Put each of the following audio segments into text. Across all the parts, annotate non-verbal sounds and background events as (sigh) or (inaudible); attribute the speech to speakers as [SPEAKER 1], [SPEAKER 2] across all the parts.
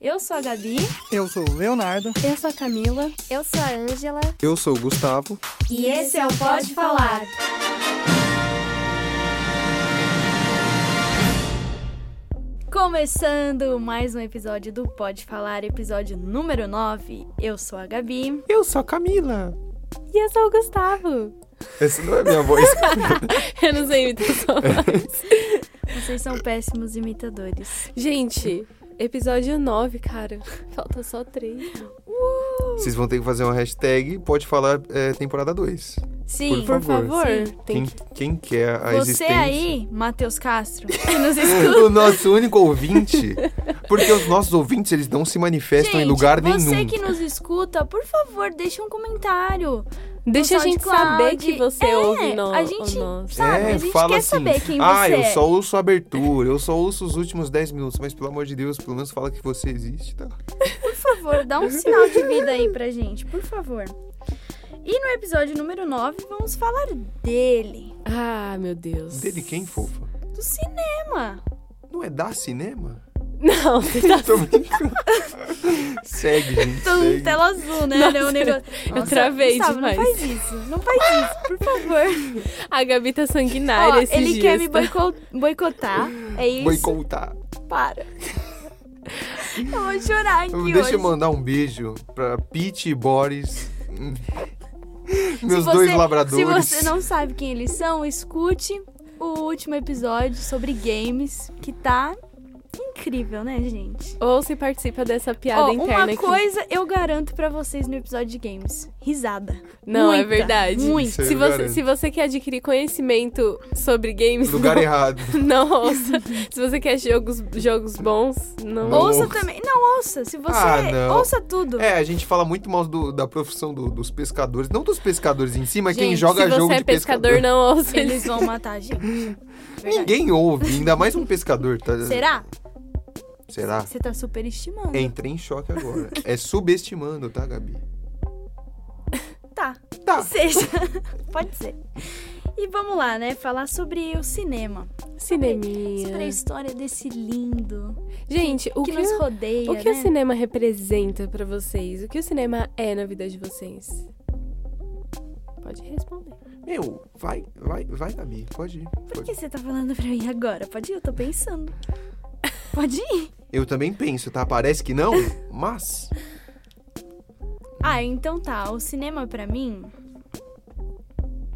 [SPEAKER 1] Eu sou a Gabi.
[SPEAKER 2] Eu sou o Leonardo.
[SPEAKER 3] Eu sou a Camila.
[SPEAKER 4] Eu sou a Ângela.
[SPEAKER 5] Eu sou o Gustavo.
[SPEAKER 1] E esse é o Pode Falar. Começando mais um episódio do Pode Falar, episódio número 9. Eu sou a Gabi.
[SPEAKER 5] Eu sou a Camila.
[SPEAKER 3] E eu sou o Gustavo.
[SPEAKER 5] Essa não é minha voz. (laughs)
[SPEAKER 3] eu não sei imitação. (laughs)
[SPEAKER 1] Vocês são péssimos imitadores.
[SPEAKER 3] Gente, episódio 9, cara. (laughs) Falta só 3.
[SPEAKER 1] Uh!
[SPEAKER 5] Vocês vão ter que fazer uma hashtag Pode Falar é, temporada 2.
[SPEAKER 1] Sim,
[SPEAKER 3] Por favor.
[SPEAKER 1] Sim.
[SPEAKER 3] Tem
[SPEAKER 5] Quem,
[SPEAKER 3] que...
[SPEAKER 5] quem quer a
[SPEAKER 1] Você
[SPEAKER 5] existência...
[SPEAKER 1] aí, Matheus Castro, (laughs) que nos escuta.
[SPEAKER 5] o nosso único ouvinte. Porque os nossos ouvintes, eles não se manifestam em
[SPEAKER 1] Gente,
[SPEAKER 5] lugar
[SPEAKER 1] você
[SPEAKER 5] nenhum.
[SPEAKER 1] que nos escuta, por favor, deixe um comentário.
[SPEAKER 3] Deixa a gente
[SPEAKER 1] SoundCloud.
[SPEAKER 3] saber que você
[SPEAKER 1] É,
[SPEAKER 3] ouve no,
[SPEAKER 1] a gente
[SPEAKER 3] o nosso.
[SPEAKER 1] sabe,
[SPEAKER 5] é,
[SPEAKER 1] a gente
[SPEAKER 5] fala
[SPEAKER 1] quer
[SPEAKER 5] assim,
[SPEAKER 1] saber quem
[SPEAKER 5] ah,
[SPEAKER 1] você
[SPEAKER 5] eu
[SPEAKER 1] é.
[SPEAKER 5] só ouço a abertura, eu só ouço os últimos 10 minutos, mas pelo amor de Deus, pelo menos fala que você existe, tá?
[SPEAKER 1] Por favor, dá um sinal de vida aí pra gente, por favor. E no episódio número 9, vamos falar dele,
[SPEAKER 3] Ah, meu Deus.
[SPEAKER 5] Dele quem, fofa?
[SPEAKER 1] do cinema.
[SPEAKER 5] Não é da cinema?
[SPEAKER 3] Não, (laughs) você tá...
[SPEAKER 5] Tô brincando. segue, gente,
[SPEAKER 1] Tô
[SPEAKER 5] segue.
[SPEAKER 1] tela azul, né?
[SPEAKER 3] Nossa,
[SPEAKER 1] negócio.
[SPEAKER 3] eu travei
[SPEAKER 1] Gustavo,
[SPEAKER 3] demais.
[SPEAKER 1] Não faz isso, não faz isso, por favor. (laughs)
[SPEAKER 3] A Gabi tá sanguinária
[SPEAKER 1] Ó,
[SPEAKER 3] esses
[SPEAKER 1] ele
[SPEAKER 3] dias,
[SPEAKER 1] quer me
[SPEAKER 3] tá?
[SPEAKER 1] boico- boicotar, é isso?
[SPEAKER 5] Boicotar.
[SPEAKER 1] Para. Eu vou chorar aqui
[SPEAKER 5] Deixa
[SPEAKER 1] hoje.
[SPEAKER 5] eu mandar um beijo pra Pete e Boris. (laughs) Meus
[SPEAKER 1] Se
[SPEAKER 5] dois
[SPEAKER 1] você-
[SPEAKER 5] labradores.
[SPEAKER 1] Se você não sabe quem eles são, escute o último episódio sobre games, que tá incrível, né, gente?
[SPEAKER 3] Ou se participa dessa piada
[SPEAKER 1] Ó,
[SPEAKER 3] interna
[SPEAKER 1] uma coisa eu garanto pra vocês no episódio de games: risada.
[SPEAKER 3] Não, é
[SPEAKER 1] Muita,
[SPEAKER 3] verdade.
[SPEAKER 1] Muito.
[SPEAKER 3] Se você,
[SPEAKER 5] garanto.
[SPEAKER 3] se você quer adquirir conhecimento sobre games,
[SPEAKER 5] Lugar
[SPEAKER 3] não,
[SPEAKER 5] errado. (laughs)
[SPEAKER 3] não ouça. Se você quer jogos, jogos bons, não
[SPEAKER 5] Não
[SPEAKER 1] Ouça
[SPEAKER 5] ouça.
[SPEAKER 1] também. Não, ouça. Se você.
[SPEAKER 5] Ah, não.
[SPEAKER 1] Ouça tudo.
[SPEAKER 5] É, a gente fala muito mal do- da profissão do- dos pescadores. Não dos pescadores em si, mas quem
[SPEAKER 1] Gente,
[SPEAKER 5] joga
[SPEAKER 3] Se
[SPEAKER 5] jogo
[SPEAKER 3] você é
[SPEAKER 5] de
[SPEAKER 3] pescador, não ouça.
[SPEAKER 1] Eles vão matar a gente. (laughs) Verdade.
[SPEAKER 5] Ninguém ouve, ainda mais um pescador. Tá?
[SPEAKER 1] Será?
[SPEAKER 5] Será?
[SPEAKER 1] Você tá superestimando.
[SPEAKER 5] Entrei em choque agora. É subestimando, tá, Gabi? (laughs)
[SPEAKER 1] Tá.
[SPEAKER 5] Tá.
[SPEAKER 1] Seja. (laughs) Pode ser. E vamos lá, né? Falar sobre o cinema. Sobre a
[SPEAKER 3] Cineminha.
[SPEAKER 1] história desse lindo
[SPEAKER 3] Gente, o
[SPEAKER 1] que,
[SPEAKER 3] que,
[SPEAKER 1] nos
[SPEAKER 3] o,
[SPEAKER 1] rodeia,
[SPEAKER 3] o que o
[SPEAKER 1] né?
[SPEAKER 3] cinema representa pra vocês? O que o cinema é na vida de vocês? Pode responder.
[SPEAKER 5] Meu, vai, vai, vai, Gabi. Pode ir.
[SPEAKER 1] Por
[SPEAKER 5] Pode.
[SPEAKER 1] que você tá falando pra mim agora? Pode ir, eu tô pensando. Pode ir.
[SPEAKER 5] Eu também penso, tá? Parece que não, mas.
[SPEAKER 1] Ah, então tá. O cinema pra mim.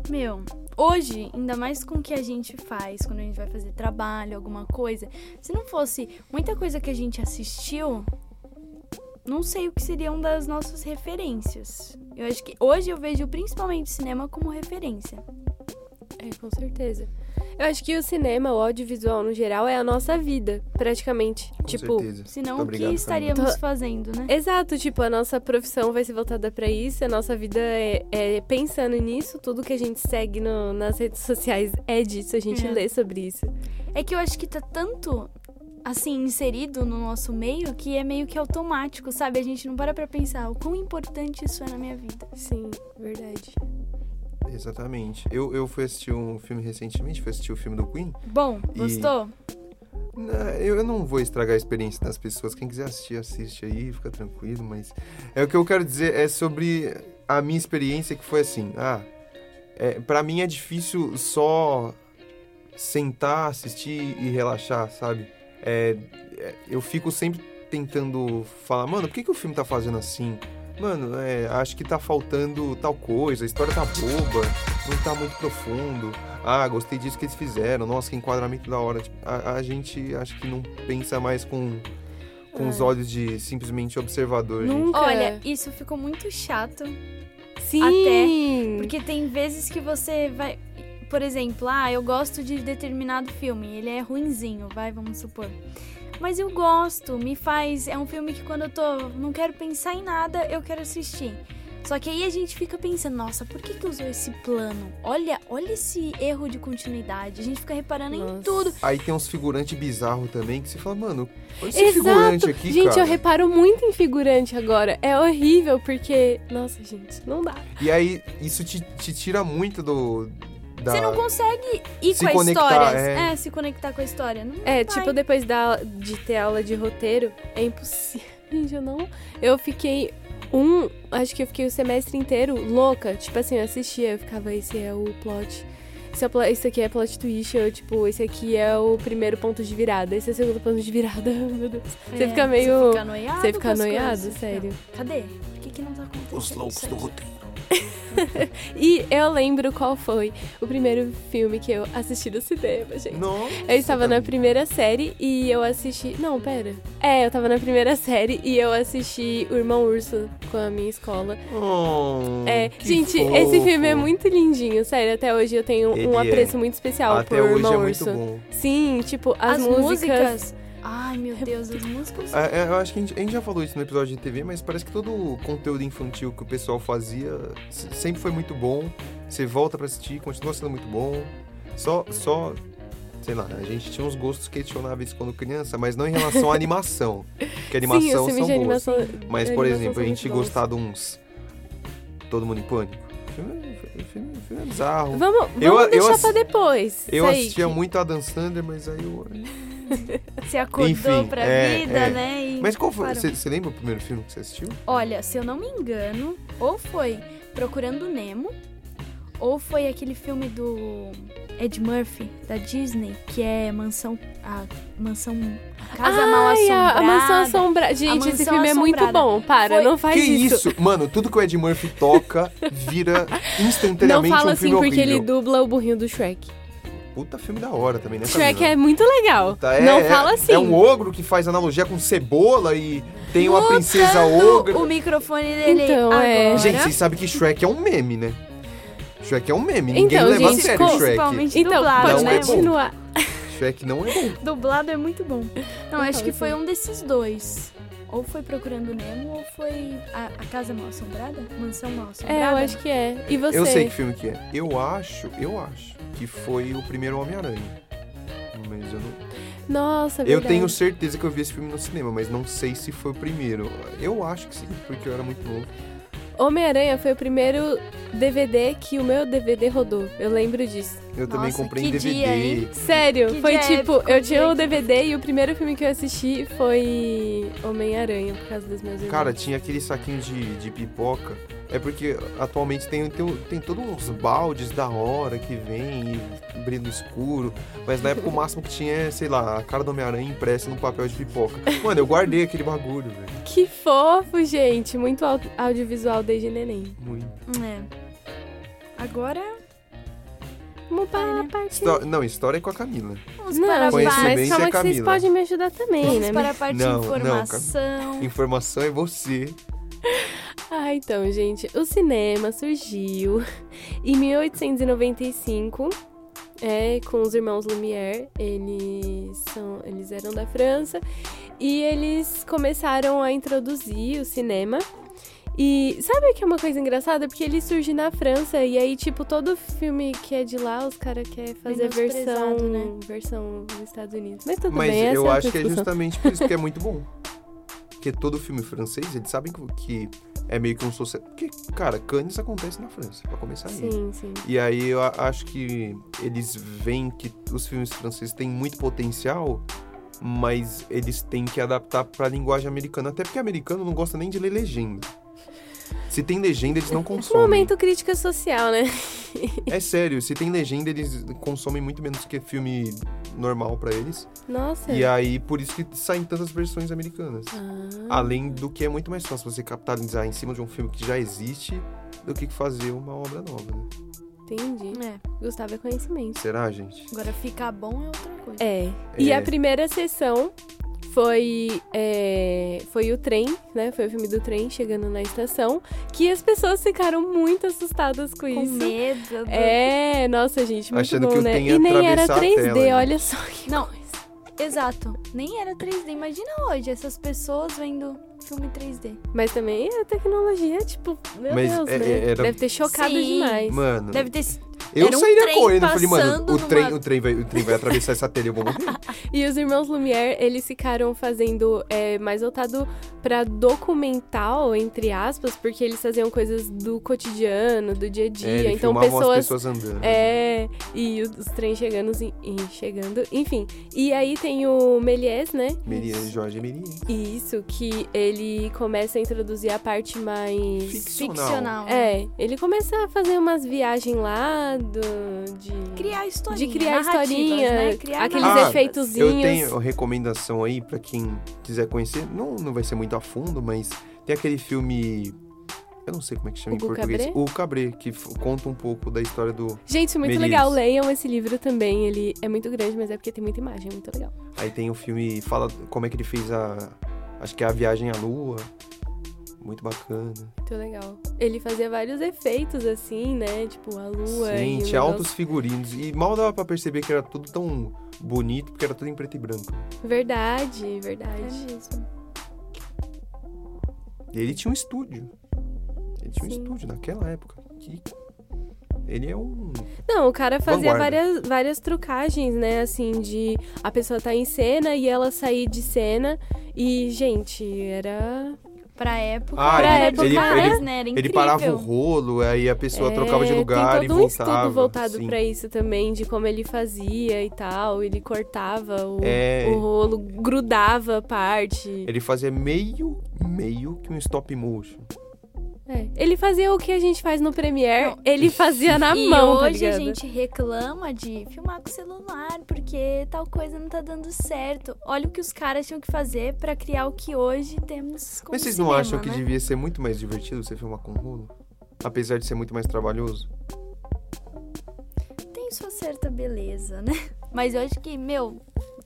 [SPEAKER 1] Meu, hoje, ainda mais com o que a gente faz, quando a gente vai fazer trabalho, alguma coisa, se não fosse muita coisa que a gente assistiu, não sei o que seriam das nossas referências. Eu acho que hoje eu vejo principalmente o cinema como referência.
[SPEAKER 3] É, com certeza. Eu acho que o cinema, o audiovisual no geral, é a nossa vida, praticamente.
[SPEAKER 5] Com
[SPEAKER 3] tipo,
[SPEAKER 5] certeza.
[SPEAKER 1] Senão,
[SPEAKER 5] Muito
[SPEAKER 1] o que estaríamos fazendo, né?
[SPEAKER 3] Exato, tipo, a nossa profissão vai ser voltada pra isso, a nossa vida é, é pensando nisso, tudo que a gente segue no- nas redes sociais é disso, a gente
[SPEAKER 1] É.
[SPEAKER 3] lê sobre isso.
[SPEAKER 1] É que eu acho que tá tanto assim inserido no nosso meio que é meio que automático, sabe? A gente não para pra pensar o quão importante isso é na minha vida.
[SPEAKER 3] Sim, verdade.
[SPEAKER 5] Exatamente. Eu, eu fui assistir um filme recentemente, fui assistir o filme do Queen.
[SPEAKER 1] Bom,
[SPEAKER 5] E-
[SPEAKER 1] gostou?
[SPEAKER 5] Não, Eu eu não vou estragar a experiência das pessoas. Quem quiser assistir, assiste aí, fica tranquilo. Mas é o que eu quero dizer é sobre a minha experiência que foi assim. Ah, é, para mim é difícil só sentar, assistir e relaxar, sabe? É, é, eu fico sempre tentando falar, mano, por que, que o filme tá fazendo assim? Mano, é, acho que tá faltando tal coisa, a história tá boba, não tá muito profundo. Ah, gostei disso que eles fizeram, nossa, que enquadramento da hora. Tipo, a, a gente acho que não pensa mais com, com os
[SPEAKER 3] É.
[SPEAKER 5] olhos de simplesmente observador, gente.
[SPEAKER 3] Nunca.
[SPEAKER 1] Olha, isso ficou muito chato,
[SPEAKER 3] Sim!
[SPEAKER 1] porque tem vezes que você vai, por exemplo, ah, eu gosto de determinado filme, ele é ruinzinho, vai, vamos supor. Mas eu gosto, me faz, é um filme que quando eu tô, não quero pensar em nada, eu quero assistir. Só que aí a gente fica pensando, nossa, por que que usou esse plano? Olha, olha esse erro de continuidade. A gente fica reparando em
[SPEAKER 3] Nossa.
[SPEAKER 1] tudo.
[SPEAKER 5] Aí tem uns figurantes bizarros também que você fala, mano, olha esse
[SPEAKER 3] Exato!
[SPEAKER 5] figurante aqui,
[SPEAKER 3] gente,
[SPEAKER 5] cara.
[SPEAKER 3] eu reparo muito em figurante agora. É horrível, porque. Nossa, gente, não dá.
[SPEAKER 5] E aí, isso te, te tira muito do, da-
[SPEAKER 1] Você não consegue ir
[SPEAKER 5] Se
[SPEAKER 1] com a
[SPEAKER 5] conectar,
[SPEAKER 1] história.
[SPEAKER 5] é.
[SPEAKER 1] É. se conectar com a história. Não
[SPEAKER 3] É,
[SPEAKER 1] vai.
[SPEAKER 3] tipo, depois da, de ter aula de roteiro, é impossível. (laughs) Gente, eu não. Eu fiquei um. Acho que eu fiquei o semestre inteiro louca. Tipo assim, eu assistia, eu ficava, esse é o plot. Esse, é o plo- esse aqui é plot twist, ou tipo, esse aqui é o primeiro ponto de virada, esse é o segundo ponto de virada. (laughs) Meu Deus. Você
[SPEAKER 1] É,
[SPEAKER 3] fica meio-
[SPEAKER 1] Você fica noiado.
[SPEAKER 3] Você fica
[SPEAKER 1] com as
[SPEAKER 3] noiado,
[SPEAKER 1] coisas, você fica,
[SPEAKER 3] sério.
[SPEAKER 1] Cadê? Por que, que não tá acontecendo?
[SPEAKER 5] Os loucos do roteiro. (laughs)
[SPEAKER 3] E eu lembro qual foi o primeiro filme que eu assisti no cinema, gente.
[SPEAKER 5] Nossa,
[SPEAKER 3] Eu estava na primeira série e eu assisti. Não, pera. É, eu tava na primeira série e eu assisti O Irmão Urso com a minha escola.
[SPEAKER 5] Oh,
[SPEAKER 3] É,
[SPEAKER 5] que
[SPEAKER 3] gente,
[SPEAKER 5] fofo.
[SPEAKER 3] esse filme é muito lindinho, sério. Até hoje eu tenho
[SPEAKER 5] Ele
[SPEAKER 3] um
[SPEAKER 5] é.
[SPEAKER 3] apreço muito especial
[SPEAKER 5] Até
[SPEAKER 3] por
[SPEAKER 5] hoje
[SPEAKER 3] Irmão
[SPEAKER 5] é
[SPEAKER 3] Urso.
[SPEAKER 5] muito bom.
[SPEAKER 3] Sim, tipo, as,
[SPEAKER 1] As,
[SPEAKER 3] músicas.
[SPEAKER 1] Ai, meu Deus, as músicas.
[SPEAKER 5] É, é, eu acho que a gente, a gente já falou isso no episódio de TV, mas parece que todo o conteúdo infantil que o pessoal fazia sempre foi muito bom. Você volta pra assistir, continua sendo muito bom. Só, só, sei lá, a gente tinha uns gostos questionáveis quando criança, mas não em relação à animação. Porque (laughs)
[SPEAKER 3] Sim,
[SPEAKER 5] animação
[SPEAKER 3] os filmes
[SPEAKER 5] são boas.
[SPEAKER 3] animação.
[SPEAKER 5] Mas, por exemplo, a gente gostar de uns Todo Mundo em Pânico. Filme, filme, filme é bizarro.
[SPEAKER 3] Vamos, vamos
[SPEAKER 5] Eu- eu
[SPEAKER 3] deixar
[SPEAKER 5] ass-
[SPEAKER 3] pra depois.
[SPEAKER 5] Eu
[SPEAKER 3] aí,
[SPEAKER 5] assistia muito a Dan Sandler, mas aí eu... (laughs)
[SPEAKER 1] Você acordou
[SPEAKER 5] Enfim,
[SPEAKER 1] pra
[SPEAKER 5] é,
[SPEAKER 1] vida,
[SPEAKER 5] é.
[SPEAKER 1] né? e
[SPEAKER 5] Mas qual foi? Você lembra o primeiro filme que você assistiu?
[SPEAKER 1] Olha, se eu não me engano, ou foi Procurando Nemo, ou foi aquele filme do Ed Murphy, da Disney, que é Mansão. A Mansão. A Casa Mal
[SPEAKER 3] Ai, a,
[SPEAKER 1] Assombrada.
[SPEAKER 3] a Mansão Assombrada. Gente, esse
[SPEAKER 1] Mansão
[SPEAKER 3] filme é muito
[SPEAKER 1] Assombrada.
[SPEAKER 3] bom. Para,
[SPEAKER 1] Foi-
[SPEAKER 3] não faz
[SPEAKER 5] que
[SPEAKER 3] isso.
[SPEAKER 5] isso? Mano, tudo que o Ed Murphy toca vira
[SPEAKER 3] Não
[SPEAKER 5] instantaneamente
[SPEAKER 3] fala
[SPEAKER 5] um
[SPEAKER 3] assim porque
[SPEAKER 5] horrível.
[SPEAKER 3] ele dubla o burrinho do Shrek.
[SPEAKER 5] Puta filme da hora também, né?
[SPEAKER 3] Shrek
[SPEAKER 5] Camila?
[SPEAKER 3] é muito legal.
[SPEAKER 5] Tá, é-
[SPEAKER 3] não
[SPEAKER 5] é-
[SPEAKER 3] fala assim.
[SPEAKER 5] É um ogro que faz analogia com cebola e tem uma
[SPEAKER 1] Mutando
[SPEAKER 5] princesa ogra.
[SPEAKER 1] O microfone dele
[SPEAKER 3] Então,
[SPEAKER 1] agora.
[SPEAKER 3] é.
[SPEAKER 5] Gente, vocês sabem que Shrek é um meme, né? Shrek é um meme. Ninguém
[SPEAKER 3] Então,
[SPEAKER 5] leva
[SPEAKER 3] gente,
[SPEAKER 5] a sério
[SPEAKER 3] com-
[SPEAKER 5] Shrek.
[SPEAKER 1] principalmente
[SPEAKER 3] Então,
[SPEAKER 1] dublado,
[SPEAKER 3] pode
[SPEAKER 5] Não é
[SPEAKER 1] né?
[SPEAKER 5] bom.
[SPEAKER 3] continuar.
[SPEAKER 5] Shrek não é bom.
[SPEAKER 1] Dublado é muito bom. Não,
[SPEAKER 3] Não
[SPEAKER 1] acho que foi
[SPEAKER 3] assim.
[SPEAKER 1] um desses dois. Ou foi Procurando Nemo, ou foi a, a Casa Mal Assombrada? Mansão Mal Assombrada?
[SPEAKER 3] É, eu acho que é. E você?
[SPEAKER 5] Eu sei que filme que é. Eu acho, eu acho que foi o primeiro Homem-Aranha. Mas eu não.
[SPEAKER 3] Nossa,
[SPEAKER 5] Eu
[SPEAKER 3] verdade.
[SPEAKER 5] tenho certeza que eu vi esse filme no cinema, mas não sei se foi o primeiro. Eu acho que sim, porque eu era muito novo.
[SPEAKER 3] Homem-Aranha foi o primeiro DVD que o meu DVD rodou. Eu lembro disso.
[SPEAKER 5] Eu também
[SPEAKER 1] Nossa,
[SPEAKER 5] comprei
[SPEAKER 1] que
[SPEAKER 5] em DVD.
[SPEAKER 1] dia, hein?
[SPEAKER 3] Sério,
[SPEAKER 1] Que
[SPEAKER 3] foi
[SPEAKER 1] dia
[SPEAKER 3] tipo,
[SPEAKER 1] épico,
[SPEAKER 3] eu tinha o DVD e o primeiro filme que eu assisti foi Homem-Aranha, por causa dos meus irmãos.
[SPEAKER 5] Cara, tinha aquele saquinho de, de pipoca. É porque atualmente tem, tem, tem todos uns baldes da hora que vem e brilho escuro. Mas na época o máximo que tinha é, sei lá, a cara do Homem-Aranha impressa num papel de pipoca. Mano, eu guardei aquele bagulho, velho.
[SPEAKER 3] Que fofo, gente. Muito au- audiovisual desde neném.
[SPEAKER 5] Muito.
[SPEAKER 1] É. Agora,
[SPEAKER 3] Vamos para a
[SPEAKER 1] né?
[SPEAKER 3] parte...
[SPEAKER 5] Histó- não, história é com a Camila.
[SPEAKER 1] vamos
[SPEAKER 3] Não,
[SPEAKER 1] para
[SPEAKER 3] mas
[SPEAKER 5] é
[SPEAKER 3] calma que vocês
[SPEAKER 5] Camila.
[SPEAKER 3] podem me ajudar também,
[SPEAKER 1] Vamos
[SPEAKER 3] né?
[SPEAKER 1] para a parte
[SPEAKER 5] Não,
[SPEAKER 1] de
[SPEAKER 5] não,
[SPEAKER 1] informação.
[SPEAKER 5] Informação é você. (laughs)
[SPEAKER 3] Ah, então, gente, o cinema surgiu (laughs) em 1895, é, com os irmãos Lumière. Eles, são, eles eram da França e eles começaram a introduzir o cinema. E sabe o que é uma coisa engraçada? Porque ele surge na França e aí, tipo, todo filme que é de lá, os caras querem fazer versão,
[SPEAKER 1] Menosprezado, né?
[SPEAKER 3] versão nos Estados Unidos. Mas tudo
[SPEAKER 5] Mas
[SPEAKER 3] bem, essa
[SPEAKER 5] eu
[SPEAKER 3] é outra
[SPEAKER 5] acho que é justamente por isso que é muito bom. (laughs) Porque todo filme francês, eles sabem que- que é meio que um sucesso. Porque, cara, Cannes acontece na França, pra começar aí.
[SPEAKER 3] Sim, sim.
[SPEAKER 5] E aí eu acho que eles veem que os filmes franceses têm muito potencial, mas eles têm que adaptar pra linguagem americana. Até porque americano não gosta nem de ler legenda. Se tem legenda, eles não consomem.
[SPEAKER 3] Momento crítica social, né?
[SPEAKER 5] É sério, se tem legenda, eles consomem muito menos que filme normal pra eles.
[SPEAKER 3] Nossa.
[SPEAKER 5] E aí, por isso que saem tantas versões americanas.
[SPEAKER 3] Ah.
[SPEAKER 5] Além do que é muito mais fácil você capitalizar em cima de um filme que já existe do que fazer uma obra nova, né?
[SPEAKER 3] Entendi.
[SPEAKER 1] É,
[SPEAKER 3] Gustavo é conhecimento.
[SPEAKER 5] Será, gente?
[SPEAKER 1] agora ficar bom é outra coisa.
[SPEAKER 3] É. E
[SPEAKER 5] É.
[SPEAKER 3] a primeira sessão foi, é, foi o trem, né? Foi o filme do trem chegando na estação. Que as pessoas ficaram muito assustadas com,
[SPEAKER 1] Com
[SPEAKER 3] isso.
[SPEAKER 1] medo. do-
[SPEAKER 3] É, nossa, gente, muito
[SPEAKER 5] Achando
[SPEAKER 3] bom,
[SPEAKER 5] que o
[SPEAKER 3] né? E nem era
[SPEAKER 5] atravessar a
[SPEAKER 3] 3D,
[SPEAKER 5] tela, gente.
[SPEAKER 3] olha só que
[SPEAKER 1] Não.
[SPEAKER 3] coisa.
[SPEAKER 1] Exato. Nem era 3D. Imagina hoje essas pessoas vendo filme 3D.
[SPEAKER 3] Mas também a tecnologia, tipo, meu
[SPEAKER 5] Mas
[SPEAKER 3] Deus,
[SPEAKER 5] é-
[SPEAKER 3] né?
[SPEAKER 5] é- era-
[SPEAKER 3] Deve ter chocado
[SPEAKER 1] Sim.
[SPEAKER 3] demais.
[SPEAKER 5] Mano,
[SPEAKER 1] Deve ter.
[SPEAKER 5] eu
[SPEAKER 1] era um
[SPEAKER 5] sairia
[SPEAKER 1] trem
[SPEAKER 5] correndo. Falei, mano, o trem,
[SPEAKER 1] numa-
[SPEAKER 5] o, trem vai, o trem vai atravessar essa telha, eu vou morrer. (laughs)
[SPEAKER 3] E os irmãos Lumière, eles ficaram fazendo é, mais voltado pra documental, entre aspas, porque eles faziam coisas do cotidiano, do dia a dia.
[SPEAKER 5] É,
[SPEAKER 3] então pessoas.
[SPEAKER 5] as pessoas andando.
[SPEAKER 3] É, e os, os trens chegando e chegando, enfim. E aí tem o Méliès, né?
[SPEAKER 5] Meria, Jorge Méliès.
[SPEAKER 3] Isso, que ele começa a introduzir a parte mais.
[SPEAKER 5] Ficcional.
[SPEAKER 1] Ficcional.
[SPEAKER 3] É, ele começa a fazer umas viagens lá do, de.
[SPEAKER 1] Criar historinha.
[SPEAKER 3] de criar
[SPEAKER 1] narrativas,
[SPEAKER 3] historinha,
[SPEAKER 1] né? Criar
[SPEAKER 3] aqueles
[SPEAKER 1] narrativas.
[SPEAKER 3] efeitozinhos.
[SPEAKER 5] Eu tenho recomendação aí pra quem quiser conhecer. Não, não vai ser muito a fundo, mas tem aquele filme. Eu não sei como é que chama
[SPEAKER 3] Hugo
[SPEAKER 5] em português.
[SPEAKER 3] Cabré?
[SPEAKER 5] O Cabré, que conta um pouco da história do.
[SPEAKER 3] Gente, muito
[SPEAKER 5] Méliès.
[SPEAKER 3] legal. Leiam esse livro também. Ele é muito grande, mas é porque tem muita imagem. É muito legal.
[SPEAKER 5] Aí tem o filme, fala como é que ele fez a. Acho que é a viagem à lua. Muito bacana.
[SPEAKER 3] Muito legal. Ele fazia vários efeitos, assim, né? Tipo, a lua
[SPEAKER 5] Sim, tinha
[SPEAKER 3] negócio-
[SPEAKER 5] altos figurinos. E mal dava pra perceber que era tudo tão bonito, porque era tudo em preto e branco.
[SPEAKER 3] Verdade,
[SPEAKER 1] É
[SPEAKER 3] verdade.
[SPEAKER 1] mesmo.
[SPEAKER 5] E ele tinha um estúdio. Ele tinha
[SPEAKER 3] Sim.
[SPEAKER 5] um estúdio naquela época. Que ele é um.
[SPEAKER 3] Não, o cara fazia
[SPEAKER 5] Vanguarda.
[SPEAKER 3] várias, várias trucagens, né? Assim, de a pessoa tá em cena e ela sair de cena. E, gente, era.
[SPEAKER 1] Pra época.
[SPEAKER 5] Ah,
[SPEAKER 3] Pra
[SPEAKER 1] era
[SPEAKER 3] época,
[SPEAKER 1] demais,
[SPEAKER 3] ele-
[SPEAKER 1] né? Era
[SPEAKER 5] Ele parava o rolo, aí a pessoa
[SPEAKER 3] É,
[SPEAKER 5] trocava de lugar
[SPEAKER 3] tem
[SPEAKER 5] e
[SPEAKER 3] todo um
[SPEAKER 5] voltava.
[SPEAKER 3] estudo voltado
[SPEAKER 5] sim.
[SPEAKER 3] pra isso também, de como ele fazia e tal. Ele cortava o,
[SPEAKER 5] É.
[SPEAKER 3] o rolo, grudava a parte.
[SPEAKER 5] Ele fazia meio, meio que um stop motion.
[SPEAKER 3] É. Ele fazia o que a gente faz no Premiere,
[SPEAKER 1] Não.
[SPEAKER 3] ele fazia na
[SPEAKER 1] e
[SPEAKER 3] mão, tá
[SPEAKER 1] hoje a
[SPEAKER 3] ligado?
[SPEAKER 1] gente reclama de filmar com celular, porque tal coisa não tá dando certo. Olha o que os caras tinham que fazer pra criar o que hoje temos como
[SPEAKER 5] Mas vocês não
[SPEAKER 1] cinema,
[SPEAKER 5] acham que
[SPEAKER 1] né?
[SPEAKER 5] devia ser muito mais divertido você filmar com rolo? Apesar de ser muito mais trabalhoso?
[SPEAKER 1] Tem sua certa beleza, né? (laughs) Mas eu acho que, meu,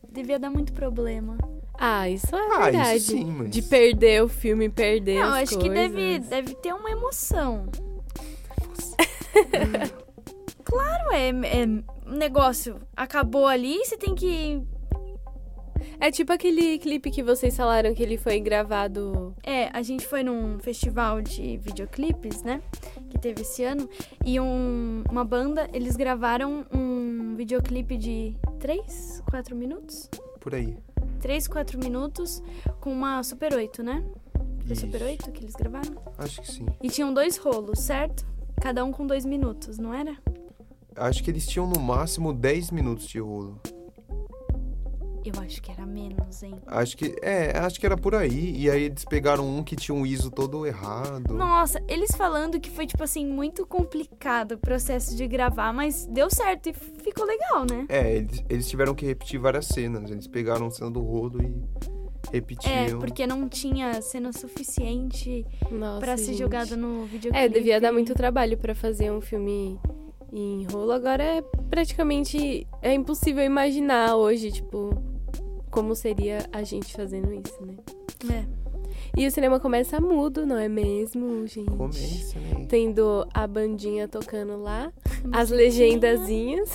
[SPEAKER 1] devia dar muito problema.
[SPEAKER 3] Ah, isso é
[SPEAKER 5] Ah,
[SPEAKER 3] verdade.
[SPEAKER 5] isso sim, mas...
[SPEAKER 3] De perder o filme, perder
[SPEAKER 1] não,
[SPEAKER 3] as
[SPEAKER 1] acho que deve,
[SPEAKER 3] coisas.
[SPEAKER 1] deve ter uma emoção. (laughs) claro, é, é um negócio. Acabou ali, você tem que.
[SPEAKER 3] É tipo aquele clipe que vocês falaram que ele foi gravado.
[SPEAKER 1] É, a gente foi num festival de videoclipes, né? Que teve esse ano. E um- uma banda, eles gravaram um videoclipe de 3, 4 minutos?
[SPEAKER 5] Por aí.
[SPEAKER 1] 3, 4 minutos com uma Super 8, né? Foi
[SPEAKER 5] Isso.
[SPEAKER 1] Super 8 que eles gravaram?
[SPEAKER 5] Acho que sim.
[SPEAKER 1] E tinham dois rolos, certo? Cada um com dois minutos, não era?
[SPEAKER 5] Acho que eles tinham no máximo 10 minutos de rolo.
[SPEAKER 1] Eu acho que era menos, hein?
[SPEAKER 5] Acho que. É, acho que era por aí. E aí eles pegaram um que tinha um ISO todo errado.
[SPEAKER 1] Nossa, eles falando que foi, tipo assim, muito complicado o processo de gravar, mas deu certo e ficou legal, né?
[SPEAKER 5] É, eles, eles tiveram que repetir várias cenas. Eles pegaram a cena do rolo e
[SPEAKER 1] É,
[SPEAKER 5] repetiam.
[SPEAKER 1] porque não tinha cena suficiente pra ser jogada no videoclipe.
[SPEAKER 3] É, devia dar muito trabalho pra fazer um filme em rolo. Agora é praticamente é impossível imaginar hoje, tipo, como seria a gente fazendo isso, né?
[SPEAKER 1] É.
[SPEAKER 3] E o cinema começa mudo, não é mesmo, gente?
[SPEAKER 5] Começa, né?
[SPEAKER 3] Tendo a bandinha tocando lá, as
[SPEAKER 1] Musiquinha.
[SPEAKER 3] legendazinhas.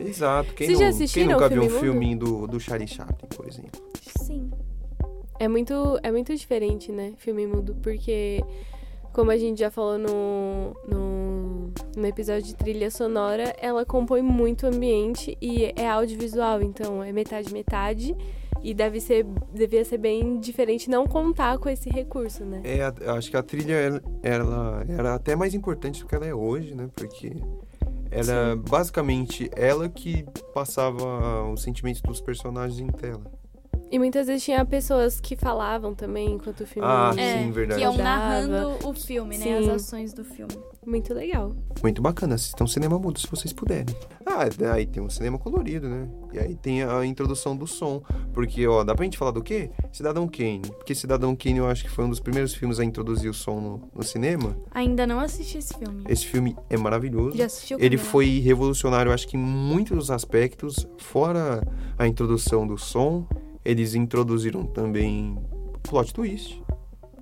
[SPEAKER 5] Exato. Quem,
[SPEAKER 3] Vocês
[SPEAKER 5] não,
[SPEAKER 3] já
[SPEAKER 5] quem nunca
[SPEAKER 3] o
[SPEAKER 5] viu um filminho do, do Charlie Chaplin, por exemplo?
[SPEAKER 1] Sim.
[SPEAKER 3] É muito, é muito diferente, né? Filme mudo, porque como a gente já falou no, no, no episódio de trilha sonora, ela compõe muito o ambiente e é audiovisual, então é metade metade e deve ser devia ser bem diferente não contar com esse recurso, né?
[SPEAKER 5] É, eu acho que a trilha ela, ela era até mais importante do que ela é hoje, né? Porque era basicamente ela que passava os sentimentos dos personagens em tela.
[SPEAKER 3] E muitas vezes tinha pessoas que falavam também enquanto o filme
[SPEAKER 5] Ah,
[SPEAKER 1] É,
[SPEAKER 5] sim, verdade.
[SPEAKER 1] que iam narrando o filme, né? As ações do filme.
[SPEAKER 3] Muito legal.
[SPEAKER 5] Muito bacana, assistam cinema mudo se vocês puderem. Ah, aí tem um cinema colorido, né? E aí tem a introdução do som. Porque, ó, dá pra gente falar do quê? Cidadão Kane. Porque Cidadão Kane eu acho que foi um dos primeiros filmes a introduzir o som no, no cinema.
[SPEAKER 1] Ainda não assisti esse filme.
[SPEAKER 5] Esse filme é maravilhoso.
[SPEAKER 1] Já assistiu?
[SPEAKER 5] Ele
[SPEAKER 1] Camila?
[SPEAKER 5] foi revolucionário, acho que em muitos aspectos, fora a introdução do som, eles introduziram também plot twist,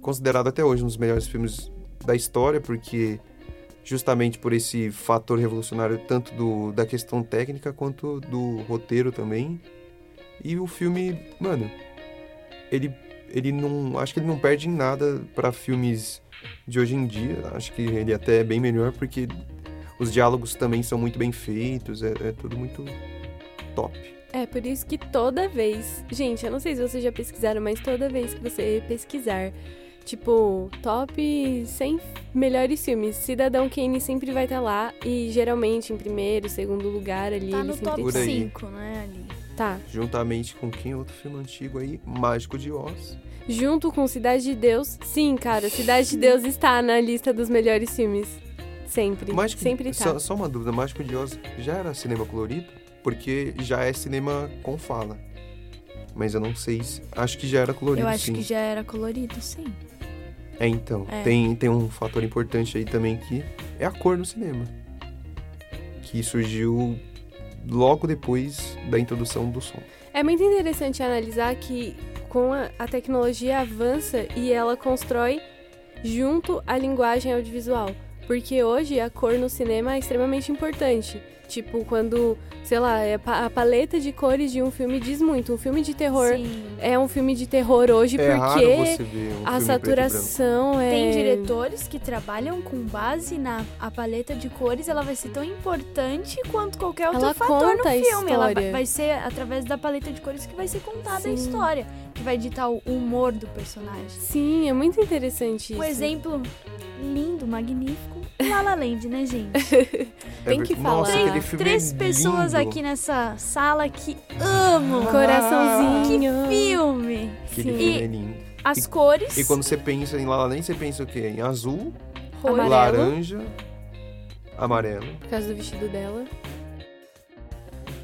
[SPEAKER 5] considerado até hoje um dos melhores filmes da história, porque justamente por esse fator revolucionário tanto do, da questão técnica quanto do roteiro também. E o filme, mano, ele ele não. Acho que ele não perde em nada pra filmes de hoje em dia. Acho que ele até é bem melhor, porque os diálogos também são muito bem feitos, é, é tudo muito top.
[SPEAKER 3] É, por isso que toda vez. Gente, eu não sei se vocês já pesquisaram, mas toda vez que você pesquisar, tipo, top 100 melhores filmes, Cidadão Kane sempre vai estar lá. E geralmente em primeiro, segundo lugar ali.
[SPEAKER 1] Tá
[SPEAKER 3] ele
[SPEAKER 1] no
[SPEAKER 3] sempre
[SPEAKER 1] top
[SPEAKER 5] Por aí.
[SPEAKER 1] 5, né, ali.
[SPEAKER 3] tá.
[SPEAKER 5] Juntamente com quem? Outro filme antigo aí, Mágico de Oz.
[SPEAKER 3] Junto com Cidade de Deus. Sim, cara, Cidade de Deus está na lista dos melhores filmes. Sempre.
[SPEAKER 5] Mágico,
[SPEAKER 3] sempre tá.
[SPEAKER 5] só, só uma dúvida, Mágico de Oz já era cinema colorido? Porque já é cinema com fala. Mas eu não sei se. Acho que já era colorido,
[SPEAKER 1] Eu acho
[SPEAKER 5] sim.
[SPEAKER 1] que já era colorido, sim.
[SPEAKER 5] É, então.
[SPEAKER 1] É.
[SPEAKER 5] Tem, tem um fator importante aí também que é a cor no cinema. Que surgiu logo depois da introdução do som.
[SPEAKER 3] É muito interessante analisar que com a, a tecnologia avança e ela constrói junto a linguagem audiovisual. Porque hoje a cor no cinema é extremamente importante. Tipo, quando, sei lá, é a paleta de cores de um filme diz muito. Um filme de terror
[SPEAKER 1] Sim.
[SPEAKER 3] é um filme de terror hoje
[SPEAKER 5] é
[SPEAKER 3] porque
[SPEAKER 5] um
[SPEAKER 3] a saturação é.
[SPEAKER 1] Tem diretores que trabalham com base na a paleta de cores, ela vai ser tão importante quanto qualquer outro
[SPEAKER 3] Ela
[SPEAKER 1] fator no
[SPEAKER 3] conta a
[SPEAKER 1] filme. Ela vai ser através da paleta de cores que vai ser contada
[SPEAKER 3] Sim.
[SPEAKER 1] a história, que vai ditar o humor do personagem.
[SPEAKER 3] Sim, é muito interessante isso.
[SPEAKER 1] Um exemplo lindo, magnífico, La La Land, né, gente? (laughs)
[SPEAKER 3] Tem
[SPEAKER 5] É
[SPEAKER 3] que
[SPEAKER 5] ver- Nossa,
[SPEAKER 3] falar.
[SPEAKER 5] aquele filme
[SPEAKER 1] Três
[SPEAKER 5] é
[SPEAKER 1] pessoas
[SPEAKER 5] lindo.
[SPEAKER 1] aqui nessa sala que amam
[SPEAKER 3] Coraçãozinho.
[SPEAKER 1] filme.
[SPEAKER 5] Aquele
[SPEAKER 3] Sim.
[SPEAKER 5] filme
[SPEAKER 1] E-
[SPEAKER 5] é lindo.
[SPEAKER 1] As cores,
[SPEAKER 5] E quando você pensa em La La Land, você pensa o quê? Em azul, laranja, amarelo.
[SPEAKER 3] Por causa do vestido dela.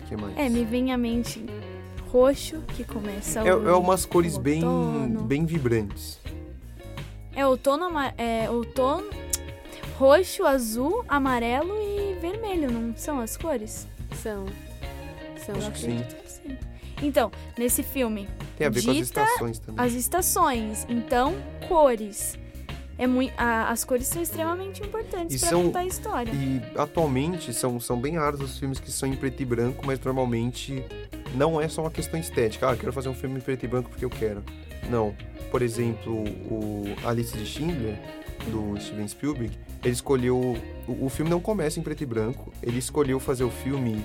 [SPEAKER 5] O que mais?
[SPEAKER 1] É, me vem à mente roxo, que começa
[SPEAKER 5] É,
[SPEAKER 1] o...
[SPEAKER 5] é umas cores bem,
[SPEAKER 1] outono.
[SPEAKER 5] bem vibrantes.
[SPEAKER 1] É outono, é outono, roxo, azul, amarelo e vermelho, não são as cores?
[SPEAKER 3] São. São.
[SPEAKER 5] Acho que sim.
[SPEAKER 1] Sim. Então, nesse filme,
[SPEAKER 5] Tem a ver com as
[SPEAKER 1] Dita
[SPEAKER 5] estações também.
[SPEAKER 1] as estações, então, cores. É muito, as cores são extremamente importantes para contar a história.
[SPEAKER 5] E atualmente são, são bem raros os filmes que são em preto e branco, mas normalmente não é só uma questão estética. Ah, eu quero fazer um filme em preto e branco porque eu quero. Não. Por exemplo, o Alice de Schindler, do Steven Spielberg, ele escolheu. O, o filme não começa em preto e branco, ele escolheu fazer o filme.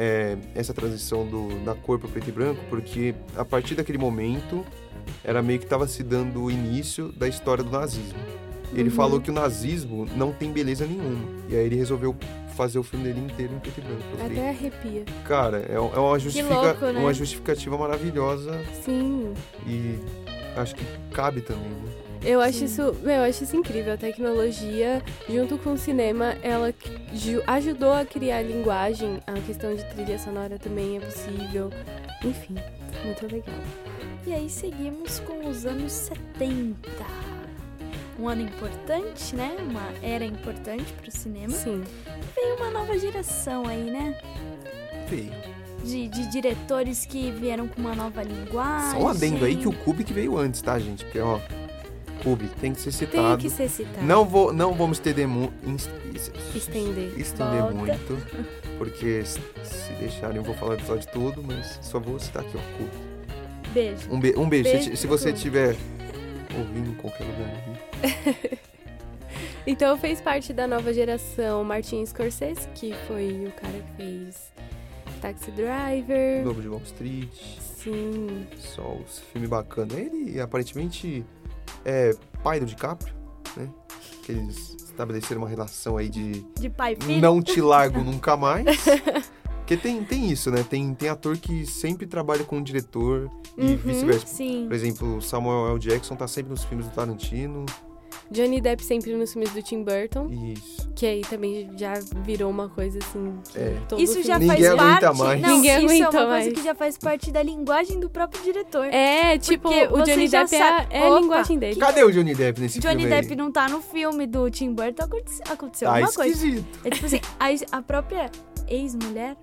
[SPEAKER 5] é, essa transição do, da cor para preto e branco, porque a partir daquele momento era meio que estava se dando o início da história do nazismo. Ele
[SPEAKER 3] Uhum.
[SPEAKER 5] falou que o nazismo não tem beleza nenhuma. E aí ele resolveu fazer o filme dele inteiro em preto e branco. Eu falei,
[SPEAKER 3] Até arrepia.
[SPEAKER 5] cara, é, é uma, justifica-
[SPEAKER 1] louco, né?
[SPEAKER 5] uma justificativa maravilhosa
[SPEAKER 3] Sim.
[SPEAKER 5] e acho que cabe também, né?
[SPEAKER 3] Eu acho
[SPEAKER 1] Sim.
[SPEAKER 3] isso, meu, eu acho isso incrível. A tecnologia, junto com o cinema, ela ju- ajudou a criar linguagem. A questão de trilha sonora também é possível. Enfim, muito legal.
[SPEAKER 1] E aí seguimos com os anos 70. Um ano importante, né? Uma era importante para o cinema.
[SPEAKER 3] Sim.
[SPEAKER 1] Veio uma nova geração aí, né?
[SPEAKER 5] Feio.
[SPEAKER 1] De, de diretores que vieram com uma nova linguagem.
[SPEAKER 5] Só um adendo aí que o Kubrick veio antes, tá, gente? Porque, ó, Kubrick tem que ser
[SPEAKER 3] Tem
[SPEAKER 5] citado.
[SPEAKER 3] que ser citado.
[SPEAKER 5] Não vou, não vamos estender muito.
[SPEAKER 3] Estender.
[SPEAKER 5] Estender
[SPEAKER 1] Volta.
[SPEAKER 5] muito. Porque se deixarem eu vou falar o episódio todo, mas só vou citar aqui, ó, Kubrick.
[SPEAKER 1] Beijo.
[SPEAKER 5] Um, be- um beijo.
[SPEAKER 1] Beijo
[SPEAKER 5] Se, se você estiver ouvindo em qualquer lugar. (laughs)
[SPEAKER 3] Então fez parte da nova geração Martin Scorsese, que foi o cara que fez Taxi Driver.
[SPEAKER 5] Lobo de Wall Street.
[SPEAKER 3] Sim.
[SPEAKER 5] Só os filmes bacanas. Ele aparentemente é pai do DiCaprio, né? Que eles estabeleceram uma relação aí de
[SPEAKER 1] De pai filho.
[SPEAKER 5] não te largo (laughs) nunca mais. (laughs) Porque tem, tem isso, né? Tem, tem ator que sempre trabalha com o diretor e
[SPEAKER 3] Uhum,
[SPEAKER 5] vice-versa.
[SPEAKER 1] Sim.
[SPEAKER 5] Por exemplo, Samuel L. Jackson tá sempre nos filmes do Tarantino.
[SPEAKER 3] Johnny Depp sempre nos filmes do Tim Burton,
[SPEAKER 5] Isso.
[SPEAKER 3] que aí também já virou uma coisa assim.
[SPEAKER 5] É.
[SPEAKER 3] todo
[SPEAKER 1] Isso já
[SPEAKER 5] Ninguém
[SPEAKER 1] faz
[SPEAKER 5] aguenta
[SPEAKER 1] parte.
[SPEAKER 5] mais.
[SPEAKER 1] Não,
[SPEAKER 3] Ninguém
[SPEAKER 1] isso é uma coisa
[SPEAKER 3] mais.
[SPEAKER 1] que já faz parte da linguagem do próprio diretor.
[SPEAKER 3] É, tipo,
[SPEAKER 1] Porque
[SPEAKER 3] o
[SPEAKER 1] você
[SPEAKER 3] Johnny
[SPEAKER 1] já
[SPEAKER 3] Depp é,
[SPEAKER 1] sabe-
[SPEAKER 3] é a linguagem dele.
[SPEAKER 5] Cadê o Johnny Depp nesse
[SPEAKER 1] Johnny
[SPEAKER 5] filme
[SPEAKER 1] Depp
[SPEAKER 5] aí?
[SPEAKER 1] não tá no filme do Tim Burton, aconteceu, aconteceu
[SPEAKER 5] Tá
[SPEAKER 1] alguma coisa.
[SPEAKER 5] esquisito.
[SPEAKER 1] É tipo assim, a, a própria ex-mulher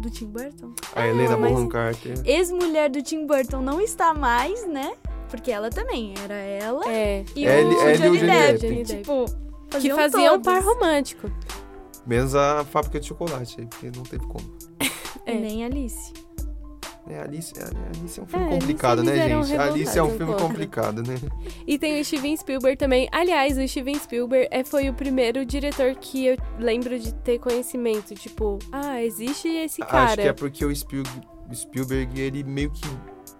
[SPEAKER 1] do Tim Burton,
[SPEAKER 5] A Helena
[SPEAKER 1] mas-
[SPEAKER 5] Bonham Carter.
[SPEAKER 1] ex-mulher do Tim Burton não está mais, né? Porque ela também, era ela
[SPEAKER 3] É.
[SPEAKER 1] e
[SPEAKER 5] Ela-
[SPEAKER 1] o
[SPEAKER 5] ela e o
[SPEAKER 1] Johnny,
[SPEAKER 5] Johnny
[SPEAKER 1] Depp.
[SPEAKER 3] Depp.
[SPEAKER 1] Tipo,
[SPEAKER 3] Que
[SPEAKER 1] faziam
[SPEAKER 3] fazia um par romântico.
[SPEAKER 5] Menos a fábrica de chocolate aí, porque não teve como. (laughs)
[SPEAKER 3] É.
[SPEAKER 1] E nem Alice.
[SPEAKER 5] É, Alice, Alice é um filme
[SPEAKER 3] É, Alice
[SPEAKER 5] complicado, né, gente? Alice é um filme complicado, né?
[SPEAKER 3] E tem o Steven Spielberg também. Aliás, o Steven Spielberg é, foi o primeiro diretor que eu lembro de ter conhecimento. Tipo, ah, existe esse cara.
[SPEAKER 5] Acho que é porque o Spiel- Spielberg, ele meio que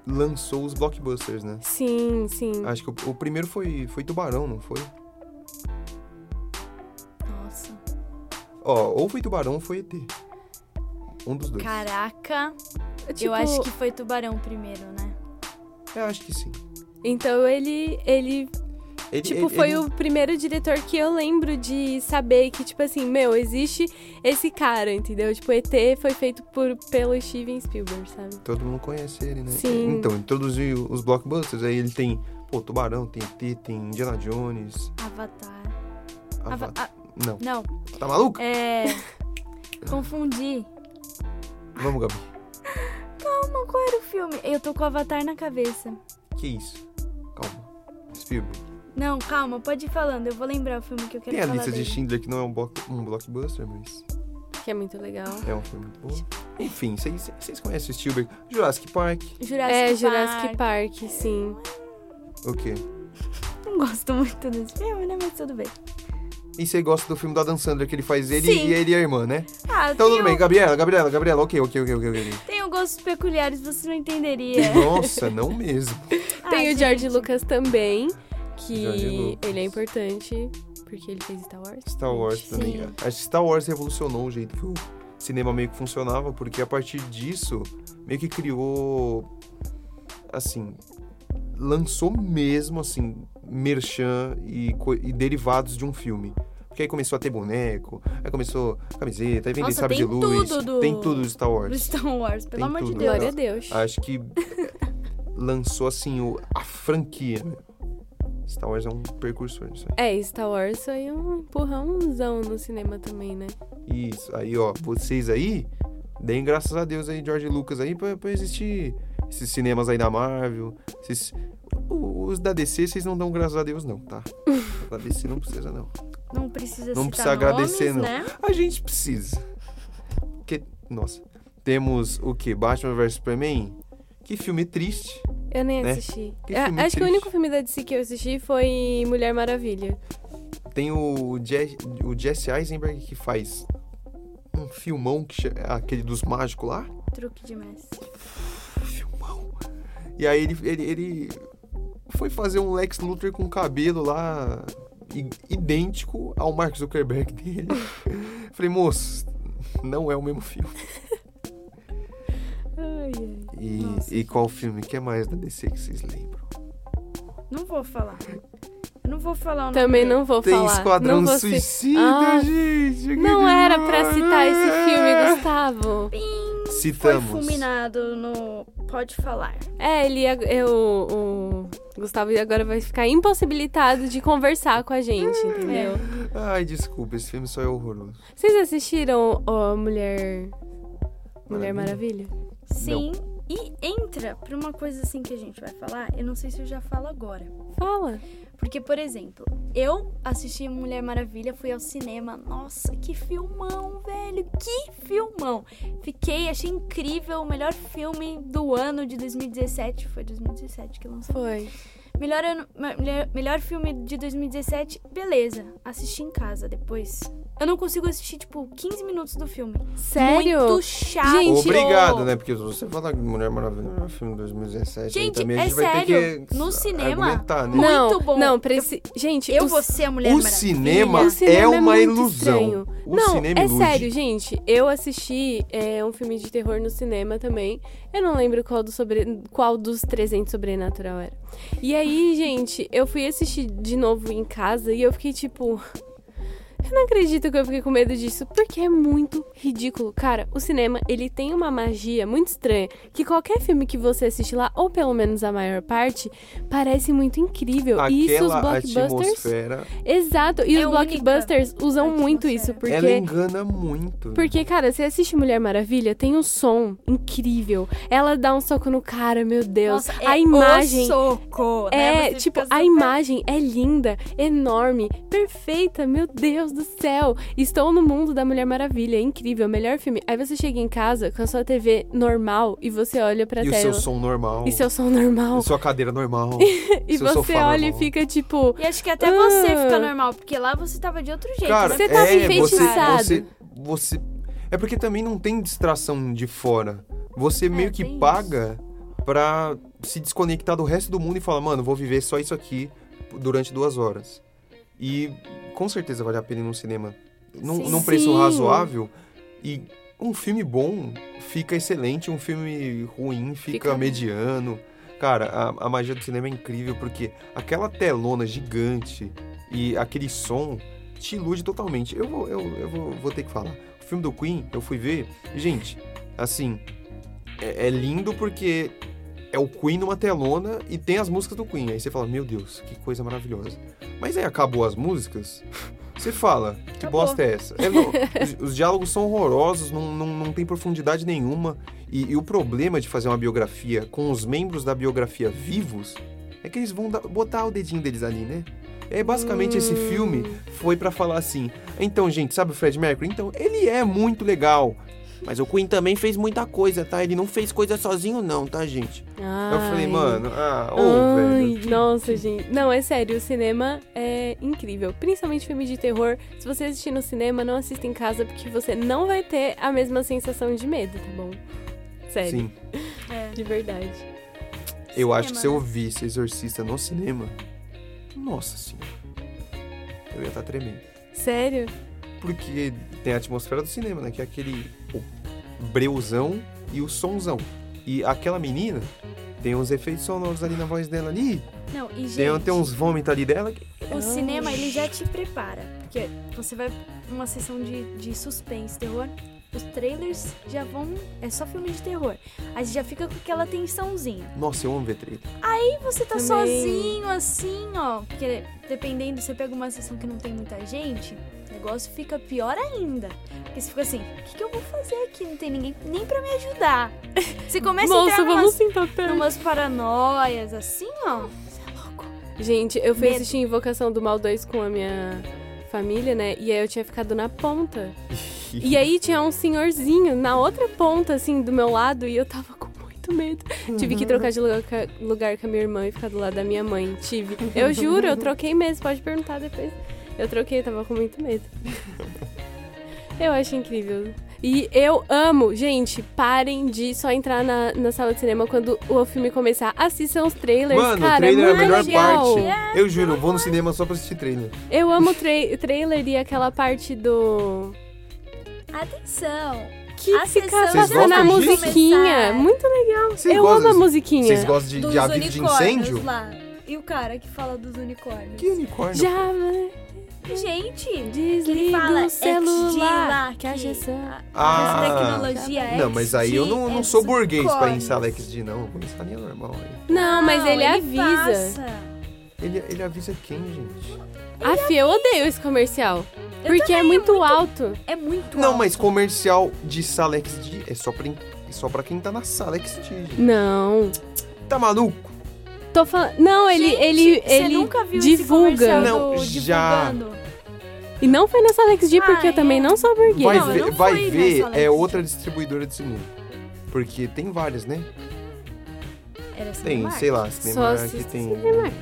[SPEAKER 5] lançou os blockbusters, né?
[SPEAKER 3] Sim, sim.
[SPEAKER 5] Acho que o, o primeiro foi, foi Tubarão, não foi?
[SPEAKER 1] Nossa.
[SPEAKER 5] Ó, ou foi Tubarão ou foi ET. Um dos dois.
[SPEAKER 1] Caraca.
[SPEAKER 3] Tipo,
[SPEAKER 1] Eu acho que foi Tubarão primeiro, né?
[SPEAKER 5] Eu acho que sim.
[SPEAKER 3] Então ele, ele
[SPEAKER 5] Ele,
[SPEAKER 3] tipo,
[SPEAKER 5] ele-
[SPEAKER 3] foi
[SPEAKER 5] ele-
[SPEAKER 3] o primeiro diretor que eu lembro de saber que, tipo assim, meu, existe esse cara, entendeu? Tipo, ET foi feito por, pelo Steven Spielberg, sabe?
[SPEAKER 5] Todo mundo conhece ele, né?
[SPEAKER 3] Sim.
[SPEAKER 5] Então, introduziu os blockbusters. Aí ele tem, pô, Tubarão, tem ET, tem Indiana Jones.
[SPEAKER 1] Avatar.
[SPEAKER 5] Ava-
[SPEAKER 1] Ava-
[SPEAKER 5] Não,
[SPEAKER 1] não,
[SPEAKER 5] tá maluco?
[SPEAKER 1] é. (laughs) Confundi.
[SPEAKER 5] Vamos, Gabi.
[SPEAKER 1] Calma, qual era o filme? Eu tô com o Avatar na cabeça.
[SPEAKER 5] Que isso? Calma. Spielberg.
[SPEAKER 1] Não, calma, pode ir falando. Eu vou lembrar o filme que eu quero
[SPEAKER 5] Tem a
[SPEAKER 1] falar
[SPEAKER 5] lista de. Schindler que não é um, block, um blockbuster, mas
[SPEAKER 3] Que é muito legal.
[SPEAKER 5] é um filme muito bom. Enfim, vocês conhecem o Spielberg. Jurassic Park.
[SPEAKER 1] Jurassic
[SPEAKER 3] é,
[SPEAKER 1] Park.
[SPEAKER 3] Jurassic Park, sim.
[SPEAKER 5] O quê?
[SPEAKER 1] Não gosto muito desse filme, né? Mas tudo bem.
[SPEAKER 5] E você gosta do filme do Adam Sandler, que ele faz ele
[SPEAKER 1] Sim.
[SPEAKER 5] e ele e a irmã, né?
[SPEAKER 1] Ah,
[SPEAKER 5] Então tudo
[SPEAKER 1] tenho,
[SPEAKER 5] bem, Gabriela, Gabriela, Gabriela, ok, ok, ok, ok, ok.
[SPEAKER 1] tenho gostos peculiares, você não entenderia.
[SPEAKER 5] Nossa, não mesmo. (laughs)
[SPEAKER 1] Ah,
[SPEAKER 3] Tem o George
[SPEAKER 1] gente.
[SPEAKER 3] Lucas também, que ele é importante, porque ele fez Star Wars.
[SPEAKER 5] Star Wars
[SPEAKER 3] Sim.
[SPEAKER 5] também. Acho que Star Wars revolucionou o jeito que o cinema meio que funcionava, porque a partir disso, meio que criou, assim, lançou mesmo, assim, merchan e, e derivados de um filme. Porque aí começou a ter boneco, aí começou camiseta, aí vender
[SPEAKER 1] Nossa,
[SPEAKER 5] sabre de luz.
[SPEAKER 1] do-
[SPEAKER 5] Tem tudo do Star
[SPEAKER 1] Do
[SPEAKER 5] Wars.
[SPEAKER 1] Star Wars, pelo
[SPEAKER 5] Tem
[SPEAKER 1] amor de. Deus.
[SPEAKER 3] Glória a Deus.
[SPEAKER 5] Acho que lançou, assim, o, a franquia. Né? Star Wars é um precursor disso aí.
[SPEAKER 3] É, Star Wars foi um empurrãozão no cinema também, né?
[SPEAKER 5] Isso, aí ó, vocês aí, deem graças a Deus aí, George Lucas aí, pra, pra existir esses cinemas aí da Marvel, esses... Os da DC, vocês não dão graças a Deus não, tá? (laughs) Os da DC não precisa não.
[SPEAKER 1] Não precisa
[SPEAKER 5] Não precisa agradecer,
[SPEAKER 1] nomes,
[SPEAKER 5] não.
[SPEAKER 1] né?
[SPEAKER 5] A gente precisa. Porque, nossa, temos o que? Batman vs Superman? Que filme triste.
[SPEAKER 3] Eu nem
[SPEAKER 5] Né?
[SPEAKER 3] assisti.
[SPEAKER 5] Que
[SPEAKER 3] É,
[SPEAKER 5] filme
[SPEAKER 3] acho que o
[SPEAKER 5] triste.
[SPEAKER 3] único filme da DC que eu assisti foi Mulher Maravilha.
[SPEAKER 5] Tem o, Je o Jesse Eisenberg que faz um filmão, que aquele dos mágicos lá.
[SPEAKER 1] Truque de mestre.
[SPEAKER 5] filmão. E aí ele, ele, ele foi fazer um Lex Luthor com cabelo lá idêntico ao Mark Zuckerberg dele. (laughs) Falei, moço, não é o mesmo filme. (laughs)
[SPEAKER 3] Ai, ai.
[SPEAKER 5] E,
[SPEAKER 1] Nossa,
[SPEAKER 5] e qual filme? que é mais da DC que vocês lembram?
[SPEAKER 1] Não vou falar. Eu não vou falar o nome
[SPEAKER 3] Também não vou
[SPEAKER 5] Tem
[SPEAKER 3] falar.
[SPEAKER 5] Esquadrão
[SPEAKER 3] não
[SPEAKER 5] Suicida,
[SPEAKER 3] Ah,
[SPEAKER 5] gente!
[SPEAKER 3] Não era pra citar esse filme, Gustavo.
[SPEAKER 1] Foi
[SPEAKER 5] Citamos.
[SPEAKER 1] fulminado no Pode Falar.
[SPEAKER 3] É, ele eu, o Gustavo agora vai ficar impossibilitado de conversar com a gente, entendeu?
[SPEAKER 5] Ai, desculpa, esse filme só é horroroso.
[SPEAKER 3] Vocês assistiram ó, Mulher Mulher Maravilha?
[SPEAKER 1] Sim. E entra pra uma coisa assim que a gente vai falar. Eu não sei se eu já falo agora.
[SPEAKER 3] Fala.
[SPEAKER 1] Porque, por exemplo, eu assisti Mulher Maravilha, fui ao cinema. Nossa, que filmão, velho! Que filmão! Fiquei, achei incrível. O melhor filme do ano de 2017. Foi 2017 que lançou.
[SPEAKER 3] Foi.
[SPEAKER 1] Melhor, ano, me- melhor, melhor filme de 2017, beleza. Assisti em casa depois. Eu não consigo assistir, tipo, 15 minutos do filme.
[SPEAKER 3] Sério?
[SPEAKER 1] Muito chato.
[SPEAKER 3] Gente,
[SPEAKER 5] Obrigado, né? Porque se você falar que Mulher Maravilha é um filme de 2017, aí
[SPEAKER 1] Gente,
[SPEAKER 5] também a
[SPEAKER 1] é
[SPEAKER 5] gente vai ter
[SPEAKER 1] sério,
[SPEAKER 5] que
[SPEAKER 1] no cinema,
[SPEAKER 5] né?
[SPEAKER 1] Muito
[SPEAKER 3] não,
[SPEAKER 1] bom.
[SPEAKER 3] Não, preci... gente,
[SPEAKER 1] Eu
[SPEAKER 3] o
[SPEAKER 1] vou ser a Mulher
[SPEAKER 5] O
[SPEAKER 1] Maravilha.
[SPEAKER 5] cinema,
[SPEAKER 3] O cinema
[SPEAKER 5] é
[SPEAKER 3] é
[SPEAKER 5] uma
[SPEAKER 3] muito
[SPEAKER 5] ilusão.
[SPEAKER 3] estranho.
[SPEAKER 5] O
[SPEAKER 3] não,
[SPEAKER 5] cinema
[SPEAKER 3] é
[SPEAKER 5] ilude.
[SPEAKER 3] sério, gente. Eu assisti é, um filme de terror no cinema também. Eu não lembro qual, do sobre... qual dos 300 sobrenatural era. E aí, gente, eu fui assistir de novo em casa e eu fiquei tipo. Eu não acredito que eu fiquei com medo disso, porque é muito ridículo. Cara, o cinema, ele tem uma magia muito estranha, que qualquer filme que você assiste lá, ou pelo menos a maior parte, parece muito incrível. e isso os
[SPEAKER 5] Aquela
[SPEAKER 3] blockbusters...
[SPEAKER 5] atmosfera,
[SPEAKER 3] Exato, e
[SPEAKER 1] É
[SPEAKER 3] os
[SPEAKER 1] única
[SPEAKER 3] blockbusters usam muito isso,
[SPEAKER 1] atmosfera.
[SPEAKER 5] ela
[SPEAKER 3] porque...
[SPEAKER 5] engana muito.
[SPEAKER 3] Porque, cara, você assiste Mulher Maravilha, tem um som incrível. Ela dá um soco no cara, meu Deus.
[SPEAKER 1] Nossa,
[SPEAKER 3] a
[SPEAKER 1] é
[SPEAKER 3] imagem
[SPEAKER 1] o soco,
[SPEAKER 3] é,
[SPEAKER 1] né?
[SPEAKER 3] Tipo, a imagem é linda, enorme, perfeita, meu Deus do do céu, estou no mundo da Mulher Maravilha, é incrível, melhor filme. Aí você chega em casa com a sua TV normal e você olha pra
[SPEAKER 5] E o
[SPEAKER 3] tela.
[SPEAKER 5] seu som normal.
[SPEAKER 3] E seu som normal.
[SPEAKER 5] E sua cadeira normal. (laughs)
[SPEAKER 3] E você olha e
[SPEAKER 5] normal.
[SPEAKER 3] fica tipo.
[SPEAKER 1] E acho que até você
[SPEAKER 3] Ah.
[SPEAKER 1] fica normal, porque lá você tava de outro jeito.
[SPEAKER 5] Cara,
[SPEAKER 1] né?
[SPEAKER 3] Você tava
[SPEAKER 5] é,
[SPEAKER 3] enfeitiçado.
[SPEAKER 5] Você, você, você- É porque também não tem distração de fora. Você meio que
[SPEAKER 1] É,
[SPEAKER 5] paga pra se desconectar do resto do mundo e falar, mano, vou viver só isso aqui durante duas horas. E com certeza vale a pena ir num cinema num,
[SPEAKER 1] Sim.
[SPEAKER 5] num preço
[SPEAKER 3] Sim.
[SPEAKER 5] razoável. E um filme bom fica excelente, um filme ruim fica,
[SPEAKER 3] Fica-
[SPEAKER 5] mediano. Cara, a, a magia do cinema é incrível porque aquela telona gigante e aquele som te ilude totalmente. Eu vou, eu, eu vou, vou ter que falar. O filme do Queen, eu fui ver. e, Gente, assim, é, é lindo porque é o Queen numa telona e tem as músicas do Queen. Aí você fala, meu Deus, que coisa maravilhosa. Mas aí acabou as músicas, você fala, que
[SPEAKER 1] Acabou.
[SPEAKER 5] bosta é essa? É, não, os, os diálogos são horrorosos, não, não, não tem profundidade nenhuma. E, e o problema de fazer uma biografia com os membros da biografia vivos é que eles vão dar- botar o dedinho deles ali, né? Aí, basicamente, esse
[SPEAKER 3] Hum.
[SPEAKER 5] filme foi pra falar assim: então, gente, sabe o Fred Mercury? Então, ele é muito legal. Mas o Queen também fez muita coisa, tá? Ele não fez coisa sozinho, não, tá, gente? Eu falei,
[SPEAKER 3] Ai.
[SPEAKER 5] mano, ah, ô,
[SPEAKER 3] Ai,
[SPEAKER 5] velho.
[SPEAKER 3] nossa, gente. Não, é sério, o cinema é incrível. Principalmente filme de terror. Se você assistir no cinema, não assista em casa, porque você não vai ter a mesma sensação de medo, tá bom? Sério,
[SPEAKER 5] Sim, (laughs)
[SPEAKER 1] É.
[SPEAKER 3] de verdade.
[SPEAKER 5] eu acho que se eu
[SPEAKER 1] Cinema, né?
[SPEAKER 5] Exorcista no cinema, nossa senhora, eu ia estar tremendo.
[SPEAKER 3] Sério?
[SPEAKER 5] Porque tem a atmosfera do cinema, né? Que é aquele breuzão e o sonzão. E aquela menina tem uns efeitos sonoros ali na voz dela ali.
[SPEAKER 1] Não, e gente,
[SPEAKER 5] Tem, tem uns vômitos ali dela. que-
[SPEAKER 1] o cinema, ele já te prepara. Porque você vai numa sessão de, de suspense, terror, os trailers já vão... É só filme de terror. Aí você já fica com aquela tensãozinha.
[SPEAKER 5] Nossa, eu amo ver trailer.
[SPEAKER 1] Aí você tá
[SPEAKER 3] Também.
[SPEAKER 1] sozinho, assim, ó. Porque dependendo, você pega uma sessão que não tem muita gente, o negócio fica pior ainda. Porque você fica assim, o que, que eu vou fazer aqui? Não tem ninguém nem pra me ajudar. (laughs) Você começa a
[SPEAKER 3] Moço,
[SPEAKER 1] entrar
[SPEAKER 3] vamos
[SPEAKER 1] numas paranoias, assim, ó. Você é louco.
[SPEAKER 3] Gente, eu fui
[SPEAKER 1] Medo.
[SPEAKER 3] assistir Invocação do Mal 2 com a minha família, né? E aí eu tinha ficado na ponta. (laughs) E aí tinha um senhorzinho na outra ponta, assim, do meu lado, e eu tava com muito medo. Tive que trocar de lugar, lugar com a minha irmã e ficar do lado da minha mãe. Tive. Eu (laughs) juro, eu troquei mesmo, pode perguntar depois. Eu troquei, eu tava com muito medo. (laughs) Eu acho incrível. E eu amo, gente, parem de só entrar na, na sala de cinema quando o filme começar. Assistam os trailers,
[SPEAKER 5] Mano,
[SPEAKER 3] cara,
[SPEAKER 5] o trailer é,
[SPEAKER 3] é
[SPEAKER 5] a melhor
[SPEAKER 3] legal.
[SPEAKER 5] parte. Eu juro, eu vou no cinema só pra assistir trailer.
[SPEAKER 3] Eu amo o tra- trailer e aquela parte do.
[SPEAKER 1] Atenção!
[SPEAKER 3] Que
[SPEAKER 1] A
[SPEAKER 3] fica passando a
[SPEAKER 5] gostam disso?
[SPEAKER 3] musiquinha.
[SPEAKER 1] Começar.
[SPEAKER 3] Muito legal.
[SPEAKER 5] Vocês
[SPEAKER 3] eu amo a musiquinha.
[SPEAKER 5] Vocês gostam de, de aviso de
[SPEAKER 1] unicórnios
[SPEAKER 5] incêndio?
[SPEAKER 1] lá. E o cara que fala dos unicórnios.
[SPEAKER 5] Que unicórnio?
[SPEAKER 3] Já né?
[SPEAKER 1] Gente,
[SPEAKER 3] desliga
[SPEAKER 1] fala
[SPEAKER 3] o celular.
[SPEAKER 1] XD lá,
[SPEAKER 3] que a gestão.
[SPEAKER 5] Ah.
[SPEAKER 1] essa tecnologia é
[SPEAKER 5] Não, mas aí eu não, não sou
[SPEAKER 1] é
[SPEAKER 5] burguês pra sala XD, não. Eu vou salinha normal aí.
[SPEAKER 3] Não, mas ele, avisa.
[SPEAKER 1] passa.
[SPEAKER 5] Ele, ele avisa quem, gente?
[SPEAKER 3] A Fia, eu odeio esse comercial.
[SPEAKER 1] Eu
[SPEAKER 3] porque é
[SPEAKER 1] também,
[SPEAKER 3] muito,
[SPEAKER 1] muito-
[SPEAKER 3] alto.
[SPEAKER 1] É muito
[SPEAKER 5] Não,
[SPEAKER 1] alto.
[SPEAKER 5] mas comercial de sala XD é só pra, é só pra quem tá na sala XD, gente.
[SPEAKER 3] Não.
[SPEAKER 5] Tá maluco?
[SPEAKER 3] Tô falando. Não, ele,
[SPEAKER 1] Gente,
[SPEAKER 3] ele,
[SPEAKER 1] você
[SPEAKER 3] ele
[SPEAKER 1] nunca viu
[SPEAKER 3] divulga.
[SPEAKER 1] esse comercial
[SPEAKER 5] Não,
[SPEAKER 1] do
[SPEAKER 5] já.
[SPEAKER 1] divulgando?
[SPEAKER 3] E não foi na sala XD, porque
[SPEAKER 1] Ah,
[SPEAKER 3] eu também
[SPEAKER 1] é?
[SPEAKER 3] não sou burguesa.
[SPEAKER 5] Vai
[SPEAKER 1] Não,
[SPEAKER 5] ver,
[SPEAKER 1] não
[SPEAKER 5] vai ver
[SPEAKER 1] nessa
[SPEAKER 5] é outra distribuidora de cinema. Porque tem várias, né?
[SPEAKER 1] Era
[SPEAKER 5] Tem,
[SPEAKER 1] Cinemark.
[SPEAKER 5] sei lá,
[SPEAKER 3] Só
[SPEAKER 5] cinema que tem.
[SPEAKER 3] Cinemark.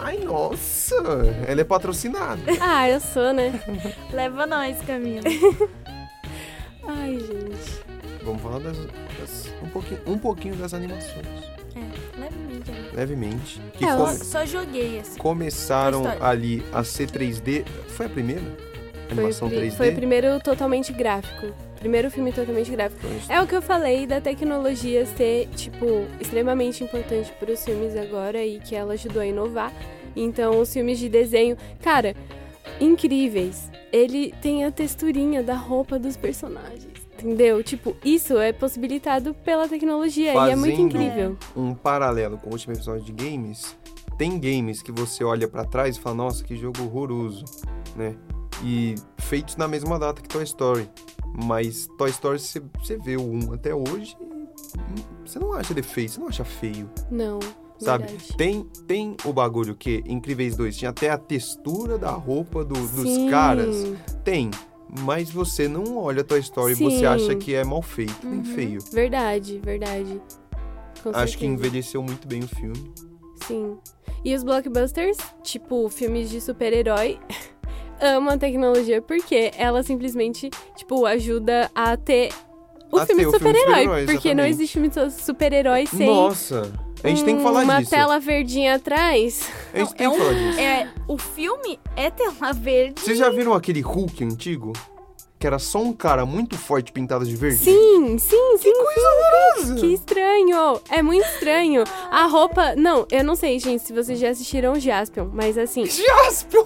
[SPEAKER 5] Ai, nossa! Ela é patrocinada. (laughs)
[SPEAKER 3] Ah, eu sou, né? (laughs)
[SPEAKER 1] Leva nós, Camila. (laughs)
[SPEAKER 3] Ai, gente.
[SPEAKER 5] Vamos falar das, das- um, pouquinho, um pouquinho das animações.
[SPEAKER 1] É, levemente.
[SPEAKER 5] Que
[SPEAKER 3] É,
[SPEAKER 1] Só,
[SPEAKER 5] come-
[SPEAKER 1] só joguei, assim.
[SPEAKER 5] começaram ali a ser 3D. Foi a primeira?
[SPEAKER 3] Foi, o
[SPEAKER 5] Animação
[SPEAKER 3] pri-
[SPEAKER 5] 3D?
[SPEAKER 3] foi o primeiro totalmente gráfico. Primeiro filme totalmente gráfico. É o que eu falei da tecnologia ser, tipo, extremamente importante para os filmes agora e que ela ajudou a inovar. Então, os filmes de desenho, cara, incríveis. Ele tem a texturinha da roupa dos personagens, entendeu? Tipo, isso é possibilitado pela tecnologia e é muito
[SPEAKER 5] Fazendo-
[SPEAKER 3] incrível.
[SPEAKER 5] um paralelo com o último episódio de games, tem games que você olha pra trás e fala, nossa, que jogo horroroso, né? E feitos na mesma data que Toy Story. Mas Toy Story, você vê o 1 até hoje, hum, você não acha defeito, você não acha feio.
[SPEAKER 3] Não.
[SPEAKER 5] Sabe?
[SPEAKER 3] Verdade.
[SPEAKER 5] Tem, tem o bagulho que Incríveis 2 tinha até a textura da roupa do- dos caras. Tem. Mas você não olha a tua história e você acha que é mal feito, nem
[SPEAKER 1] Uhum.
[SPEAKER 5] feio.
[SPEAKER 3] Verdade, verdade. Com
[SPEAKER 5] Acho que
[SPEAKER 3] certeza.
[SPEAKER 5] envelheceu muito bem o filme.
[SPEAKER 3] Sim. E os blockbusters, tipo, filmes de super-herói, (laughs) amam a tecnologia porque ela simplesmente, tipo, ajuda a ter o
[SPEAKER 5] A
[SPEAKER 3] filme de super-herói.
[SPEAKER 5] super-herói,
[SPEAKER 3] porque não existe filme de super-herói sem
[SPEAKER 5] Nossa, a gente tem que falar
[SPEAKER 3] uma
[SPEAKER 5] disso.
[SPEAKER 3] tela verdinha atrás.
[SPEAKER 5] A gente
[SPEAKER 1] Não,
[SPEAKER 5] tem
[SPEAKER 1] é
[SPEAKER 5] que
[SPEAKER 1] um-
[SPEAKER 5] falar disso.
[SPEAKER 1] É, o filme é tela verde.
[SPEAKER 5] Vocês já viram aquele Hulk antigo? Que era só um cara muito forte pintado de verde?
[SPEAKER 3] Sim, sim, sim.
[SPEAKER 5] Nossa!
[SPEAKER 3] Que estranho! É muito estranho. A roupa. Não, eu não sei, gente, se vocês já assistiram Jaspion, mas assim, (laughs)
[SPEAKER 5] Jaspion!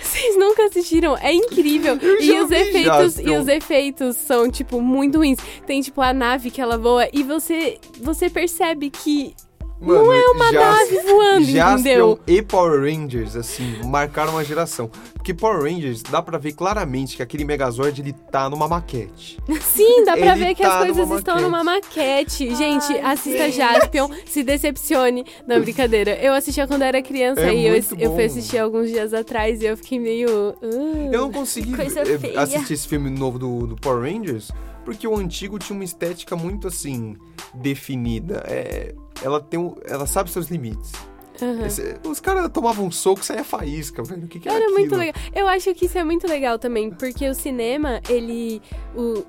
[SPEAKER 3] vocês nunca assistiram. É incrível. E os efeitos
[SPEAKER 5] Jaspion.
[SPEAKER 3] e os efeitos são, tipo, muito ruins. Tem, tipo, a nave que ela voa e você, você percebe que
[SPEAKER 5] Mano,
[SPEAKER 3] não é uma nave voando,
[SPEAKER 5] Jaspion
[SPEAKER 3] entendeu?
[SPEAKER 5] e Power Rangers, assim, marcaram uma geração. Porque Power Rangers, dá pra ver claramente que aquele Megazord, ele tá numa maquete. (laughs)
[SPEAKER 3] Sim, dá pra
[SPEAKER 5] Ele
[SPEAKER 3] ver que
[SPEAKER 5] tá
[SPEAKER 3] as coisas
[SPEAKER 5] numa
[SPEAKER 3] estão numa maquete. Gente,
[SPEAKER 1] Ai,
[SPEAKER 3] assista
[SPEAKER 1] gente.
[SPEAKER 3] Jaspion, se decepcione. Não, brincadeira. Eu assistia quando era criança
[SPEAKER 5] É
[SPEAKER 3] e eu, eu fui assistir alguns dias atrás e eu fiquei meio. "Ah".
[SPEAKER 5] Eu não consegui eh, assistir esse filme novo do, do Power Rangers, porque o antigo tinha uma estética muito, assim, definida. É, ela, tem, ela sabe seus limites.
[SPEAKER 3] Aham.
[SPEAKER 5] Esse- os caras tomavam um soco e saia faísca, velho. O que, que era,
[SPEAKER 3] Era
[SPEAKER 5] aquilo?
[SPEAKER 3] muito legal. Eu acho que isso é muito legal também, porque o cinema, ele. O,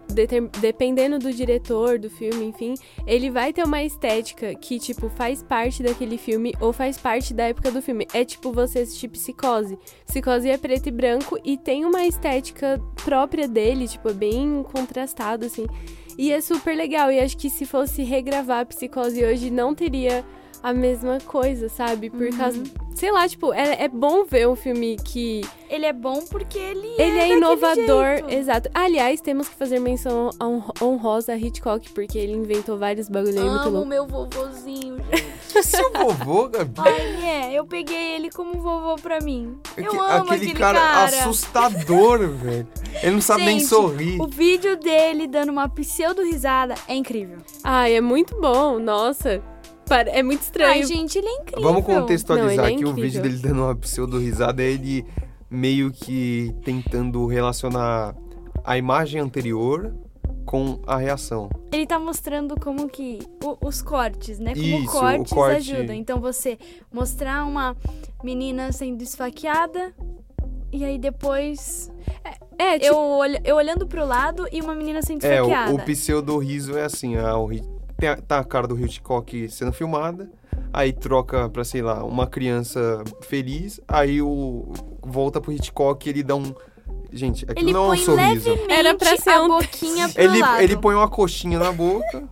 [SPEAKER 3] dependendo do diretor, do filme, enfim, ele vai ter uma estética que, tipo, faz parte daquele filme ou faz parte da época do filme. É tipo você assistir Psicose. Psicose é preto e branco e tem uma estética própria dele, tipo, é bem contrastado, assim. E é super legal. E acho que se fosse regravar Psicose hoje, não teria a mesma coisa, sabe? Por
[SPEAKER 1] Uhum.
[SPEAKER 3] causa. Sei lá, tipo, é, é bom ver um filme que
[SPEAKER 1] Ele é bom porque ele,
[SPEAKER 3] ele é, inovador.
[SPEAKER 1] jeito.
[SPEAKER 3] Exato. Aliás, temos que fazer menção hon- honrosa a Hitchcock, porque ele inventou vários bagulho aí muito
[SPEAKER 1] Amo
[SPEAKER 3] louco.
[SPEAKER 1] meu vovozinho, gente. (laughs)
[SPEAKER 5] Seu vovô, Gabi.
[SPEAKER 1] Ai, é, eu peguei ele como vovô pra mim. Eu
[SPEAKER 5] Aque-
[SPEAKER 1] amo
[SPEAKER 5] aquele
[SPEAKER 1] aquele
[SPEAKER 5] cara,
[SPEAKER 1] cara.
[SPEAKER 5] assustador, (laughs) velho. Ele não sabe nem
[SPEAKER 1] Gente,
[SPEAKER 5] sorrir.
[SPEAKER 1] O vídeo dele dando uma pseudo-risada é incrível.
[SPEAKER 3] Ai, é muito bom. Nossa. É muito estranho.
[SPEAKER 1] Ai, gente, ele é incrível.
[SPEAKER 5] Vamos contextualizar
[SPEAKER 3] Não, ele é
[SPEAKER 5] aqui o vídeo dele dando uma pseudo-risada, é ele meio que tentando relacionar a imagem anterior com a reação.
[SPEAKER 1] Ele tá mostrando como que o- os cortes, né? Como
[SPEAKER 5] Isso, o
[SPEAKER 1] cortes
[SPEAKER 5] corte-
[SPEAKER 1] ajudam. Então você mostrar uma menina sendo esfaqueada e aí depois
[SPEAKER 3] é, tipo,
[SPEAKER 1] eu, eu olhando pro lado e uma menina sendo
[SPEAKER 5] É,
[SPEAKER 1] esfaqueada.
[SPEAKER 5] o, o pseudo-riso é assim, a, o, tem a- tá a cara do Hitchcock sendo filmada, aí troca pra, sei lá, uma criança feliz, aí o volta pro Hitchcock e ele dá um... Gente, aquilo
[SPEAKER 1] Ele
[SPEAKER 5] não é um sorriso.
[SPEAKER 3] Era pra ser
[SPEAKER 1] a
[SPEAKER 3] um-
[SPEAKER 1] boquinha pro
[SPEAKER 5] Ele,
[SPEAKER 1] lado.
[SPEAKER 5] ele põe uma coxinha na boca.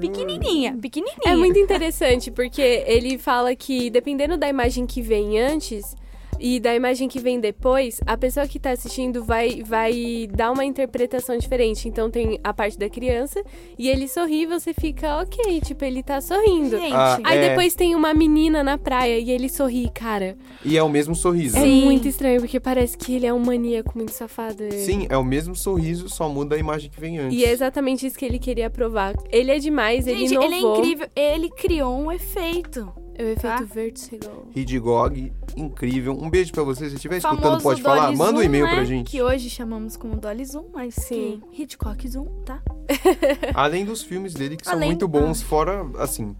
[SPEAKER 1] Pequenininha, pequenininha.
[SPEAKER 3] É muito interessante, porque ele fala que dependendo da imagem que vem antes e da imagem que vem depois, a pessoa que tá assistindo vai, vai dar uma interpretação diferente. Então tem a parte da criança e ele sorri e você fica, ok, tipo, ele tá sorrindo.
[SPEAKER 1] Gente,
[SPEAKER 5] Ah,
[SPEAKER 3] Aí
[SPEAKER 5] É.
[SPEAKER 3] depois tem uma menina na praia e ele sorri, cara.
[SPEAKER 5] E é o mesmo sorriso.
[SPEAKER 3] É
[SPEAKER 1] Sim.
[SPEAKER 3] muito estranho, porque parece que ele é um maníaco muito safado.
[SPEAKER 5] Sim, é o mesmo sorriso, só muda a imagem que vem antes.
[SPEAKER 3] E é exatamente isso que ele queria provar. Ele é demais, ele
[SPEAKER 1] gente,
[SPEAKER 3] inovou.
[SPEAKER 1] ele é incrível. Ele criou um efeito.
[SPEAKER 3] É o efeito
[SPEAKER 1] Tá?
[SPEAKER 3] vertical.
[SPEAKER 5] Hidgog, incrível. Um beijo pra você. Se estiver escutando, pode falar.
[SPEAKER 1] Dolly
[SPEAKER 5] Manda um
[SPEAKER 1] Zoom,
[SPEAKER 5] e-mail
[SPEAKER 1] né?
[SPEAKER 5] pra gente.
[SPEAKER 1] Que hoje chamamos como Dolly Zoom, mas
[SPEAKER 3] Sim.
[SPEAKER 1] Hitchcock Zoom, tá?
[SPEAKER 5] Além dos filmes dele, que são
[SPEAKER 1] Além-
[SPEAKER 5] muito bons, fora, assim...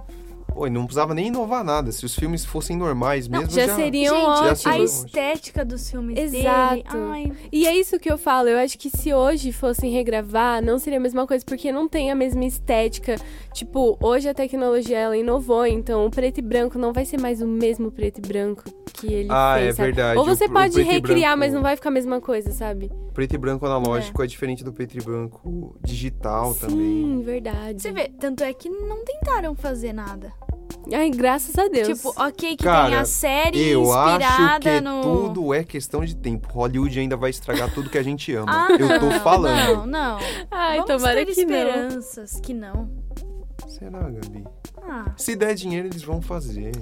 [SPEAKER 5] Pô, não precisava nem inovar nada. Se os filmes fossem normais
[SPEAKER 1] Não,
[SPEAKER 5] mesmo,
[SPEAKER 3] já
[SPEAKER 5] já...
[SPEAKER 3] seriam
[SPEAKER 1] gente,
[SPEAKER 3] ótimos.
[SPEAKER 5] Já
[SPEAKER 1] a
[SPEAKER 5] seria
[SPEAKER 1] estética dos filmes
[SPEAKER 3] Exato.
[SPEAKER 1] dele. Ai,
[SPEAKER 3] E é isso que eu falo. Eu acho que se hoje fossem regravar, não seria a mesma coisa, porque não tem a mesma estética. Tipo, hoje a tecnologia ela inovou, então o preto e branco não vai ser mais o mesmo preto e branco que ele
[SPEAKER 5] Ah,
[SPEAKER 3] fez.
[SPEAKER 5] é
[SPEAKER 3] sabe?
[SPEAKER 5] verdade.
[SPEAKER 3] Ou você
[SPEAKER 5] O- o
[SPEAKER 3] pode
[SPEAKER 5] e
[SPEAKER 3] recriar,
[SPEAKER 5] branco-
[SPEAKER 3] mas não vai ficar a mesma coisa, sabe?
[SPEAKER 5] Preto e branco analógico é, diferente do preto e branco digital
[SPEAKER 3] Sim,
[SPEAKER 5] também.
[SPEAKER 3] verdade.
[SPEAKER 1] você vê, tanto é que não tentaram fazer nada.
[SPEAKER 3] Ai, graças a Deus.
[SPEAKER 1] Tipo, ok que
[SPEAKER 5] Cara,
[SPEAKER 1] tem a série
[SPEAKER 5] Eu acho
[SPEAKER 1] inspirada
[SPEAKER 5] que
[SPEAKER 1] no...
[SPEAKER 5] tudo é questão de tempo. Hollywood ainda vai estragar tudo que a gente ama.
[SPEAKER 1] Ah,
[SPEAKER 5] Eu tô
[SPEAKER 1] não,
[SPEAKER 5] falando.
[SPEAKER 1] Não, não.
[SPEAKER 3] Ai,
[SPEAKER 1] Vamos
[SPEAKER 3] tomara
[SPEAKER 1] ter
[SPEAKER 3] que não.
[SPEAKER 1] esperanças que não.
[SPEAKER 5] Será, Gabi?
[SPEAKER 1] Ah,
[SPEAKER 5] Se der dinheiro, eles vão fazer.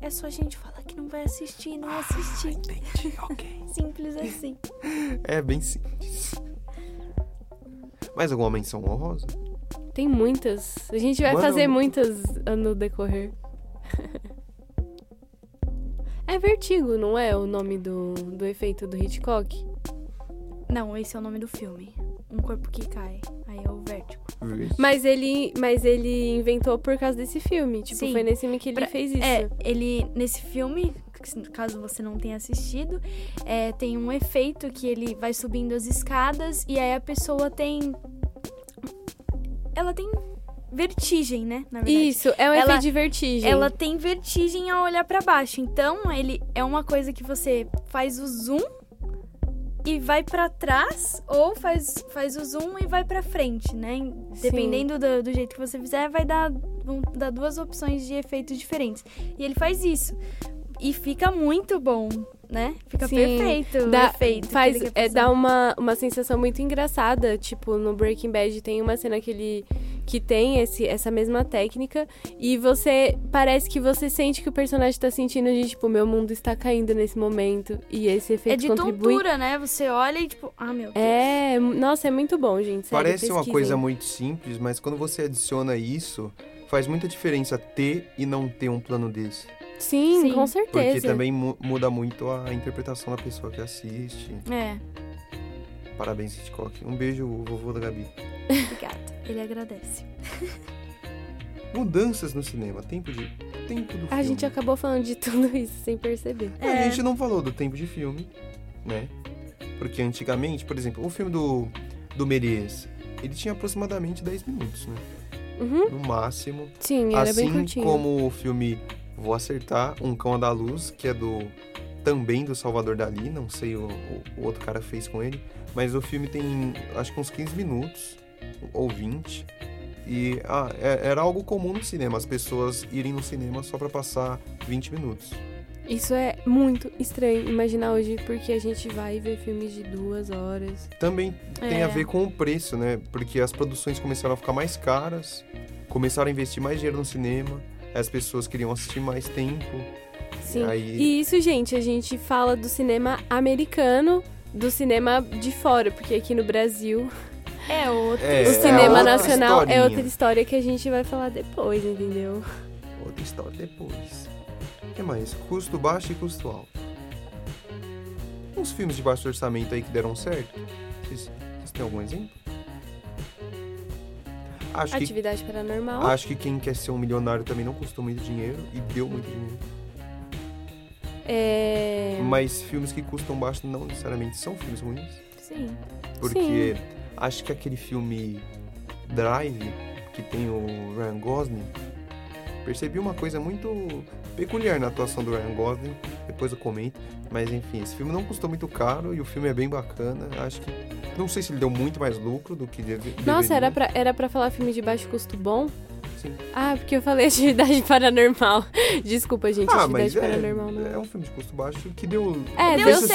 [SPEAKER 1] é só a gente falar que não vai assistir e não assistir.
[SPEAKER 5] Entendi, (laughs) ok.
[SPEAKER 1] Simples assim.
[SPEAKER 5] É bem simples. Mais alguma menção honrosa?
[SPEAKER 3] Tem muitas. A gente vai
[SPEAKER 5] Manda
[SPEAKER 3] fazer muitas no decorrer. (laughs) É Vertigo, não é o nome do, do efeito do Hitchcock?
[SPEAKER 1] Não, esse é o nome do filme. Um corpo que cai. Aí é o vértigo.
[SPEAKER 3] Mas ele, mas ele inventou por causa desse filme. Tipo,
[SPEAKER 1] Sim.
[SPEAKER 3] foi nesse filme que ele
[SPEAKER 1] Pra-
[SPEAKER 3] fez isso.
[SPEAKER 1] É, ele, nesse filme, caso você não tenha assistido, é, tem um efeito que ele vai subindo as escadas e aí a pessoa tem. Ela tem vertigem, né? Na verdade.
[SPEAKER 3] Isso, é um
[SPEAKER 1] Ela-
[SPEAKER 3] efeito de vertigem.
[SPEAKER 1] Ela tem vertigem ao olhar pra baixo. Então, ele é uma coisa que você faz o zoom e vai pra trás ou faz, faz o zoom e vai pra frente, né? Dependendo do, do jeito que você fizer, vai dar, vão dar duas opções de efeitos diferentes. E ele faz isso. E fica muito bom, né? Fica
[SPEAKER 3] Sim,
[SPEAKER 1] perfeito
[SPEAKER 3] Dá-
[SPEAKER 1] o efeito. que
[SPEAKER 3] faz é, dá uma, uma sensação muito engraçada. Tipo, no Breaking Bad tem uma cena que ele que tem esse, essa mesma técnica e você parece que você sente que o personagem tá sentindo de tipo, meu mundo está caindo nesse momento e esse
[SPEAKER 1] É
[SPEAKER 3] efeito
[SPEAKER 1] de
[SPEAKER 3] contribui.
[SPEAKER 1] tontura, né? Você olha e tipo, ah, meu Deus.
[SPEAKER 3] É, nossa, é muito bom, gente. sério,
[SPEAKER 5] Parece uma coisa muito simples, mas quando você adiciona isso, faz muita diferença ter e não ter um plano desse.
[SPEAKER 3] Sim,
[SPEAKER 1] Sim.
[SPEAKER 3] com
[SPEAKER 5] Porque
[SPEAKER 3] certeza.
[SPEAKER 5] também mu- muda muito a interpretação da pessoa que assiste.
[SPEAKER 1] É,
[SPEAKER 5] Parabéns, Hitchcock. Um beijo, vovô da Gabi. (laughs)
[SPEAKER 1] obrigada. Ele agradece. (laughs)
[SPEAKER 5] Mudanças no cinema, tempo de. Tempo do
[SPEAKER 3] A
[SPEAKER 5] filme.
[SPEAKER 3] gente acabou falando de tudo isso sem perceber.
[SPEAKER 5] A
[SPEAKER 1] É.
[SPEAKER 5] gente não falou do tempo de filme, né? Porque antigamente, por exemplo, o filme do, do Merias, ele tinha aproximadamente 10 minutos, né?
[SPEAKER 3] Uhum.
[SPEAKER 5] No máximo.
[SPEAKER 3] Sim, era bem
[SPEAKER 5] assim
[SPEAKER 3] curtinho.
[SPEAKER 5] como o filme Vou Acertar, Um Cão da Luz, que é do também do Salvador Dali, não sei o, o, o outro cara fez com ele, mas o filme tem acho que uns 15 minutos ou 20. E ah, é- era algo comum no cinema, as pessoas irem no cinema só pra passar 20 minutos.
[SPEAKER 3] Isso é muito estranho imaginar hoje, porque a gente vai ver filmes de duas horas.
[SPEAKER 5] Também tem
[SPEAKER 1] É.
[SPEAKER 5] a ver com o preço, né? Porque as produções começaram a ficar mais caras, começaram a investir mais dinheiro no cinema, as pessoas queriam assistir mais tempo.
[SPEAKER 3] Sim.
[SPEAKER 5] Aí-
[SPEAKER 3] E isso, gente, a gente fala do cinema americano, do cinema de fora, porque aqui no Brasil
[SPEAKER 1] É outro.
[SPEAKER 5] É,
[SPEAKER 3] o
[SPEAKER 5] é
[SPEAKER 3] cinema
[SPEAKER 5] outra
[SPEAKER 3] nacional é
[SPEAKER 5] historinha.
[SPEAKER 3] outra história que a gente vai falar depois, entendeu?
[SPEAKER 5] Outra história depois. O que mais? Custo baixo e custo alto. Uns filmes de baixo orçamento aí que deram certo. Vocês, vocês têm algum exemplo? Acho que,
[SPEAKER 3] Atividade paranormal.
[SPEAKER 5] acho que quem quer ser um milionário também não custou muito dinheiro e deu muito dinheiro.
[SPEAKER 3] É...
[SPEAKER 5] Mas filmes que custam baixo não necessariamente são filmes ruins.
[SPEAKER 1] Sim.
[SPEAKER 5] Porque acho que aquele filme Drive, que tem o Ryan Gosling, percebi uma coisa muito peculiar na atuação do Ryan Gosling, depois eu comento. Mas enfim, esse filme não custou muito caro e o filme é bem bacana. Acho que. Não sei se ele deu muito mais lucro do que deve,
[SPEAKER 3] Nossa,
[SPEAKER 5] deveria.
[SPEAKER 3] era pra, era pra falar filme de baixo custo bom?
[SPEAKER 5] Sim.
[SPEAKER 3] Ah, porque eu falei atividade (laughs) paranormal. Desculpa, gente,
[SPEAKER 5] Ah,
[SPEAKER 3] atividade
[SPEAKER 5] mas é,
[SPEAKER 3] paranormal não.
[SPEAKER 5] é um filme de custo baixo que deu.
[SPEAKER 3] É,
[SPEAKER 1] Deu,
[SPEAKER 3] deu
[SPEAKER 1] certo,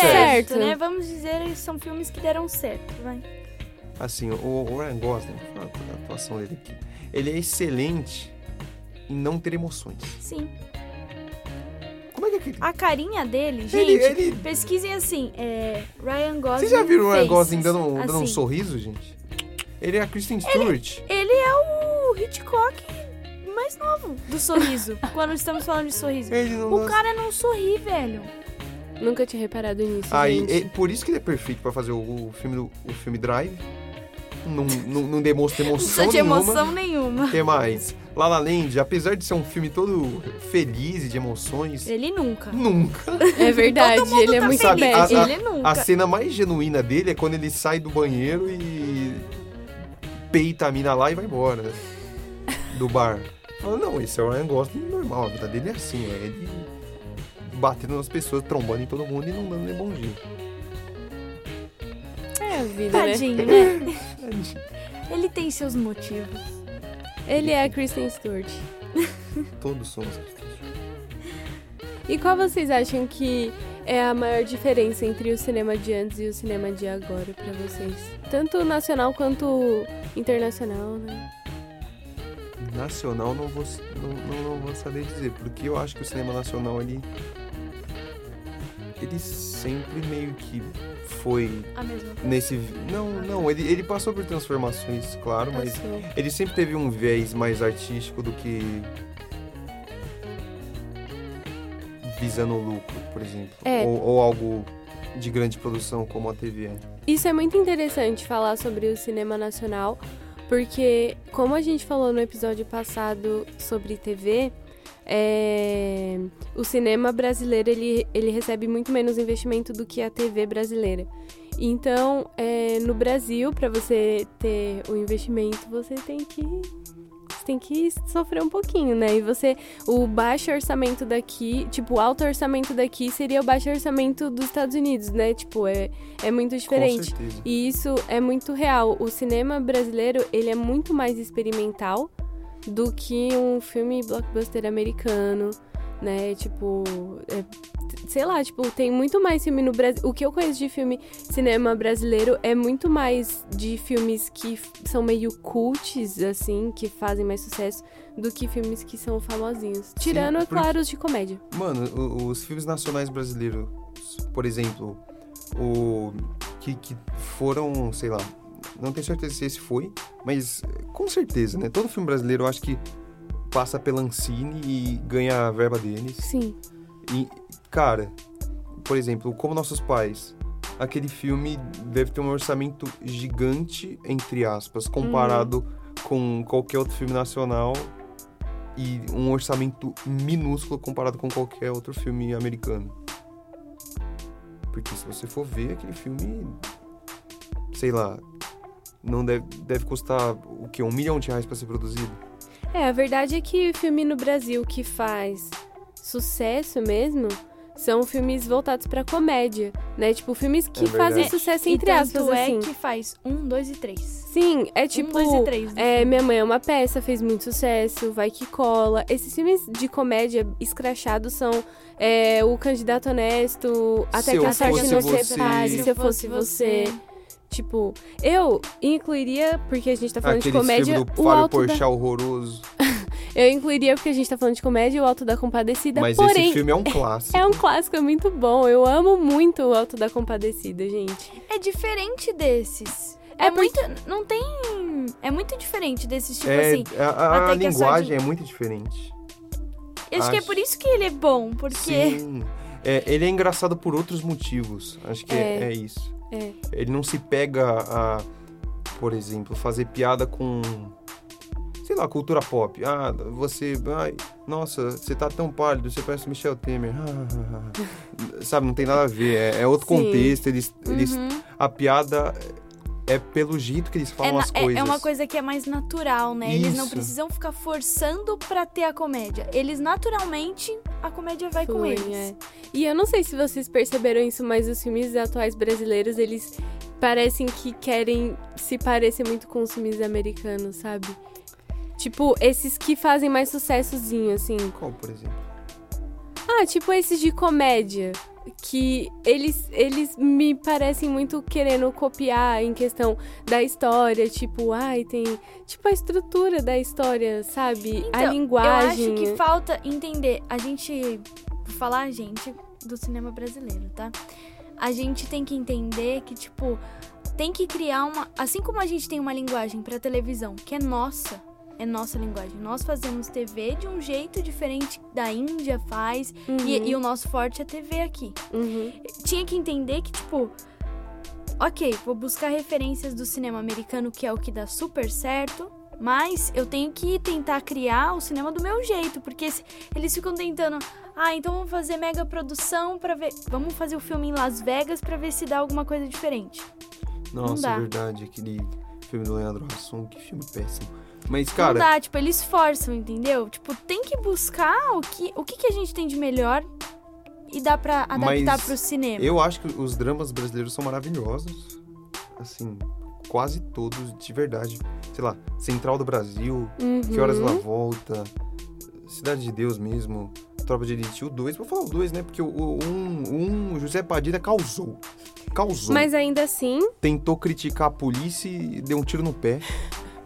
[SPEAKER 3] certo.
[SPEAKER 1] né? Vamos dizer que são filmes que deram certo, vai.
[SPEAKER 5] Assim, o, o Ryan Gosling, vou falar da atuação dele aqui. Ele é excelente em não ter emoções.
[SPEAKER 1] Sim.
[SPEAKER 5] Como é que é aquele.
[SPEAKER 1] A carinha dele, gente,
[SPEAKER 5] Ele- ele-
[SPEAKER 1] pesquisem assim, é, Ryan Gosling
[SPEAKER 5] Vocês já viram o Ryan Gosling dando, um- dando um
[SPEAKER 1] assim.
[SPEAKER 5] sorriso, gente? Ele é a Kristen Stewart.
[SPEAKER 1] Ele é o Hitchcock mais novo do sorriso, (laughs) quando estamos falando de sorriso.
[SPEAKER 5] Ele não
[SPEAKER 1] O cara não sorri, velho.
[SPEAKER 3] Nunca tinha reparado nisso,
[SPEAKER 5] Aí,
[SPEAKER 3] gente.
[SPEAKER 5] é por isso que ele é perfeito pra fazer o, o filme, do, o filme Drive. Não, não, não demonstra
[SPEAKER 1] Não
[SPEAKER 5] emoção
[SPEAKER 1] de
[SPEAKER 5] nenhuma.
[SPEAKER 1] emoção nenhuma.
[SPEAKER 5] O que mais? La La Land, apesar de ser um filme todo feliz e de emoções,
[SPEAKER 1] Ele nunca.
[SPEAKER 5] nunca.
[SPEAKER 3] É (laughs) verdade, ele é
[SPEAKER 1] tá
[SPEAKER 3] muito
[SPEAKER 5] Sabe,
[SPEAKER 3] bad.
[SPEAKER 5] a-
[SPEAKER 1] Ele nunca.
[SPEAKER 5] A cena mais genuína dele é quando ele sai do banheiro e peita a mina lá e vai embora do bar. Fala, não, esse é o Ryan Gosling normal, a vida dele é assim, é ele batendo nas pessoas, trombando em todo mundo e não dando nem bom dia.
[SPEAKER 3] É a vida, né?
[SPEAKER 1] Tadinho, né? (laughs) Ele tem seus motivos.
[SPEAKER 3] Ele é a Kristen Stewart. (laughs)
[SPEAKER 5] Todos somos.
[SPEAKER 3] E qual vocês acham que é a maior diferença entre o cinema de antes e o cinema de agora pra vocês? Tanto nacional quanto internacional, né?
[SPEAKER 5] Nacional não vou, não, não, não vou saber dizer, porque eu acho que o cinema nacional ele. Ele sempre meio que foi
[SPEAKER 1] A mesma coisa.
[SPEAKER 5] nesse. Não, não, ele, ele passou por transformações, claro, mas
[SPEAKER 3] Passou.
[SPEAKER 5] ele sempre teve um viés mais artístico do que. visando o lucro. por exemplo.
[SPEAKER 3] É.
[SPEAKER 5] Ou, ou algo de grande produção como a TV é.
[SPEAKER 3] Isso é muito interessante falar sobre o cinema nacional, porque como a gente falou no episódio passado sobre TV, é, o cinema brasileiro ele, ele recebe muito menos investimento do que a TV brasileira. Então, é, no Brasil, para você ter o investimento, você tem que tem que sofrer um pouquinho, né? E você, o baixo orçamento daqui, tipo, o alto orçamento daqui seria o baixo orçamento dos Estados Unidos, né? Tipo, é, é muito diferente. E isso é muito real. O cinema brasileiro, ele é muito mais experimental do que um filme blockbuster americano, né? Tipo, é, sei lá, tipo, tem muito mais filme no Brasil. O que eu conheço de filme cinema brasileiro é muito mais de filmes que são meio cults, assim, que fazem mais sucesso, do que filmes que são famosinhos. Tirando, é
[SPEAKER 5] porque-
[SPEAKER 3] claro, os de comédia.
[SPEAKER 5] Mano, os filmes nacionais brasileiros, por exemplo, o que, que foram, sei lá, não tenho certeza se esse foi, mas com certeza, né? Todo filme brasileiro eu acho que passa pela Ancine e ganha a verba deles.
[SPEAKER 3] Sim.
[SPEAKER 5] E, cara, por exemplo, Como Nossos Pais, aquele filme deve ter um orçamento gigante, entre aspas, comparado com qualquer outro filme nacional e um orçamento minúsculo comparado com qualquer outro filme americano. Porque se você for ver aquele filme, sei lá, não deve, deve custar o quê? Um milhão de reais pra ser produzido?
[SPEAKER 3] É, a verdade é que o filme no Brasil que faz sucesso mesmo são filmes voltados pra comédia, né? Tipo, filmes que
[SPEAKER 5] É
[SPEAKER 3] fazem sucesso
[SPEAKER 1] e
[SPEAKER 3] entre
[SPEAKER 1] tanto
[SPEAKER 3] aspas,
[SPEAKER 1] é
[SPEAKER 3] assim.
[SPEAKER 1] que faz um, dois e três.
[SPEAKER 3] Sim, é tipo.
[SPEAKER 1] um, dois e três. do
[SPEAKER 3] É,
[SPEAKER 1] filme.
[SPEAKER 3] Minha Mãe é uma Peça fez muito sucesso, Vai Que Cola. Esses filmes de comédia escrachados são é, O Candidato Honesto, Até
[SPEAKER 5] Se
[SPEAKER 3] que a Sorte Não
[SPEAKER 5] Você.
[SPEAKER 3] Separe, Se Eu Fosse Você. Tipo, eu incluiria, porque a gente tá falando
[SPEAKER 5] Aquele
[SPEAKER 3] de comédia,
[SPEAKER 5] filme do
[SPEAKER 3] o
[SPEAKER 5] Fábio
[SPEAKER 3] Alto da...
[SPEAKER 5] Porchat horroroso. (laughs)
[SPEAKER 3] Eu incluiria, porque a gente tá falando de comédia, o Alto da Compadecida,
[SPEAKER 5] Mas
[SPEAKER 3] porém...
[SPEAKER 5] esse filme é um (laughs) clássico.
[SPEAKER 3] É um clássico, é muito bom. Eu amo muito o Alto da Compadecida, gente.
[SPEAKER 1] É diferente desses.
[SPEAKER 3] É
[SPEAKER 1] É,
[SPEAKER 3] porque-
[SPEAKER 1] muito. Não tem. É muito diferente desses, tipo
[SPEAKER 5] É,
[SPEAKER 1] assim.
[SPEAKER 5] a, a- a
[SPEAKER 1] até que a
[SPEAKER 5] linguagem
[SPEAKER 1] sardinha-
[SPEAKER 5] é muito diferente.
[SPEAKER 1] Eu acho que é
[SPEAKER 5] acho-
[SPEAKER 1] por isso que ele é bom, porque.
[SPEAKER 5] Sim. É, ele é engraçado por outros motivos. Acho que é,
[SPEAKER 3] É.
[SPEAKER 5] é isso.
[SPEAKER 3] É.
[SPEAKER 5] Ele não se pega a, por exemplo, fazer piada com, sei lá, cultura pop. Ah, você, ai, nossa, você tá tão pálido, você parece Michel Temer. (laughs) Sabe, não tem nada a ver. É, é outro
[SPEAKER 3] Sim.
[SPEAKER 5] contexto. Eles, eles,
[SPEAKER 1] Uhum.
[SPEAKER 5] a piada é pelo jeito que eles
[SPEAKER 1] É,
[SPEAKER 5] falam
[SPEAKER 1] na-
[SPEAKER 5] as
[SPEAKER 1] é-
[SPEAKER 5] coisas.
[SPEAKER 1] é uma coisa que é mais natural, né? Eles não
[SPEAKER 5] Isso.
[SPEAKER 1] precisam ficar forçando pra ter a comédia. Eles naturalmente a comédia vai com
[SPEAKER 3] Fluem,
[SPEAKER 1] eles.
[SPEAKER 3] é. E eu não sei se vocês perceberam isso, mas os filmes atuais brasileiros, eles parecem que querem se parecer muito com os filmes americanos, sabe? Tipo, esses que fazem mais sucessozinho, assim.
[SPEAKER 5] Qual, por exemplo?
[SPEAKER 3] Ah, tipo esses de comédia. Que eles, eles me parecem muito querendo copiar em questão da história. Tipo, ai, tem. Tipo, a estrutura da história, sabe? a
[SPEAKER 1] Então,
[SPEAKER 3] linguagem.
[SPEAKER 1] Eu acho que falta entender. A gente. Vou falar a gente do cinema brasileiro, tá? A gente tem que entender que, tipo, tem que criar uma. Assim como a gente tem uma linguagem pra televisão que é nossa, é nossa linguagem. Nós fazemos TV de um jeito diferente da Índia faz.
[SPEAKER 3] Uhum,
[SPEAKER 1] E, e o nosso forte é TV aqui.
[SPEAKER 3] uhum.
[SPEAKER 1] Tinha que entender que, tipo. Ok, vou buscar referências do cinema americano, que é o que dá super certo. Mas eu tenho que tentar criar o cinema do meu jeito, porque se- eles ficam tentando, ah, então vamos fazer mega produção para ver, vamos fazer o filme em Las Vegas pra ver se dá alguma coisa diferente.
[SPEAKER 5] Nossa,
[SPEAKER 1] dá.
[SPEAKER 5] é verdade. Aquele filme do Leandro Hassum, que filme péssimo. Mas, cara,
[SPEAKER 1] Não dá, tipo, eles forçam, entendeu? Tipo, tem que buscar o que o que, que a gente tem de melhor e dá pra adaptar
[SPEAKER 5] Mas
[SPEAKER 1] pro cinema.
[SPEAKER 5] Eu acho que os dramas brasileiros são maravilhosos. Assim, quase todos, de verdade. Sei lá, Central do Brasil,
[SPEAKER 3] Uhum.
[SPEAKER 5] Que Horas Ela Volta, Cidade de Deus mesmo, Tropa de Elite, o 2. Vou falar o 2, né? Porque o 1, um, um, José Padilha causou. Causou.
[SPEAKER 3] Mas ainda assim,
[SPEAKER 5] Tentou criticar a polícia e deu um tiro no pé.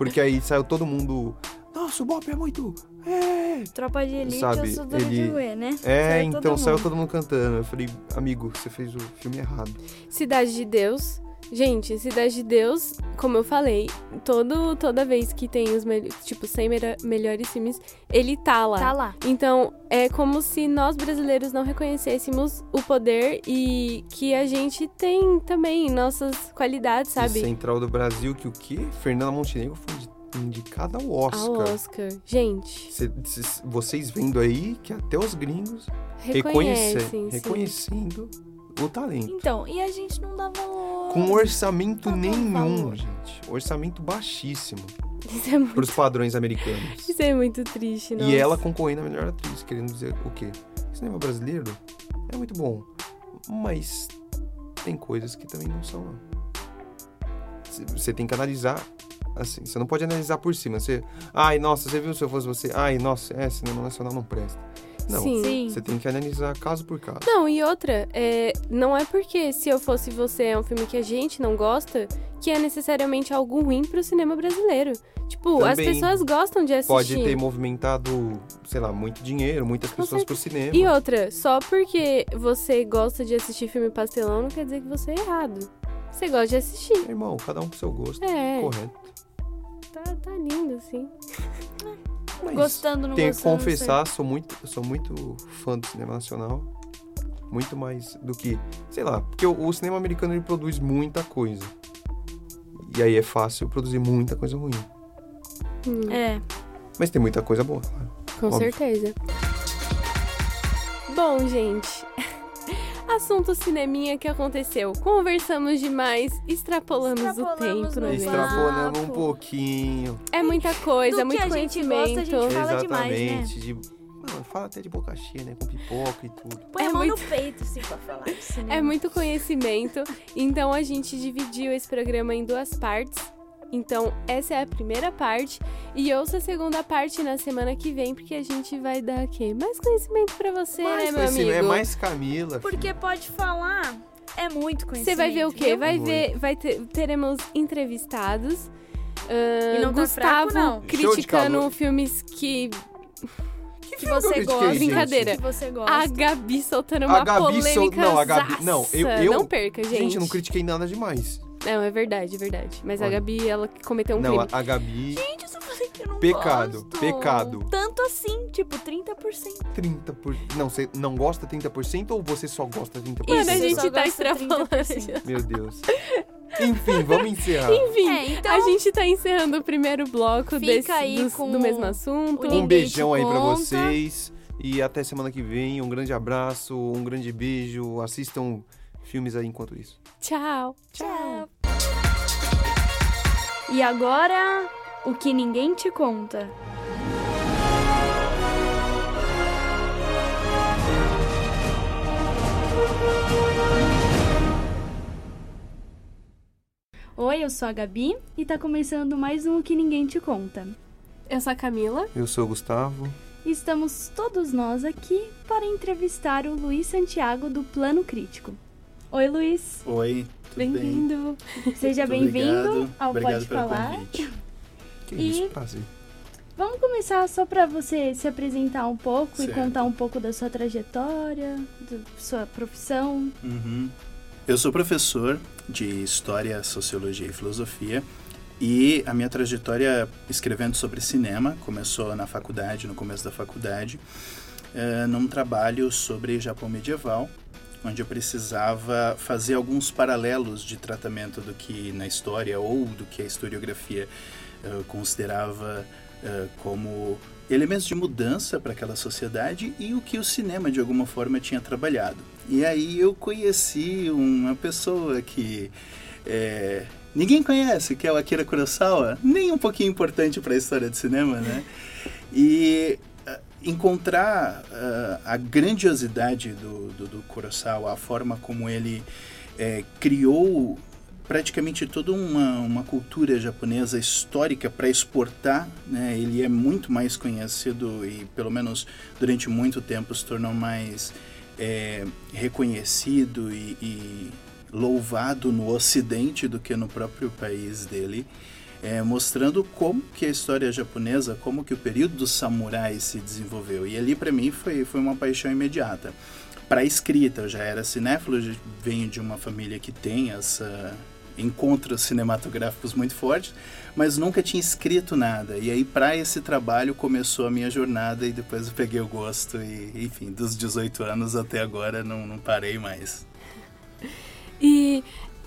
[SPEAKER 5] Porque aí saiu todo mundo... Nossa, o Bop é muito... É,
[SPEAKER 1] Tropa de Elite,
[SPEAKER 5] Sabe,
[SPEAKER 1] eu sou de
[SPEAKER 5] ele-
[SPEAKER 1] né?
[SPEAKER 5] é
[SPEAKER 1] Saiu
[SPEAKER 5] então
[SPEAKER 1] todo
[SPEAKER 5] saiu todo mundo cantando. Eu falei, amigo, você fez o filme errado.
[SPEAKER 3] Cidade de Deus Gente, Cidade de Deus, como eu falei, todo, toda vez que tem os tipo 100 melhor- melhores filmes, ele tá lá.
[SPEAKER 1] Tá lá.
[SPEAKER 3] Então, é como se nós brasileiros não reconhecêssemos o poder e que a gente tem também nossas qualidades, sabe?
[SPEAKER 5] Central do Brasil, que o quê? Fernanda Montenegro foi indi- indicada ao
[SPEAKER 3] Ao
[SPEAKER 5] Oscar.
[SPEAKER 3] Oscar. Gente,
[SPEAKER 5] Cê- cês- vocês vendo aí que até os gringos
[SPEAKER 3] reconhecem.
[SPEAKER 5] reconhecendo o talento.
[SPEAKER 1] Então, e a gente não dá valor.
[SPEAKER 5] Com orçamento nenhum, gente. Orçamento baixíssimo
[SPEAKER 3] Isso é muito,
[SPEAKER 5] pros padrões americanos.
[SPEAKER 3] isso é muito triste, nossa.
[SPEAKER 5] E ela concorrendo a melhor atriz, querendo dizer o quê? O cinema brasileiro é muito bom, mas tem coisas que também não são. Você tem que analisar assim, você não pode analisar por cima. Você, ai, nossa, você viu se eu fosse você? Ai, nossa, é, cinema nacional não presta. Não,
[SPEAKER 3] Sim.
[SPEAKER 5] Você tem que analisar caso por caso.
[SPEAKER 3] Não, e outra, é, não é porque se eu fosse você é um filme que a gente não gosta que é necessariamente algo ruim pro cinema brasileiro. Tipo, as
[SPEAKER 5] Também
[SPEAKER 3] pessoas gostam de assistir.
[SPEAKER 5] Pode ter movimentado, sei lá, muito dinheiro, muitas
[SPEAKER 3] Com
[SPEAKER 5] pessoas pro cinema.
[SPEAKER 3] E outra, só porque você gosta de assistir filme pastelão não quer dizer que você é errado. Você gosta de assistir.
[SPEAKER 5] Irmão, cada um com seu gosto.
[SPEAKER 3] É,
[SPEAKER 5] Correto.
[SPEAKER 3] tá, tá lindo, assim. (laughs)
[SPEAKER 5] Mas
[SPEAKER 1] Gostando, não
[SPEAKER 5] tenho que
[SPEAKER 1] gostando.
[SPEAKER 5] confessar, sou muito, eu sou muito fã do cinema nacional. Muito mais do que, sei lá, porque o, o cinema americano ele produz muita coisa. E aí é fácil produzir muita coisa ruim.
[SPEAKER 3] Hum,
[SPEAKER 1] É.
[SPEAKER 5] Mas tem muita coisa boa, claro.
[SPEAKER 3] com
[SPEAKER 5] óbvio.
[SPEAKER 3] certeza. Bom, gente. Assunto cineminha que aconteceu. Conversamos demais, extrapolamos, o
[SPEAKER 1] Extrapolamos
[SPEAKER 3] tempo, não é
[SPEAKER 1] no
[SPEAKER 3] mesmo?
[SPEAKER 5] Extrapolamos um pouquinho.
[SPEAKER 3] É muita coisa,
[SPEAKER 1] Do
[SPEAKER 3] é muito
[SPEAKER 1] que a gente
[SPEAKER 3] conhecimento.
[SPEAKER 1] gosta, a gente fala demais, né?
[SPEAKER 5] Exatamente. De, não, fala até de boca cheia, né? Com pipoca e tudo.
[SPEAKER 1] Põe
[SPEAKER 3] É
[SPEAKER 1] a mão
[SPEAKER 3] muito-
[SPEAKER 1] no peito, assim, pra falar de (laughs) cinema.
[SPEAKER 3] É muito conhecimento. Então a gente dividiu esse programa em duas partes. Então, essa é a primeira parte. E ouça a segunda parte na semana que vem, porque a gente vai dar aqui mais conhecimento pra você,
[SPEAKER 5] Mais
[SPEAKER 3] né, meu
[SPEAKER 5] conhecimento,
[SPEAKER 3] amigo?
[SPEAKER 5] É mais Camila.
[SPEAKER 1] Porque pode falar, é muito conhecimento.
[SPEAKER 3] Você vai ver o quê? Vai
[SPEAKER 5] Muito.
[SPEAKER 3] ver, vai ter, teremos entrevistados.
[SPEAKER 1] E não tá
[SPEAKER 3] Gustavo
[SPEAKER 1] fraco,
[SPEAKER 3] criticando filmes que
[SPEAKER 1] Que você gosta.
[SPEAKER 3] Brincadeira.
[SPEAKER 1] Que você gosta.
[SPEAKER 3] a Gabi soltando uma
[SPEAKER 5] A Gabi sol-
[SPEAKER 3] polêmica.
[SPEAKER 5] não, a Gabi- não, eu- eu-
[SPEAKER 3] não perca, gente.
[SPEAKER 5] Gente, eu não critiquei nada demais.
[SPEAKER 3] Não, é verdade, é verdade. Mas a
[SPEAKER 5] Olha.
[SPEAKER 3] Gabi, ela cometeu um
[SPEAKER 5] não,
[SPEAKER 3] crime.
[SPEAKER 5] a, a Gabi,
[SPEAKER 1] Gente, eu só falei que eu não
[SPEAKER 5] Pecado,
[SPEAKER 1] gosto.
[SPEAKER 5] pecado.
[SPEAKER 1] Tanto assim, tipo, 30%.
[SPEAKER 5] 30%. Por... Não, você não gosta 30% ou você só gosta 30%?
[SPEAKER 3] Mano, a gente tá extrapolando.
[SPEAKER 1] 30%.
[SPEAKER 5] Meu Deus. Enfim, vamos encerrar.
[SPEAKER 3] Enfim,
[SPEAKER 1] É, então-
[SPEAKER 3] a gente tá encerrando o primeiro bloco
[SPEAKER 1] Fica
[SPEAKER 3] desse,
[SPEAKER 1] aí
[SPEAKER 3] dos-
[SPEAKER 1] com
[SPEAKER 3] do mesmo assunto.
[SPEAKER 5] Um beijão aí pra
[SPEAKER 1] conta.
[SPEAKER 5] vocês. E até semana que vem. Um grande abraço, um grande beijo. Assistam filmes aí enquanto isso.
[SPEAKER 3] Tchau.
[SPEAKER 1] Tchau. E agora, o que ninguém te conta. Oi, eu sou a Gabi e tá começando mais um O que ninguém te conta.
[SPEAKER 3] Eu sou a Camila.
[SPEAKER 5] Eu sou o Gustavo.
[SPEAKER 1] Estamos todos nós aqui para entrevistar o Luiz Santiago do Plano Crítico. Oi, Luiz.
[SPEAKER 2] Oi, tudo bem?
[SPEAKER 3] Bem-vindo.
[SPEAKER 1] Seja
[SPEAKER 2] Muito
[SPEAKER 1] bem-vindo
[SPEAKER 2] obrigado.
[SPEAKER 1] ao
[SPEAKER 2] Obrigado
[SPEAKER 1] Pode
[SPEAKER 2] pelo
[SPEAKER 1] Falar.
[SPEAKER 2] convite.
[SPEAKER 5] Que
[SPEAKER 1] E-
[SPEAKER 5] isso, prazer.
[SPEAKER 1] Vamos começar só para você se apresentar um pouco
[SPEAKER 2] Certo.
[SPEAKER 1] e contar um pouco da sua trajetória, da sua profissão.
[SPEAKER 2] Uhum. Eu sou professor de História, Sociologia e Filosofia e a minha trajetória escrevendo sobre cinema começou na faculdade, no começo da faculdade, eh, num trabalho sobre Japão medieval, onde eu precisava fazer alguns paralelos de tratamento do que na história ou do que a historiografia eh, considerava eh, como elementos de mudança para aquela sociedade e o que o cinema de alguma forma tinha trabalhado. E aí eu conheci uma pessoa que é, ninguém conhece, que é o Akira Kurosawa, nem um pouquinho importante para a história do cinema, né? E encontrar ah, a grandiosidade do, do, do Kurosawa, a forma como ele eh, criou praticamente toda uma, uma cultura japonesa histórica para exportar, né? Ele é muito mais conhecido e pelo menos durante muito tempo se tornou mais é, reconhecido e, e louvado no Ocidente do que no próprio país dele, é, mostrando como que a história japonesa, como que o período dos samurais se desenvolveu. E ali para mim foi, foi uma paixão imediata. Para a escrita, eu já era cinéfilo, eu venho de uma família que tem essa encontros cinematográficos muito fortes, mas nunca tinha escrito nada. E aí, para esse trabalho, começou a minha jornada e depois eu peguei o gosto. E, enfim, dos 18 anos até agora, não, não parei mais.
[SPEAKER 3] E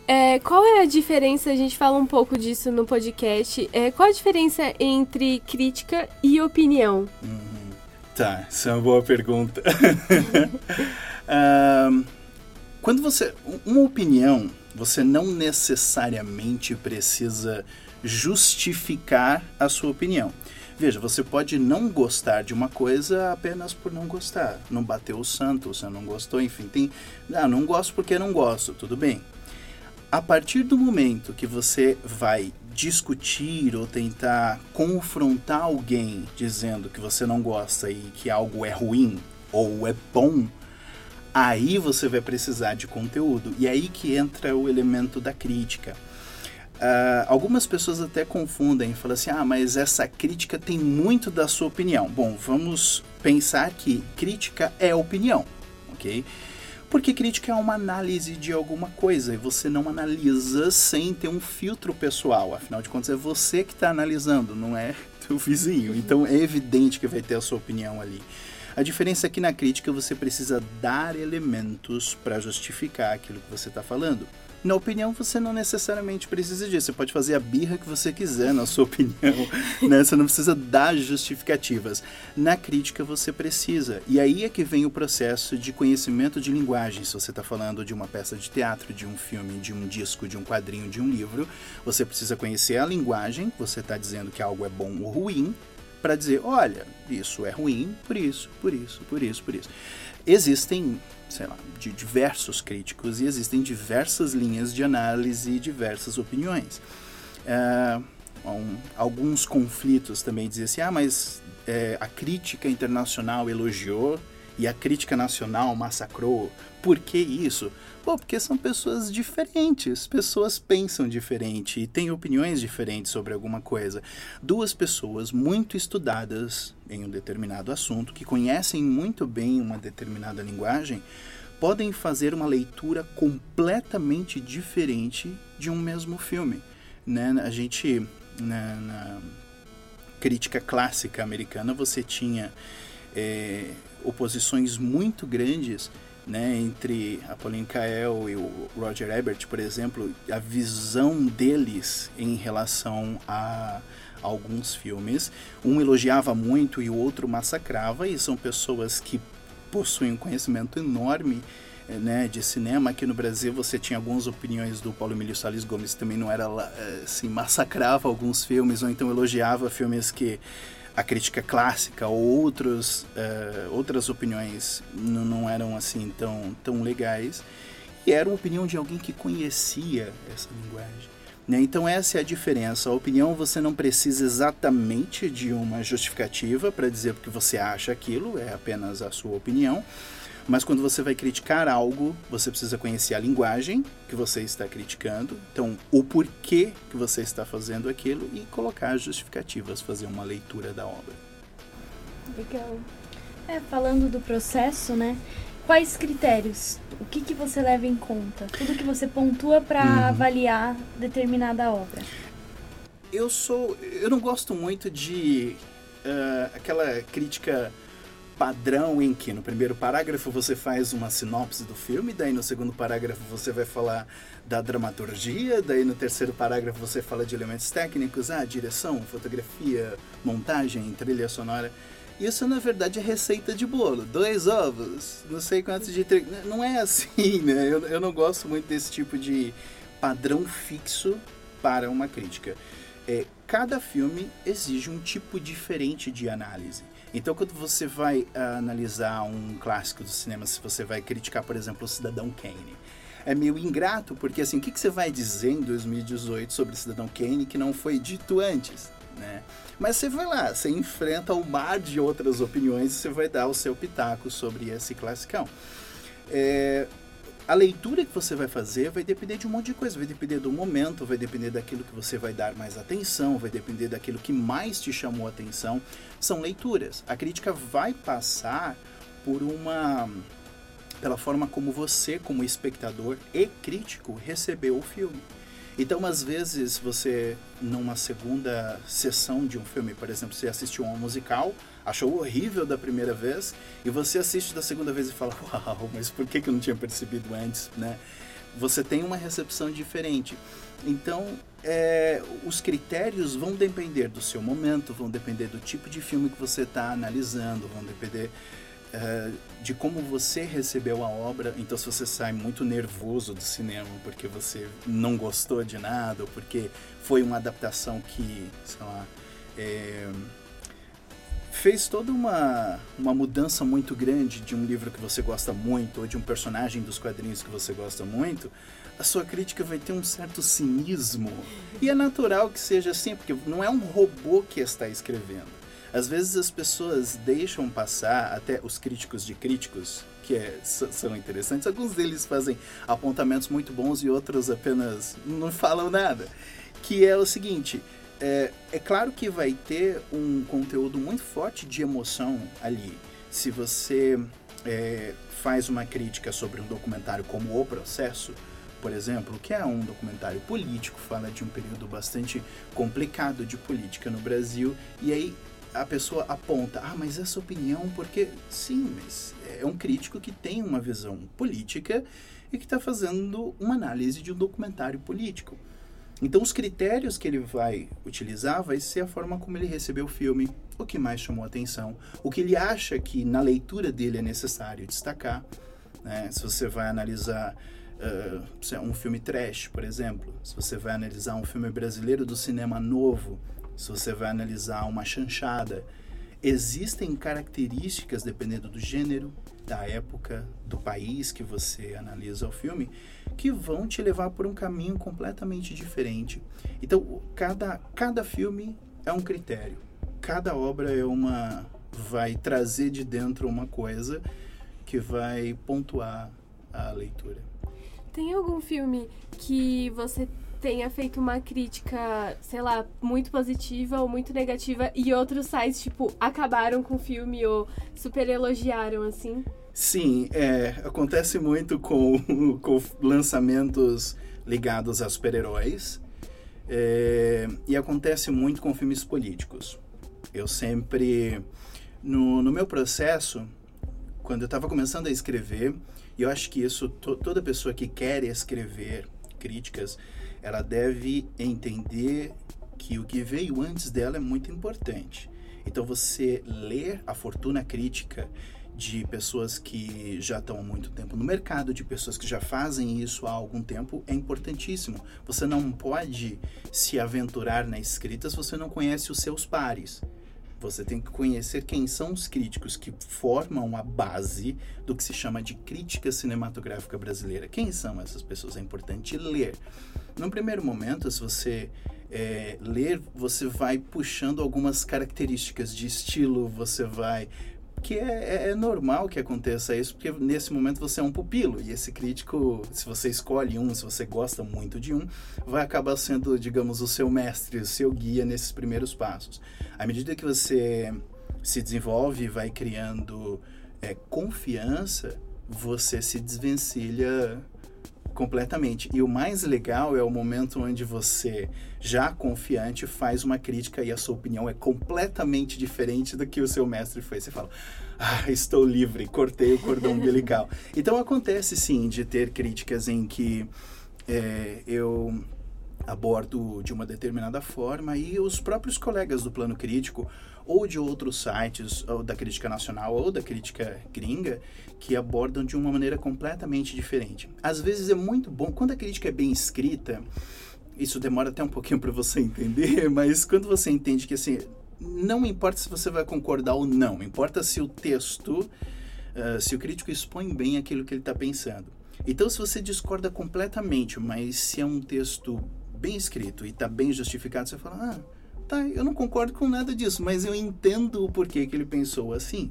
[SPEAKER 3] é, qual é a diferença? A gente fala um pouco disso no podcast. É, qual a diferença entre crítica e opinião?
[SPEAKER 2] Uhum. Tá, essa é uma boa pergunta. (laughs) quando você. Uma opinião, você não necessariamente precisa justificar a sua opinião. Veja, você pode não gostar de uma coisa apenas por não gostar. Não bateu o santo, você não gostou, enfim, tem. Ah, não gosto porque não gosto, tudo bem. A partir do momento que você vai discutir ou tentar confrontar alguém dizendo que você não gosta e que algo é ruim ou é bom, aí você vai precisar de conteúdo. E aí que entra o elemento da crítica. Uh, algumas pessoas até confundem e falam assim: ah, mas essa crítica tem muito da sua opinião. Bom, vamos pensar que crítica é opinião, ok? Porque crítica é uma análise de alguma coisa e você não analisa sem ter um filtro pessoal. Afinal de contas, é você que está analisando, não é (laughs) o vizinho. Então é evidente que vai ter a sua opinião ali. A diferença é que na crítica você precisa dar elementos para justificar aquilo que você está falando. Na opinião, você não necessariamente precisa disso. Você pode fazer a birra que você quiser, na sua (laughs) opinião. né? Você não precisa dar justificativas. Na crítica, você precisa. E aí é que vem o processo de conhecimento de linguagem. Se você está falando de uma peça de teatro, de um filme, de um disco, de um quadrinho, de um livro, você precisa conhecer a linguagem. Você está dizendo que algo é bom ou ruim para dizer, olha, isso é ruim por isso, por isso, por isso, por isso. Existem sei lá, de diversos críticos e existem diversas linhas de análise e diversas opiniões. É, um, alguns conflitos também diziam assim, ah, mas é, a crítica internacional elogiou e a crítica nacional massacrou. Por que isso? Pô, porque são pessoas diferentes, pessoas pensam diferente e têm opiniões diferentes sobre alguma coisa. Duas pessoas muito estudadas em um determinado assunto, que conhecem muito bem uma determinada linguagem, podem fazer uma leitura completamente diferente de um mesmo filme. Né? A gente, na, na crítica clássica americana, você tinha é, oposições muito grandes né, entre a Pauline Kael e o Roger Ebert, por exemplo, a visão deles em relação a alguns filmes. Um elogiava muito e o outro massacrava, e são pessoas que possuem um conhecimento enorme eh, né, de cinema. Aqui no Brasil você tinha algumas opiniões do Paulo Emílio Salles Gomes, também não era eh, assim, massacrava alguns filmes, ou então elogiava filmes que a crítica clássica ou outros, uh, outras opiniões não, não eram assim tão, tão legais. E era uma opinião de alguém que conhecia essa linguagem. Né? Então essa é a diferença. A opinião você não precisa exatamente de uma justificativa para dizer porque você acha aquilo, é apenas a sua opinião. Mas quando você vai criticar algo, você precisa conhecer a linguagem que você está criticando, então o porquê que você está fazendo aquilo e colocar justificativas, fazer uma leitura da obra.
[SPEAKER 1] Legal. É, falando do processo, né? Quais critérios? O que, que você leva em conta? Tudo que você pontua para uhum. avaliar determinada obra?
[SPEAKER 2] Eu sou. Eu não gosto muito de uh, aquela crítica padrão em que no primeiro parágrafo você faz uma sinopse do filme, daí no segundo parágrafo você vai falar da dramaturgia, daí no terceiro parágrafo você fala de elementos técnicos, ah, direção, fotografia, montagem, trilha sonora. Isso na verdade é receita de bolo, dois ovos, não sei quantos de trigo. Não é assim, (laughs) né? Eu, eu não gosto muito desse tipo de padrão fixo para uma crítica. É, cada filme exige um tipo diferente de análise. Então, quando você vai uh, analisar um clássico do cinema, se você vai criticar, por exemplo, o Cidadão Kane, é meio ingrato, porque assim, o que, que você vai dizer em 2018 sobre Cidadão Kane que não foi dito antes, né? Mas você vai lá, você enfrenta o mar de outras opiniões e você vai dar o seu pitaco sobre esse classicão. É, a leitura que você vai fazer vai depender de um monte de coisa, vai depender do momento, vai depender daquilo que você vai dar mais atenção, vai depender daquilo que mais te chamou atenção. São leituras. A crítica vai passar por uma pela forma como você, como espectador e crítico, recebeu o filme. Então, às vezes, você, numa segunda sessão de um filme, por exemplo, você assistiu um musical, achou horrível da primeira vez, e você assiste da segunda vez e fala, (laughs) uau, mas por que, que eu não tinha percebido antes, né? Você tem uma recepção diferente. Então, é, os critérios vão depender do seu momento, vão depender do tipo de filme que você está analisando, vão depender é, de como você recebeu a obra. Então, se você sai muito nervoso do cinema porque você não gostou de nada, ou porque foi uma adaptação que, sei lá, é, fez toda uma, uma mudança muito grande de um livro que você gosta muito, ou de um personagem dos quadrinhos que você gosta muito, a sua crítica vai ter um certo cinismo. E é natural que seja assim, porque não é um robô que está escrevendo. Às vezes as pessoas deixam passar, até os críticos de críticos, que é, são interessantes, alguns deles fazem apontamentos muito bons e outros apenas não falam nada. Que é o seguinte: é, é claro que vai ter um conteúdo muito forte de emoção ali. Se você é, faz uma crítica sobre um documentário como O Processo, por exemplo, que é um documentário político, fala de um período bastante complicado de política no Brasil, e aí a pessoa aponta, ah, mas essa opinião, porque sim, mas é um crítico que tem uma visão política e que está fazendo uma análise de um documentário político. Então, os critérios que ele vai utilizar vai ser a forma como ele recebeu o filme, o que mais chamou atenção, o que ele acha que na leitura dele é necessário destacar. Né? Se você vai analisar uh, um filme trash, por exemplo, se você vai analisar um filme brasileiro do cinema novo, se você vai analisar uma chanchada, existem características, dependendo do gênero, da época, do país que você analisa o filme, que vão te levar por um caminho completamente diferente. Então, cada, cada filme é um critério, cada obra é uma vai trazer de dentro uma coisa que vai pontuar a leitura.
[SPEAKER 3] Tem algum filme que você tenha feito uma crítica, sei lá, muito positiva ou muito negativa e outros sites, tipo, acabaram com o filme ou super elogiaram, assim?
[SPEAKER 2] Sim, é, acontece muito com, (laughs) com lançamentos ligados a super-heróis é, e acontece muito com filmes políticos. Eu sempre, no, no meu processo, quando eu estava começando a escrever, e eu acho que isso, to, toda pessoa que quer escrever críticas, ela deve entender que o que veio antes dela é muito importante. Então, você ler a fortuna crítica de pessoas que já estão há muito tempo no mercado, de pessoas que já fazem isso há algum tempo, é importantíssimo. Você não pode se aventurar na escrita se você não conhece os seus pares. Você tem que conhecer quem são os críticos que formam a base do que se chama de crítica cinematográfica brasileira. Quem são essas pessoas? É importante ler. No primeiro momento, se você é, ler, você vai puxando algumas características de estilo, você vai que é, é, é, normal que aconteça isso, porque nesse momento você é um pupilo, e esse crítico, se você escolhe um, se você gosta muito de um, vai acabar sendo, digamos, o seu mestre, o seu guia nesses primeiros passos. À medida que você se desenvolve e vai criando é, confiança, você se desvencilha completamente. E o mais legal é o momento onde você, já confiante, faz uma crítica e a sua opinião é completamente diferente do que o seu mestre fez. Você fala, ah, estou livre, cortei o cordão umbilical. (laughs) Então acontece sim de ter críticas em que é, eu abordo de uma determinada forma e os próprios colegas do plano crítico ou de outros sites, ou da crítica nacional ou da crítica gringa, que abordam de uma maneira completamente diferente. Às vezes é muito bom, quando a crítica é bem escrita, isso demora até um pouquinho para você entender, (laughs) mas quando você entende que assim, não importa se você vai concordar ou não, importa se o texto, uh, se o crítico expõe bem aquilo que ele está pensando. Então, se você discorda completamente, mas se é um texto bem escrito e está bem justificado, você fala, ah, tá, eu não concordo com nada disso, mas eu entendo o porquê que ele pensou assim.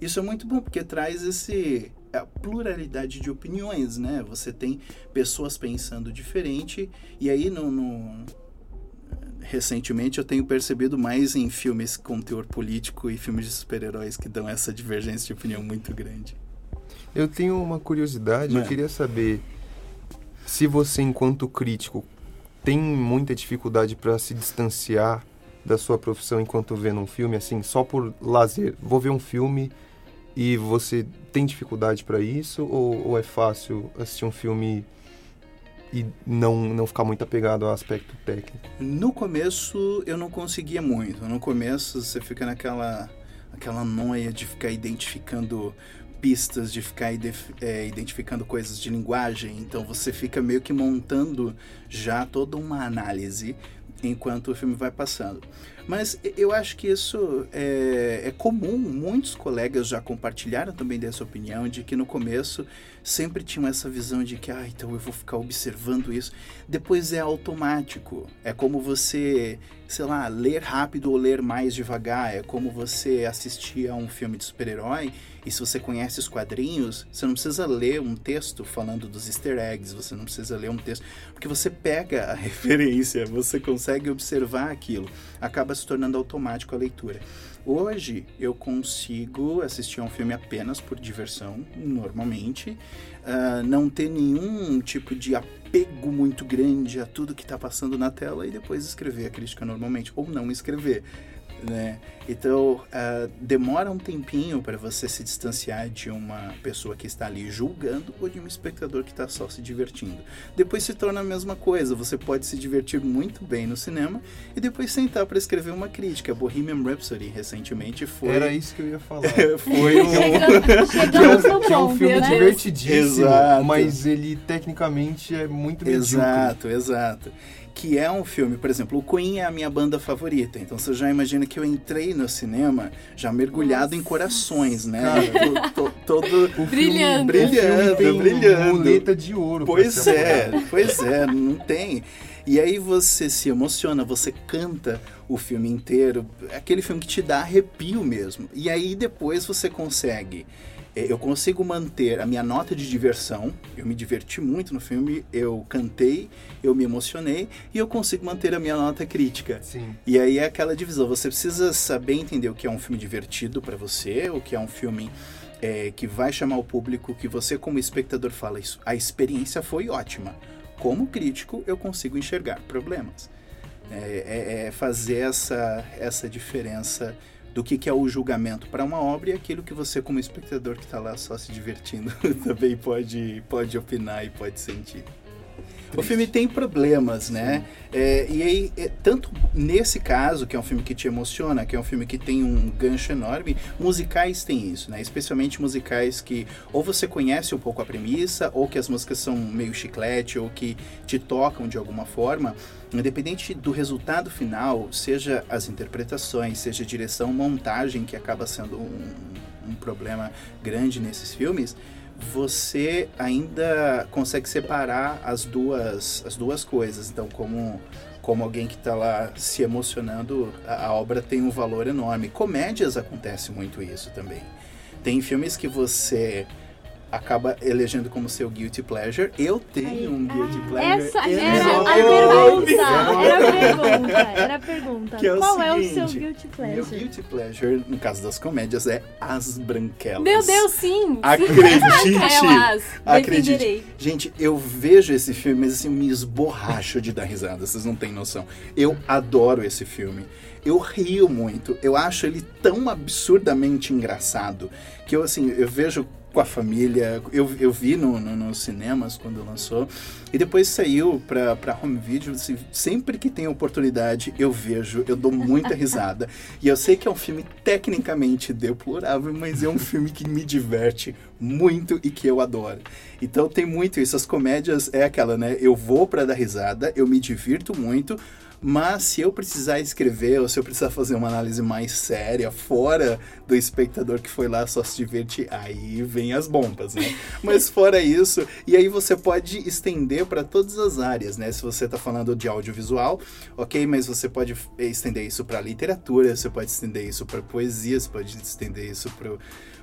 [SPEAKER 2] Isso é muito bom, porque traz esse a pluralidade de opiniões, né? Você tem pessoas pensando diferente, e aí no, no recentemente eu tenho percebido mais em filmes com teor político e filmes de super-heróis que dão essa divergência de opinião muito grande.
[SPEAKER 5] Eu tenho uma curiosidade, eu queria saber se você, enquanto crítico, tem muita dificuldade para se distanciar da sua profissão enquanto vendo um filme, assim, só por lazer. Vou ver um filme e você tem dificuldade para isso ou, ou, é fácil assistir um filme e não, não ficar muito apegado ao aspecto técnico?
[SPEAKER 2] No começo eu não conseguia muito. No começo você fica naquela aquela noia de ficar identificando pistas, de ficar é, identificando coisas de linguagem. Então você fica meio que montando já toda uma análise enquanto o filme vai passando. Mas eu acho que isso é, é, comum, muitos colegas já compartilharam também dessa opinião, de que no começo sempre tinham essa visão de que, ah, então eu vou ficar observando isso. Depois é automático. É como você, sei lá, ler rápido ou ler mais devagar. É como você assistir a um filme de super-herói e se você conhece os quadrinhos, você não precisa ler um texto falando dos easter eggs, você não precisa ler um texto, porque você pega a (laughs) referência, você consegue observar aquilo. Acaba se tornando automático a leitura. Hoje eu consigo assistir a um filme apenas por diversão, normalmente, uh, não ter nenhum tipo de apego muito grande a tudo que está passando na tela e depois escrever a crítica normalmente, ou não escrever né? Então, uh, demora um tempinho para você se distanciar de uma pessoa que está ali julgando ou de um espectador que está só se divertindo. Depois se torna a mesma coisa, você pode se divertir muito bem no cinema e depois sentar para escrever uma crítica. Bohemian Rhapsody, recentemente, foi...
[SPEAKER 5] Era isso que eu ia falar. (laughs)
[SPEAKER 2] foi um...
[SPEAKER 5] Que (laughs) é um filme
[SPEAKER 1] né?
[SPEAKER 5] divertidíssimo,
[SPEAKER 2] Exato.
[SPEAKER 5] mas ele tecnicamente é muito medíocre.
[SPEAKER 2] Exato, exato que é um filme, por exemplo, o Queen é a minha banda favorita, então você já imagina que eu entrei no cinema já mergulhado Nossa. em corações, né? (laughs) todo
[SPEAKER 3] o brilhando,
[SPEAKER 2] brilhando,
[SPEAKER 5] tem
[SPEAKER 2] brilhando.
[SPEAKER 5] Muleta de ouro.
[SPEAKER 2] Pois é, pois é, não tem. E aí você se emociona, você canta o filme inteiro, aquele filme que te dá arrepio mesmo. E aí depois você consegue eu consigo manter a minha nota de diversão, eu me diverti muito no filme, eu cantei, eu me emocionei e eu consigo manter a minha nota crítica.
[SPEAKER 5] Sim.
[SPEAKER 2] E aí é aquela divisão, você precisa saber entender o que é um filme divertido para você, o que é um filme é, que vai chamar o público, que você como espectador fala isso. A experiência foi ótima. Como crítico, eu consigo enxergar problemas. É, é, é fazer essa, essa diferença do que, que é o julgamento para uma obra e aquilo que você, como espectador que está lá só se divertindo, (laughs) também pode, pode opinar e pode sentir. Triste. O filme tem problemas, né? É, e aí, é, tanto nesse caso, que é um filme que te emociona, que é um filme que tem um gancho enorme, musicais têm isso, né? Especialmente musicais que ou você conhece um pouco a premissa, ou que as músicas são meio chiclete, ou que te tocam de alguma forma. Independente do resultado final, seja as interpretações, seja direção, montagem, que acaba sendo um, um problema grande nesses filmes, você ainda consegue separar as duas, as duas coisas. Então, como, como alguém que está lá se emocionando, a, a, obra tem um valor enorme. Comédias acontece muito isso também. Tem filmes que você acaba elegendo como seu guilty pleasure. Eu tenho um guilty
[SPEAKER 1] ah,
[SPEAKER 2] pleasure.
[SPEAKER 1] Essa era a pergunta. Era a pergunta. Era a pergunta.
[SPEAKER 2] Que é o
[SPEAKER 1] Qual
[SPEAKER 2] seguinte,
[SPEAKER 1] é o seu guilty pleasure?
[SPEAKER 2] Meu guilty pleasure, no caso das comédias, é As Branquelas.
[SPEAKER 3] Meu Deus, sim!
[SPEAKER 2] Acredite!
[SPEAKER 3] Elas,
[SPEAKER 2] acredite. Gente, eu vejo esse filme, mas assim, me esborracho de dar risada, vocês não têm noção. Eu adoro esse filme. Eu rio muito. Eu acho ele tão absurdamente engraçado que eu, assim, eu vejo com a família. Eu, eu vi no, no, nos cinemas quando lançou. E depois saiu pra, pra home video. Assim, sempre que tem oportunidade, eu vejo, eu dou muita (laughs) risada. e eu sei que é um filme tecnicamente deplorável, mas é um filme que me diverte muito e que eu adoro. Então tem muito isso. As comédias é aquela, né? Eu vou para dar risada, eu me divirto muito mas se eu precisar escrever ou se eu precisar fazer uma análise mais séria, fora do espectador que foi lá só se divertir, aí vem as bombas, né? (laughs) Mas fora isso, e aí você pode estender para todas as áreas, né? Se você está falando de audiovisual, ok, mas você pode estender isso para literatura, você pode estender isso para poesia, você pode estender isso para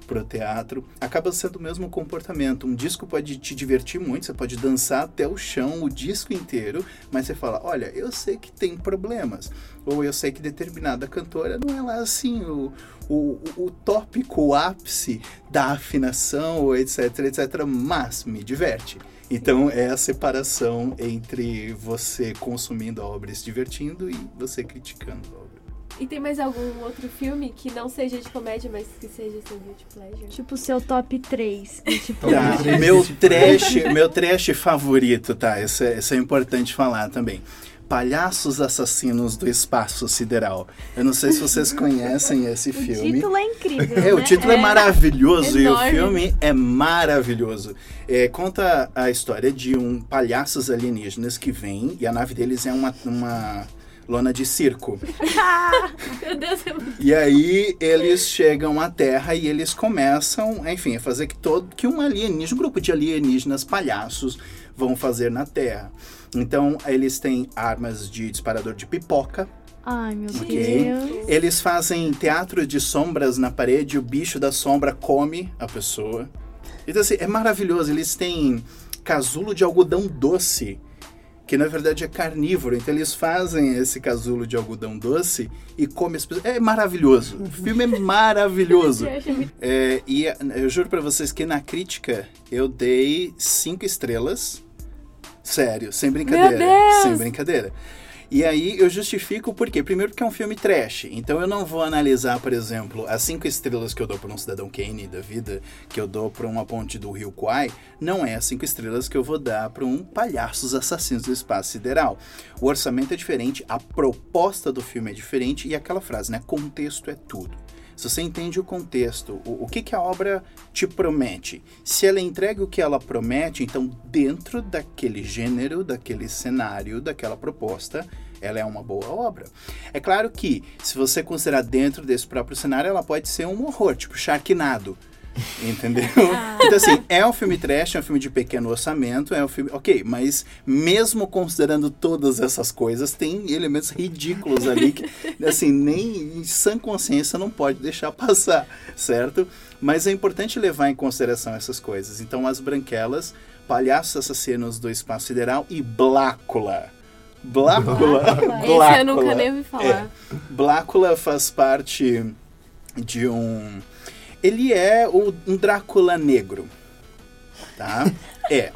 [SPEAKER 2] pro teatro, acaba sendo o mesmo comportamento. Um disco pode te divertir muito, você pode dançar até o chão o disco inteiro, mas você fala, olha, eu sei que tem problemas, ou eu sei que determinada cantora não é lá assim o, o, o tópico, o ápice da afinação, etc, etc, mas me diverte. Então é a separação entre você consumindo a obra e se divertindo e você criticando a obra.
[SPEAKER 3] E tem mais algum outro filme que não seja de comédia, mas que seja seu guilty pleasure?
[SPEAKER 1] Tipo, seu top 3. Tipo,
[SPEAKER 2] Tá, meu trash, meu trash favorito, tá? Isso é, isso é importante falar também. Palhaços Assassinos do Espaço Sideral. Eu não sei se vocês conhecem esse (laughs)
[SPEAKER 1] o
[SPEAKER 2] filme.
[SPEAKER 1] título é incrível.
[SPEAKER 2] É, o
[SPEAKER 1] né?
[SPEAKER 2] título é, maravilhoso e o
[SPEAKER 3] enorme.
[SPEAKER 2] filme é maravilhoso. É, conta a história de um palhaços alienígenas que vem e a nave deles é uma, uma lona de circo. (laughs)
[SPEAKER 3] Meu Deus, é muito...
[SPEAKER 2] E aí eles chegam à Terra e eles começam, enfim, a fazer que todo que um alienígena, um grupo de alienígenas palhaços vão fazer na Terra. Então eles têm armas de disparador de pipoca.
[SPEAKER 1] Ai, meu
[SPEAKER 2] Ok.
[SPEAKER 1] Deus.
[SPEAKER 2] Eles fazem teatro de sombras na parede. O bicho da sombra come a pessoa. Então assim é maravilhoso. Eles têm casulo de algodão doce. Que na verdade é carnívoro, então eles fazem esse casulo de algodão doce e comem as pessoas. É maravilhoso. O filme é maravilhoso. (laughs) É, e eu juro pra vocês que na crítica eu dei cinco estrelas. Sério, sem brincadeira. Sem brincadeira. E aí eu justifico por quê? Primeiro porque é um filme trash. Então eu não vou analisar, por exemplo, as cinco estrelas que eu dou pra um Cidadão Kane da vida, que eu dou pra uma ponte do Rio Kwai, não é as cinco estrelas que eu vou dar pra um Palhaços Assassinos do Espaço Sideral. O orçamento é diferente, a proposta do filme é diferente e aquela frase, né? Contexto é tudo. Se você entende o contexto, o, o que, que a obra te promete, se ela entrega o que ela promete, então dentro daquele gênero, daquele cenário, daquela proposta, ela é uma boa obra. É claro que, se você considerar dentro desse próprio cenário, ela pode ser um horror, tipo Sharknado. (laughs) Entendeu? Então, assim, é um filme trash, é um filme de pequeno orçamento, é um filme. Ok, mas mesmo considerando todas essas coisas, tem elementos ridículos ali que, (laughs) assim, nem em sã consciência não pode deixar passar, certo? Mas é importante levar em consideração essas coisas. Então, As Branquelas, Palhaços Assassinos do Espaço Sideral e Blácula. Blácula. (laughs)
[SPEAKER 3] Esse eu nunca nem ouvi falar.
[SPEAKER 2] É. Blácula faz parte de um. Ele é o- um Drácula negro. Tá? É.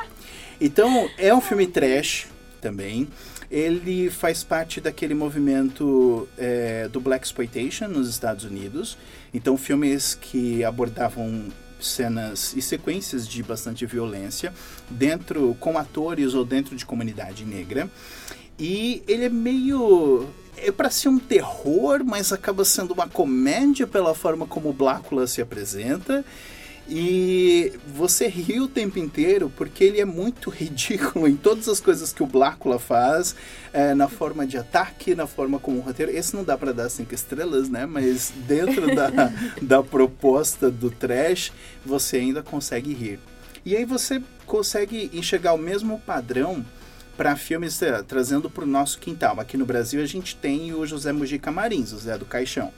[SPEAKER 2] Então, é um filme trash também. Ele faz parte daquele movimento é, do Black Exploitation nos Estados Unidos. Então, filmes que abordavam cenas e sequências de bastante violência dentro com atores ou dentro de comunidade negra. E ele é meio. É pra ser um terror, mas acaba sendo uma comédia pela forma como o Blácula se apresenta. E você ri o tempo inteiro porque ele é muito (laughs) ridículo em todas as coisas que o Blácula faz, é, na forma de ataque, na forma como o roteiro. Esse não dá pra dar cinco estrelas, né? Mas dentro da, (laughs) da proposta do trash, você ainda consegue rir. E aí você consegue enxergar o mesmo padrão para filmes eh, trazendo para o nosso quintal. Aqui no Brasil a gente tem o José Mujica Marins, o Zé do Caixão.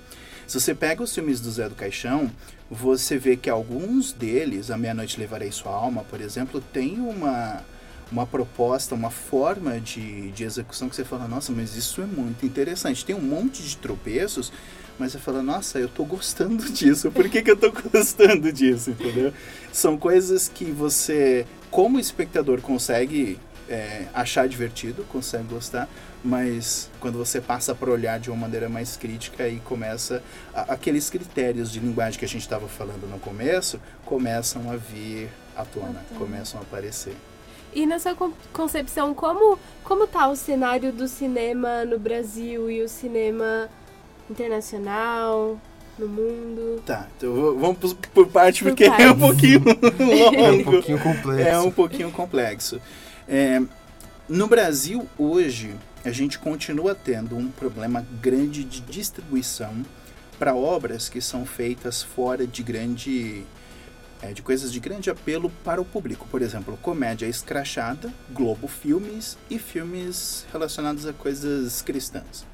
[SPEAKER 2] Se você pega os filmes do Zé do Caixão, você vê que alguns deles, A Meia-Noite Levarei Sua Alma, por exemplo, tem uma, uma proposta, uma forma de, de execução que você fala, nossa, mas isso é muito interessante. Tem um monte de tropeços, mas você fala, nossa, eu tô gostando (laughs) disso, por que, que eu tô (laughs) gostando disso, entendeu? São coisas que você, como espectador, consegue é, achar divertido, consegue gostar, mas quando você passa para olhar de uma maneira mais crítica e começa a- aqueles critérios de linguagem que a gente estava falando no começo começam a vir à tona, começam a aparecer.
[SPEAKER 3] E na sua con- concepção, como, como tá o cenário do cinema no Brasil e o cinema internacional, no mundo?
[SPEAKER 2] Tá, então vamos por, por parte
[SPEAKER 3] Por
[SPEAKER 2] porque é um pouquinho (laughs)
[SPEAKER 5] É um
[SPEAKER 2] longo.
[SPEAKER 5] pouquinho complexo.
[SPEAKER 2] É um pouquinho complexo. É, no Brasil, hoje, a gente continua tendo um problema grande de distribuição para obras que são feitas fora de grande. é, de coisas de grande apelo para o público. Por exemplo, comédia escrachada, Globo Filmes e filmes relacionados a coisas cristãs.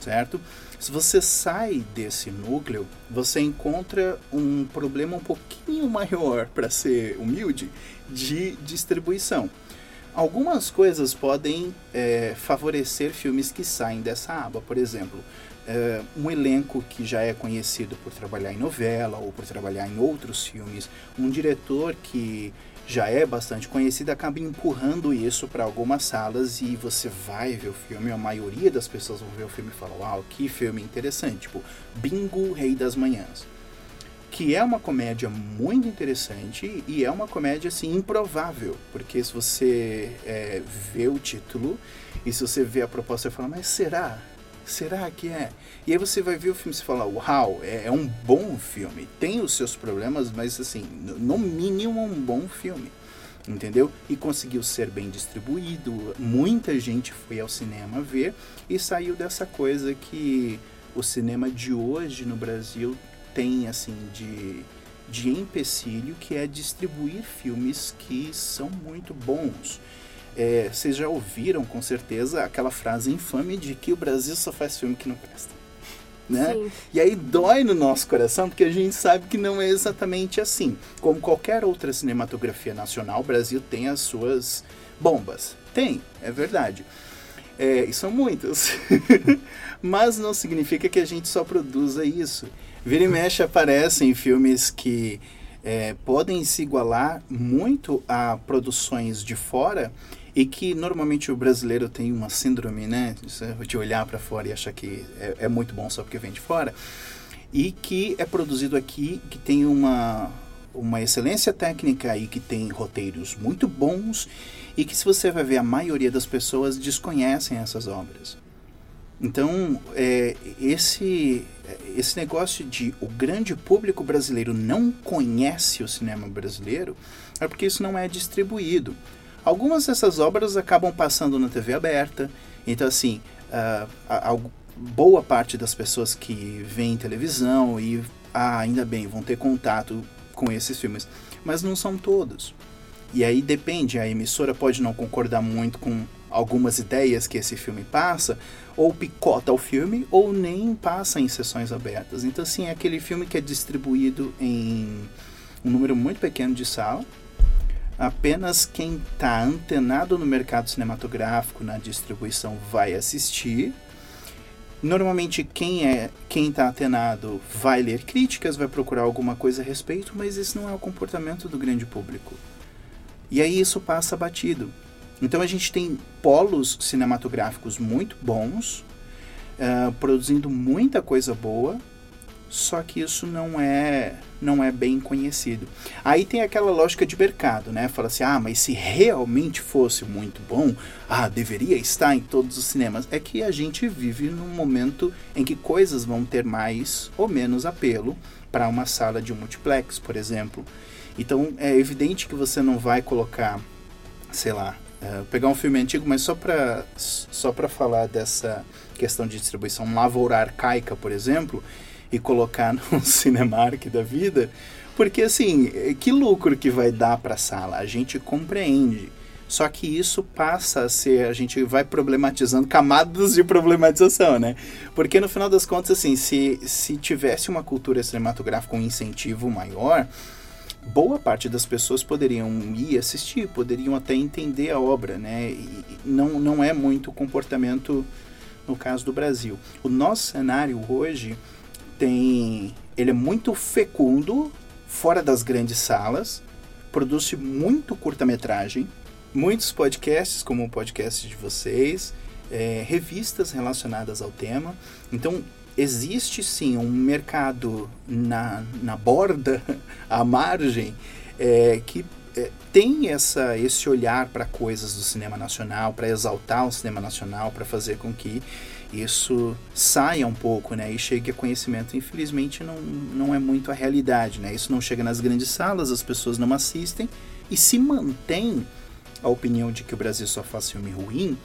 [SPEAKER 2] Certo? Se você sai desse núcleo, você encontra um problema um pouquinho maior, para ser humilde, de distribuição. Algumas coisas podem é, favorecer filmes que saem dessa aba. Por exemplo, é, um elenco que já é conhecido por trabalhar em novela ou por trabalhar em outros filmes, um diretor que já é bastante conhecida, acaba empurrando isso para algumas salas e você vai ver o filme, a maioria das pessoas vão ver o filme e falam, uau, que filme interessante, tipo, Bingo Rei das Manhãs. Que é uma comédia muito interessante e é uma comédia assim improvável, porque se você é, vê o título e se você vê a proposta, você fala, mas será? Será que é? E aí você vai ver o filme e fala, uau, é, é, um bom filme. Tem os seus problemas, mas assim, no mínimo um bom filme. Entendeu? E conseguiu ser bem distribuído. Muita gente foi ao cinema ver e saiu dessa coisa que o cinema de hoje no Brasil tem assim de de empecilho que é distribuir filmes que são muito bons. É, vocês já ouviram com certeza aquela frase infame de que o Brasil só faz filme que não presta. Né? E aí dói no nosso coração porque a gente sabe que não é exatamente assim. Como qualquer outra cinematografia nacional, o Brasil tem as suas bombas. Tem, é verdade. É, e são muitas. (laughs) Mas não significa que a gente só produza isso. Vira e mexe aparecem filmes que é, podem se igualar muito a produções de fora e que normalmente o brasileiro tem uma síndrome, né, de olhar para fora e achar que é, é, muito bom só porque vem de fora, e que é produzido aqui, que tem uma, uma excelência técnica e que tem roteiros muito bons e que se você vai ver a maioria das pessoas desconhecem essas obras. Então, é, esse, esse negócio de o grande público brasileiro não conhece o cinema brasileiro é porque isso não é distribuído. Algumas dessas obras acabam passando na TV aberta, então assim, uh, a, a, boa parte das pessoas que veem televisão e ah, ainda bem, vão ter contato com esses filmes, mas não são todos. E aí depende, a emissora pode não concordar muito com algumas ideias que esse filme passa, ou picota o filme, ou nem passa em sessões abertas. Então, assim, é aquele filme que é distribuído em um número muito pequeno de sala, apenas quem está antenado no mercado cinematográfico, na distribuição, vai assistir. Normalmente quem é quem está antenado vai ler críticas, vai procurar alguma coisa a respeito, mas esse não é o comportamento do grande público. E aí isso passa batido. Então a gente tem polos cinematográficos muito bons, uh, produzindo muita coisa boa, só que isso não é não é bem conhecido. Aí tem aquela lógica de mercado, né? Fala assim, ah, mas se realmente fosse muito bom, ah, deveria estar em todos os cinemas. É que a gente vive num momento em que coisas vão ter mais ou menos apelo para uma sala de multiplex, por exemplo. Então é evidente que você não vai colocar, sei lá, uh, pegar um filme antigo, mas só para só para falar dessa questão de distribuição, lavoura arcaica, por exemplo, e colocar (laughs) no Cinemark da vida, porque assim, que lucro que vai dar para a sala? A gente compreende. Só que isso passa a ser, a gente vai problematizando camadas de problematização, né? Porque no final das contas, assim, se, se tivesse uma cultura cinematográfica, um incentivo maior, boa parte das pessoas poderiam ir assistir, poderiam até entender a obra, né? E não, não é muito comportamento no caso do Brasil. O nosso cenário hoje tem. Ele é muito fecundo, fora das grandes salas, produz muito curta-metragem, muitos podcasts, como o podcast de vocês, é, revistas relacionadas ao tema. Então, existe sim um mercado na, na borda, (laughs) à margem, é, que é, tem essa, esse olhar para coisas do cinema nacional, para exaltar o cinema nacional, para fazer com que isso saia um pouco, né, e chegue a conhecimento. Infelizmente não, não é muito a realidade, né? Isso não chega nas grandes salas, as pessoas não assistem e se mantém a opinião de que o Brasil só faz filme ruim,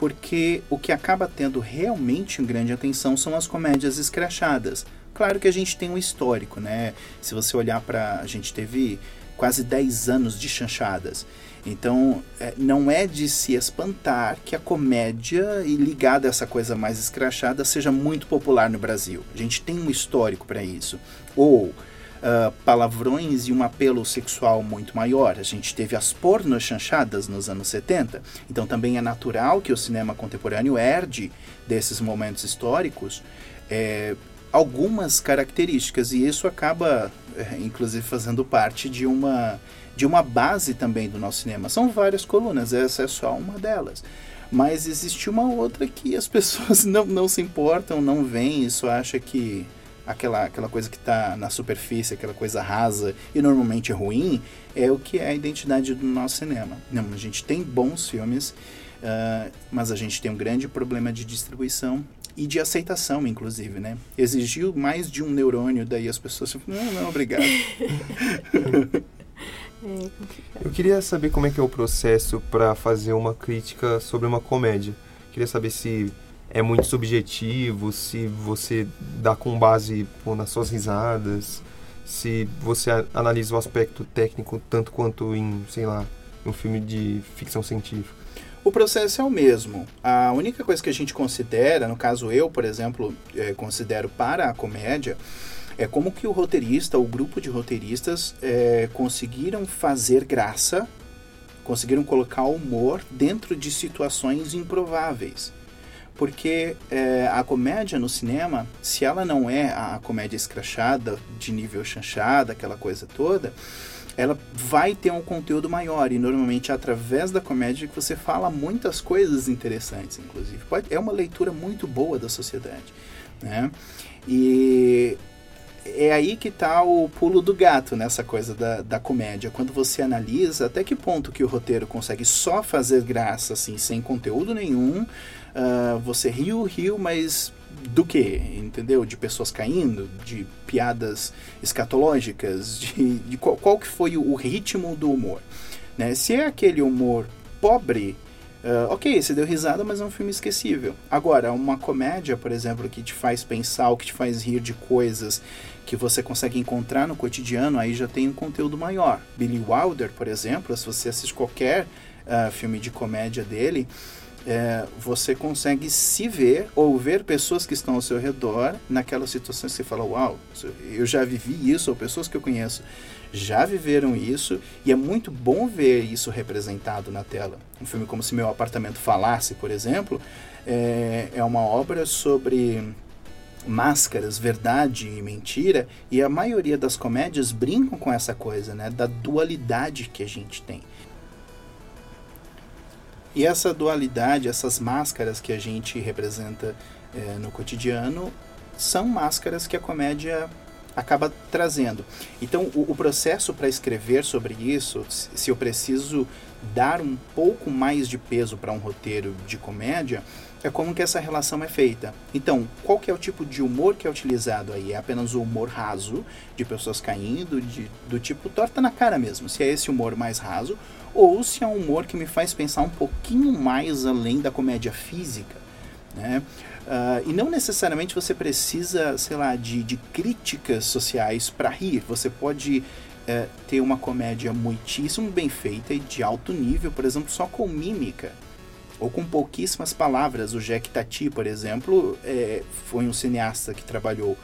[SPEAKER 2] porque o que acaba tendo realmente grande atenção são as comédias escrachadas. Claro que a gente tem um histórico, né? Se você olhar para a gente teve quase 10 anos de chanchadas. Então, é, não é de se espantar que a comédia e ligada a essa coisa mais escrachada seja muito popular no Brasil. A gente tem um histórico para isso. Ou uh, palavrões e um apelo sexual muito maior. A gente teve as pornos chanchadas nos anos 70. Então, também é natural que o cinema contemporâneo herde desses momentos históricos. É, algumas características e isso acaba, é, inclusive, fazendo parte de uma de uma base também do nosso cinema. São várias colunas, essa é só uma delas. Mas existe uma outra que as (laughs) pessoas não, não se importam, não veem, isso acha que aquela, aquela coisa que está na superfície, aquela coisa rasa e normalmente ruim, é o que é a identidade do nosso cinema. Não, a gente tem bons filmes, uh, mas a gente tem um grande problema de distribuição e de aceitação, inclusive, né? Exigiu mais de um neurônio, daí as pessoas não, não, obrigado. (laughs)
[SPEAKER 5] É Eu queria saber como é que é o processo para fazer uma crítica sobre uma comédia. Queria saber se é muito subjetivo, se você dá com base pô, nas suas risadas, se você analisa o aspecto técnico tanto quanto em, sei lá, um filme de ficção científica.
[SPEAKER 2] O processo é o mesmo. A única coisa que a gente considera, no caso eu, por exemplo, é, considero para a comédia, é como que o roteirista, o grupo de roteiristas, é, conseguiram fazer graça, conseguiram colocar humor dentro de situações improváveis. Porque é, a comédia no cinema, se ela não é a comédia escrachada, de nível chanchada, aquela coisa toda, ela vai ter um conteúdo maior e normalmente é através da comédia que você fala muitas coisas interessantes, inclusive. Pode, é uma leitura muito boa da sociedade, né? E é aí que está o pulo do gato nessa coisa da, da comédia. Quando você analisa até que ponto que o roteiro consegue só fazer graça, assim, sem conteúdo nenhum. Uh, você riu, riu, mas do que? Entendeu? De pessoas caindo, de piadas escatológicas, (laughs) de, de qual, qual, que foi o ritmo do humor. Né? Se é aquele humor pobre, Uh, ok, você deu risada, mas é um filme esquecível. Agora, uma comédia, por exemplo, que te faz pensar, ou que te faz rir de coisas que você consegue encontrar no cotidiano, aí já tem um conteúdo maior. Billy Wilder, por exemplo, se você assiste qualquer uh, filme de comédia dele, é, você consegue se ver ou ver pessoas que estão ao seu redor naquelas situações que você fala, uau, eu já vivi isso, ou pessoas que eu conheço já viveram isso e é muito bom ver isso representado na tela. Um filme como Se Meu Apartamento Falasse, por exemplo, é, é uma obra sobre máscaras, verdade e mentira, e a maioria das comédias brincam com essa coisa, né, da dualidade que a gente tem. E essa dualidade, essas máscaras que a gente representa é, no cotidiano, são máscaras que a comédia acaba trazendo. Então, o, o processo para escrever sobre isso, se eu preciso dar um pouco mais de peso para um roteiro de comédia, é como que essa relação é feita. Então, qual que é o tipo de humor que é utilizado aí? É apenas o humor raso, de pessoas caindo, de, do tipo torta na cara mesmo, se é esse humor mais raso, ou se é um humor que me faz pensar um pouquinho mais além da comédia física, né? Uh, e não necessariamente você precisa, sei lá, de, de críticas sociais para rir. Você pode uh, ter uma comédia muitíssimo bem feita e de alto nível, por exemplo, só com mímica ou com pouquíssimas palavras. O Jack Tati, por exemplo, é, foi um cineasta que trabalhou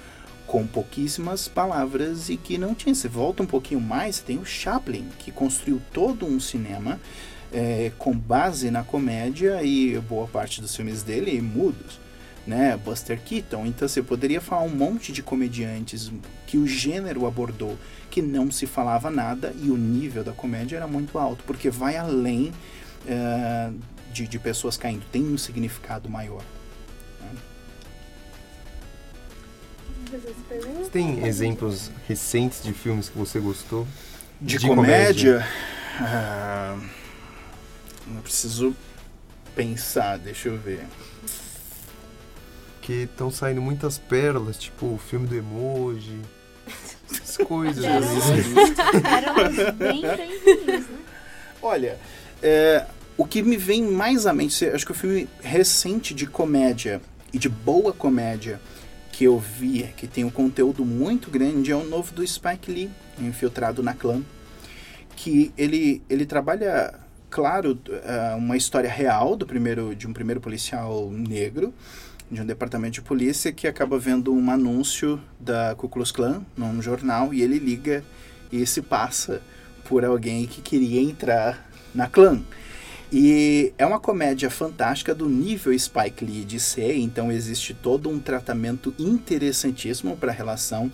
[SPEAKER 2] com pouquíssimas palavras e que não tinha. Você volta um pouquinho mais, tem o Chaplin, que construiu todo um cinema é, com base na comédia e boa parte dos filmes dele mudos né, Buster Keaton. Então você poderia falar um monte de comediantes que o gênero abordou que não se falava nada e o nível da comédia era muito alto, porque vai além uh, de, de, pessoas caindo, tem um significado maior.
[SPEAKER 5] Você tem exemplos recentes de filmes que você gostou?
[SPEAKER 2] De, de comédia? comédia? Uh, eu preciso pensar, deixa eu ver
[SPEAKER 5] porque estão saindo muitas pérolas, tipo o filme do emoji, essas (laughs) coisas. Pérolas
[SPEAKER 2] bem, bem né? Olha, é, o que me vem mais à mente, acho que o filme recente de comédia e de boa comédia que eu vi, que tem um conteúdo muito grande, é o novo do Spike Lee, Infiltrado na Clã, que ele, ele trabalha, claro, é, uma história real do primeiro de um primeiro policial negro, de um departamento de polícia que acaba vendo um anúncio da Ku Klux Klan num jornal e ele liga e se passa por alguém que queria entrar na clã. E é uma comédia fantástica do nível Spike Lee de ser, então existe todo um tratamento interessantíssimo para a relação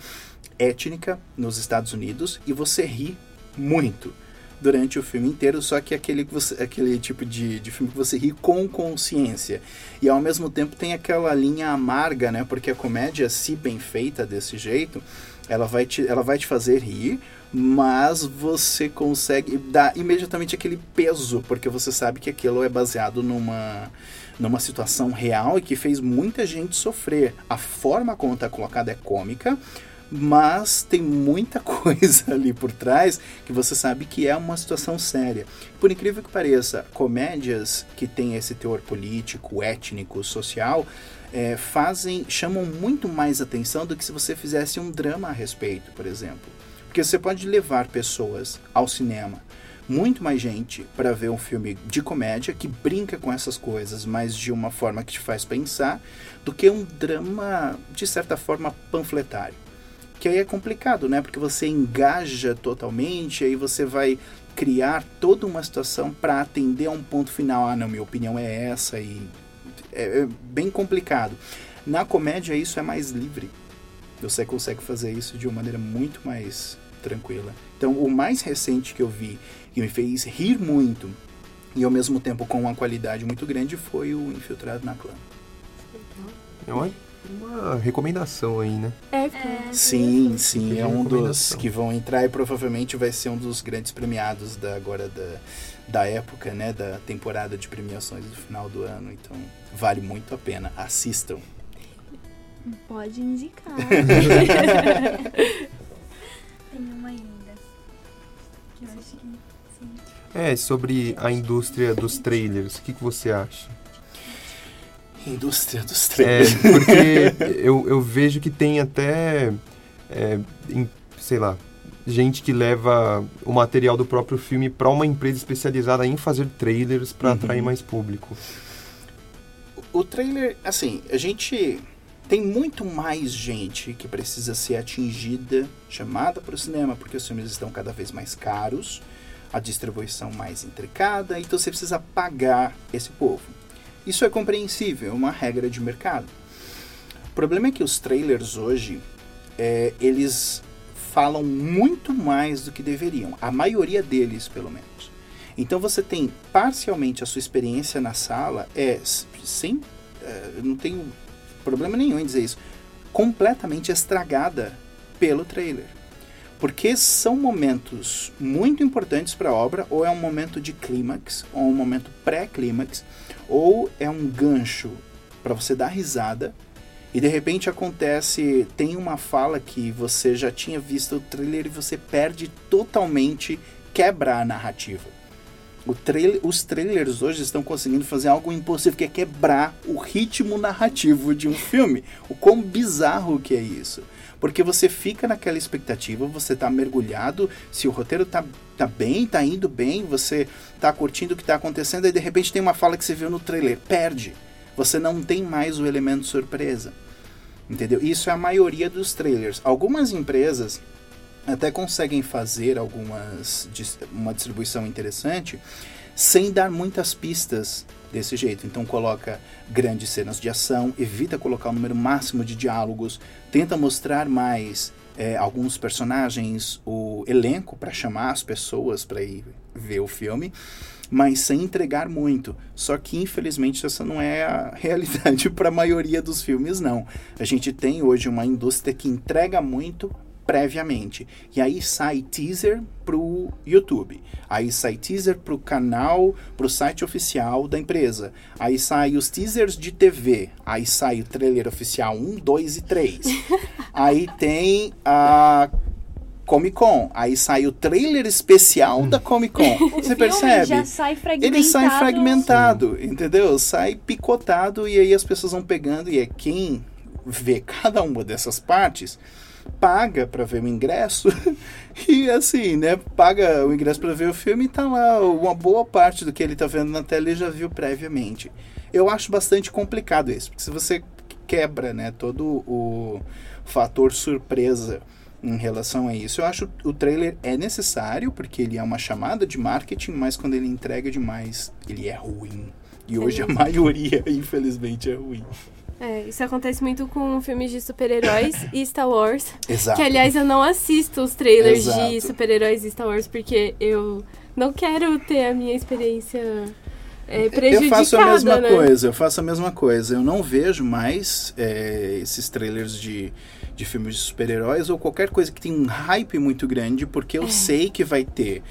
[SPEAKER 2] étnica nos Estados Unidos e você ri muito durante o filme inteiro, só que aquele, aquele tipo de, de filme que você ri com consciência. E ao mesmo tempo tem aquela linha amarga, né? Porque a comédia, se bem feita desse jeito, ela vai te, ela vai te fazer rir, mas você consegue dar imediatamente aquele peso, porque você sabe que aquilo é baseado numa, numa situação real e que fez muita gente sofrer. A forma como está colocada é cômica, mas tem muita (laughs) coisa ali por trás que você sabe que é uma situação séria. Por incrível que pareça, comédias que têm esse teor político, étnico, social, é, fazem, chamam muito mais atenção do que se você fizesse um drama a respeito, por exemplo. Porque você pode levar pessoas ao cinema, muito mais gente, para ver um filme de comédia que brinca com essas coisas, mas de uma forma que te faz pensar, do que um drama, de certa forma, panfletário. Que aí é complicado, né? Porque você engaja totalmente, aí você vai criar toda uma situação para atender a um ponto final. Ah, não, minha opinião é essa e é, é bem complicado. Na comédia isso é mais livre. Você consegue fazer isso de uma maneira muito mais tranquila. Então, o mais recente que eu vi que me fez rir muito e ao mesmo tempo com uma qualidade muito grande foi o Infiltrado na Clã.
[SPEAKER 5] É uma, uma recomendação aí, né?
[SPEAKER 3] É,
[SPEAKER 2] Sim, sim,
[SPEAKER 5] Fica
[SPEAKER 2] é um dos que vão entrar e provavelmente vai ser um dos grandes premiados da agora da, da época, né, da temporada de premiações do final do ano. Então, vale muito a pena. Assistam.
[SPEAKER 1] Pode indicar. (laughs) (laughs) Que eu acho que. Sim.
[SPEAKER 5] É, sobre a indústria dos trailers, o que, que você acha?
[SPEAKER 2] Indústria dos
[SPEAKER 5] É,
[SPEAKER 2] trailers.
[SPEAKER 5] porque (laughs) eu, eu vejo que tem até, é, em- sei lá, gente que leva o material do próprio filme para uma empresa especializada em fazer trailers para
[SPEAKER 2] Uhum.
[SPEAKER 5] atrair mais público.
[SPEAKER 2] O trailer, assim, a gente tem muito mais gente que precisa ser atingida, chamada para o cinema, porque os filmes estão cada vez mais caros, a distribuição mais intricada, então você precisa pagar esse povo. Isso é compreensível, é uma regra de mercado. O problema é que os trailers hoje, é, eles falam muito mais do que deveriam, a maioria deles, pelo menos. Então você tem parcialmente a sua experiência na sala é sem eu não tenho problema nenhum em dizer isso, completamente estragada pelo trailer. Porque são momentos muito importantes para a obra, ou é um momento de clímax, ou um momento pré-clímax, ou é um gancho para você dar risada, e de repente acontece, tem uma fala que você já tinha visto o trailer e você perde totalmente, quebra a narrativa. Trailer, os trailers hoje estão conseguindo fazer algo impossível, que é quebrar o ritmo narrativo de um filme. O quão bizarro que é isso. Porque você fica naquela expectativa, você tá mergulhado, se o roteiro tá, tá bem, tá indo bem, você tá curtindo o que tá acontecendo, aí de repente tem uma fala que você viu no trailer, perde. Você não tem mais o elemento surpresa. Entendeu? Isso é a maioria dos trailers. Algumas empresas até conseguem fazer algumas uma distribuição interessante sem dar muitas pistas desse jeito. Então coloca grandes cenas de ação, evita colocar o número máximo de diálogos, tenta mostrar mais é, alguns personagens, o elenco para chamar as pessoas para ir ver o filme, mas sem entregar muito. Só que infelizmente essa não é a (laughs) realidade para a maioria dos filmes não. A gente tem hoje uma indústria que entrega muito previamente. E aí sai teaser pro YouTube. Aí sai teaser pro canal, pro site oficial da empresa. Aí sai os teasers de TV. Aí sai o trailer oficial 1, 2 e 3. (laughs) aí tem a Comic Con. Aí sai o trailer especial da Comic Con. (laughs) Você percebe?
[SPEAKER 1] já sai fragmentado.
[SPEAKER 2] Ele sai fragmentado, entendeu? Sai picotado e aí as pessoas vão pegando e é quem vê cada uma dessas partes paga para ver o ingresso (laughs) e assim, né, paga o ingresso para ver o filme e tá lá uma boa parte do que ele tá vendo na tela ele já viu previamente. Eu acho bastante complicado isso, porque se você quebra, né, todo o fator surpresa em relação a isso. Eu acho que o trailer é necessário, porque ele é uma chamada de marketing, mas quando ele entrega demais, ele é ruim. E hoje a maioria, (laughs) infelizmente, é ruim.
[SPEAKER 3] É, isso acontece muito com filmes de super-heróis e Star Wars. (laughs)
[SPEAKER 2] Exato.
[SPEAKER 3] Que, aliás, eu não assisto os trailers de
[SPEAKER 2] Exato.
[SPEAKER 3] super-heróis e Star Wars porque eu não quero ter a minha experiência é, prejudicada,
[SPEAKER 2] Eu faço a mesma
[SPEAKER 3] né?
[SPEAKER 2] coisa, eu faço a mesma coisa. Eu não vejo mais é, esses trailers de, de filmes de super-heróis ou qualquer coisa que tem um hype muito grande, porque eu sei que vai ter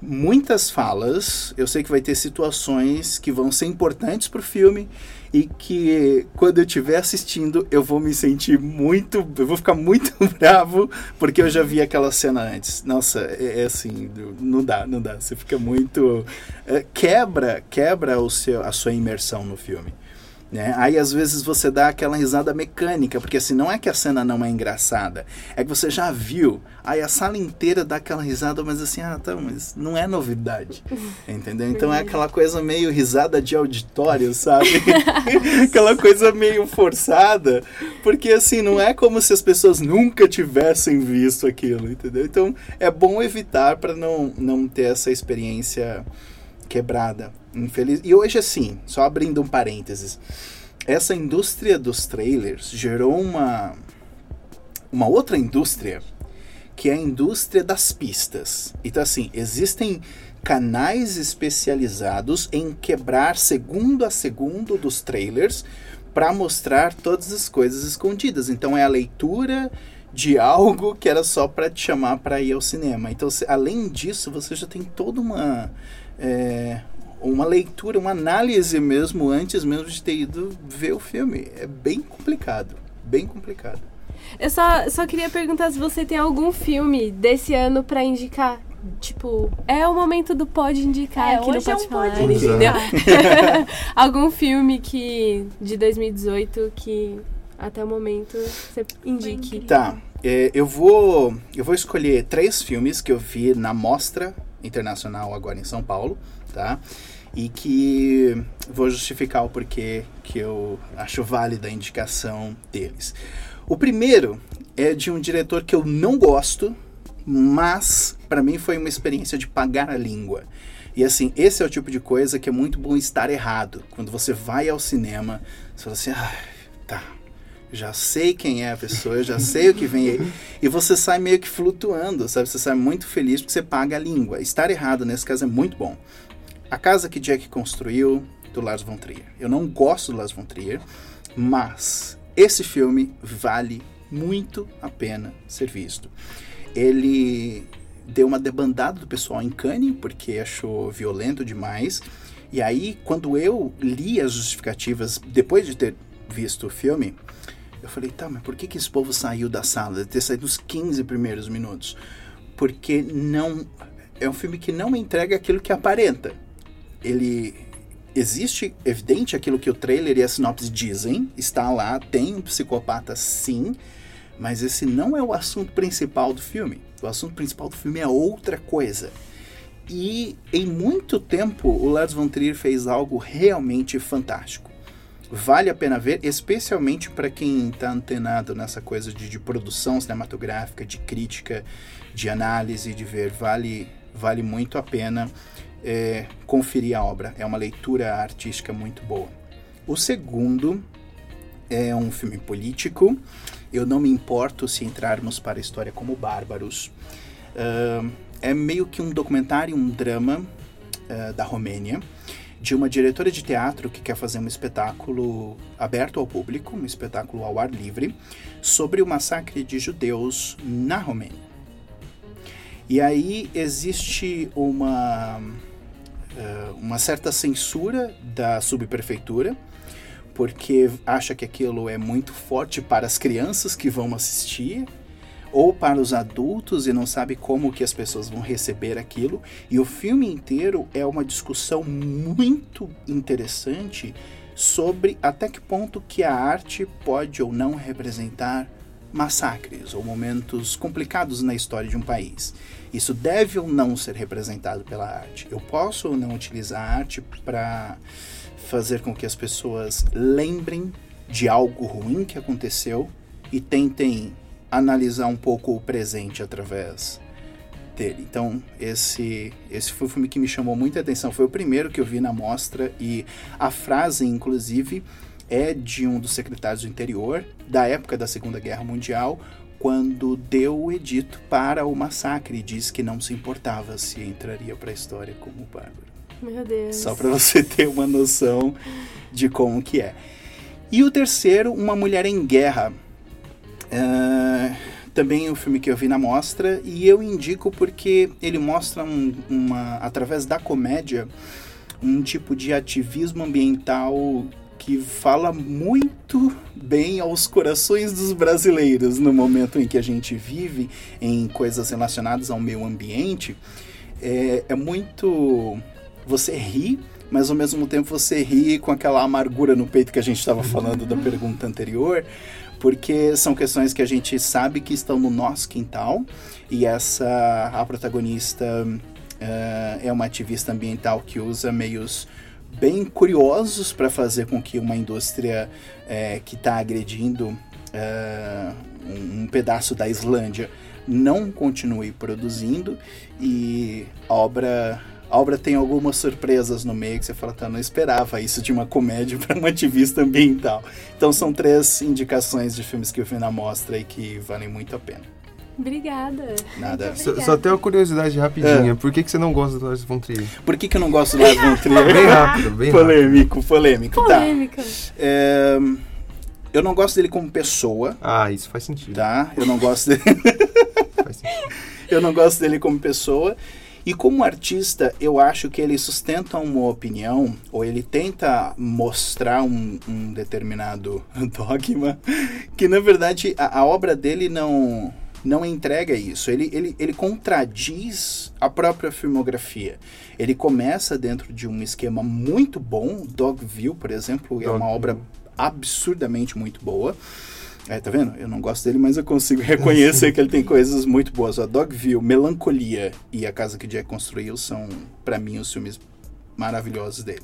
[SPEAKER 2] muitas falas, eu sei que vai ter situações que vão ser importantes pro filme e que quando eu estiver assistindo eu vou me sentir muito, eu vou ficar muito (laughs) bravo porque eu já vi aquela cena antes. Nossa, é, é assim, não dá, não dá. Você fica muito é, quebra, quebra o seu, a sua imersão no filme. Né? Aí às vezes você dá aquela risada mecânica, porque assim, não é que a cena não é engraçada, é que você já viu, aí a sala inteira dá aquela risada, mas assim, ah, tá, mas não é novidade, (laughs) entendeu? Então é aquela coisa meio risada de auditório, sabe? (laughs) aquela coisa meio forçada, porque assim, não é como se as pessoas nunca tivessem visto aquilo, entendeu? Então é bom evitar para não, não ter essa experiência quebrada. Infeliz... E hoje, assim, só abrindo um parênteses, essa indústria dos trailers gerou uma, uma outra indústria, que é a indústria das pistas. Então, assim, existem canais especializados em quebrar segundo a segundo dos trailers para mostrar todas as coisas escondidas. Então, é a leitura de algo que era só para te chamar para ir ao cinema. Então, se, além disso, você já tem toda uma é, uma leitura, uma análise mesmo antes mesmo de ter ido ver o filme. É bem complicado, bem complicado.
[SPEAKER 3] Eu só, só queria perguntar se você tem algum filme desse ano pra indicar. Tipo, é o momento do pode indicar
[SPEAKER 1] É,
[SPEAKER 3] aqui no
[SPEAKER 1] hoje é um
[SPEAKER 3] Pode Falar,
[SPEAKER 1] pode
[SPEAKER 5] indicar. (laughs)
[SPEAKER 3] algum filme que de 2018 que até o momento você indique.
[SPEAKER 2] Tá, é, eu vou eu vou escolher três filmes que eu vi na mostra internacional agora em São Paulo, tá? E que vou justificar o porquê que eu acho válida a indicação deles. O primeiro é de um diretor que eu não gosto, mas para mim foi uma experiência de pagar a língua. E assim, esse é o tipo de coisa que é muito bom estar errado. Quando você vai ao cinema, você fala assim, ah, tá, já sei quem é a pessoa, já sei o que vem aí. E você sai meio que flutuando, sabe? Você sai muito feliz porque você paga a língua. Estar errado nesse caso é muito bom. A Casa que Jack Construiu, do Lars von Trier. Eu não gosto do Lars von Trier, mas esse filme vale muito a pena ser visto. Ele deu uma debandada do pessoal em Cannes, porque achou violento demais. E aí, quando eu li as justificativas, depois de ter visto o filme, eu falei, tá, mas por que, que esse povo saiu da sala? Deve ter saído nos 15 primeiros minutos. Porque não. É um filme que não entrega aquilo que aparenta. Ele. Existe, evidente, aquilo que o trailer e a sinopse dizem. Está lá, tem um psicopata sim. Mas esse não é o assunto principal do filme. O assunto principal do filme é outra coisa. E em muito tempo o Lars von Trier fez algo realmente fantástico. Vale a pena ver, especialmente para quem está antenado nessa coisa de, de, produção cinematográfica, de crítica, de análise, de ver. Vale, vale muito a pena é, conferir a obra. É uma leitura artística muito boa. O segundo é um filme político. Eu não me importo se entrarmos para a história como bárbaros. Uh, é meio que um documentário, um drama uh, da Romênia, de uma diretora de teatro que quer fazer um espetáculo aberto ao público, um espetáculo ao ar livre, sobre o massacre de judeus na Romênia. E aí existe uma, uh, uma certa censura da subprefeitura, porque acha que aquilo é muito forte para as crianças que vão assistir ou para os adultos e não sabe como que as pessoas vão receber aquilo. E o filme inteiro é uma discussão muito interessante sobre até que ponto que a arte pode ou não representar massacres ou momentos complicados na história de um país. Isso deve ou não ser representado pela arte. Eu posso ou não utilizar a arte para fazer com que as pessoas lembrem de algo ruim que aconteceu e tentem analisar um pouco o presente através dele. Então, esse, esse foi o filme que me chamou muita atenção. Foi o primeiro que eu vi na mostra e a frase, inclusive, é de um dos secretários do interior da época da Segunda Guerra Mundial, quando deu o edito para o massacre e disse que não se importava se entraria para a história como bárbaro.
[SPEAKER 3] Meu Deus.
[SPEAKER 2] Só para você ter uma noção de como que é. E o terceiro, Uma Mulher em Guerra. Uh, também um filme que eu vi na mostra e eu indico porque ele mostra um, uma, através da comédia um tipo de ativismo ambiental que fala muito bem aos corações dos brasileiros no momento em que a gente vive em coisas relacionadas ao meio ambiente. É, é muito. Você ri, mas ao mesmo tempo você ri com aquela amargura no peito que a gente estava falando da pergunta anterior, porque são questões que a gente sabe que estão no nosso quintal e essa a protagonista uh, é uma ativista ambiental que usa meios bem curiosos para fazer com que uma indústria é, que está agredindo é, um, um, pedaço da Islândia não continue produzindo e a obra a obra tem algumas surpresas no meio que você fala, tá, não esperava isso de uma comédia (laughs) para um ativista ambiental. Então são três indicações de filmes que eu vi na mostra e que valem muito a pena.
[SPEAKER 3] Obrigada.
[SPEAKER 2] Nada.
[SPEAKER 5] Só, só tem uma curiosidade rapidinha. É. Por que, que você não gosta do Lars von Trier?
[SPEAKER 2] Por que, que eu não gosto do Lars von Trier? (laughs)
[SPEAKER 5] bem rápido, bem
[SPEAKER 2] polêmico,
[SPEAKER 5] rápido.
[SPEAKER 2] Polêmico,
[SPEAKER 3] polêmico.
[SPEAKER 2] Tá. É, eu não gosto dele como pessoa.
[SPEAKER 5] Ah, isso faz sentido.
[SPEAKER 2] Tá? Eu não gosto dele. (laughs) faz sentido. Eu não gosto dele como pessoa. E como artista, eu acho que ele sustenta uma opinião, ou ele tenta mostrar um, um determinado (laughs) dogma, que na verdade a, a obra dele não não entrega isso. Ele, ele, ele contradiz a própria filmografia. Ele começa dentro de um esquema muito bom. Dogville, por exemplo, é uma obra absurdamente muito boa. É, tá vendo? Eu não gosto dele, mas eu consigo (laughs) reconhecer que ele tem coisas muito boas. A Dogville, Melancolia e A Casa que Jack Construiu são, para mim, os filmes maravilhosos dele.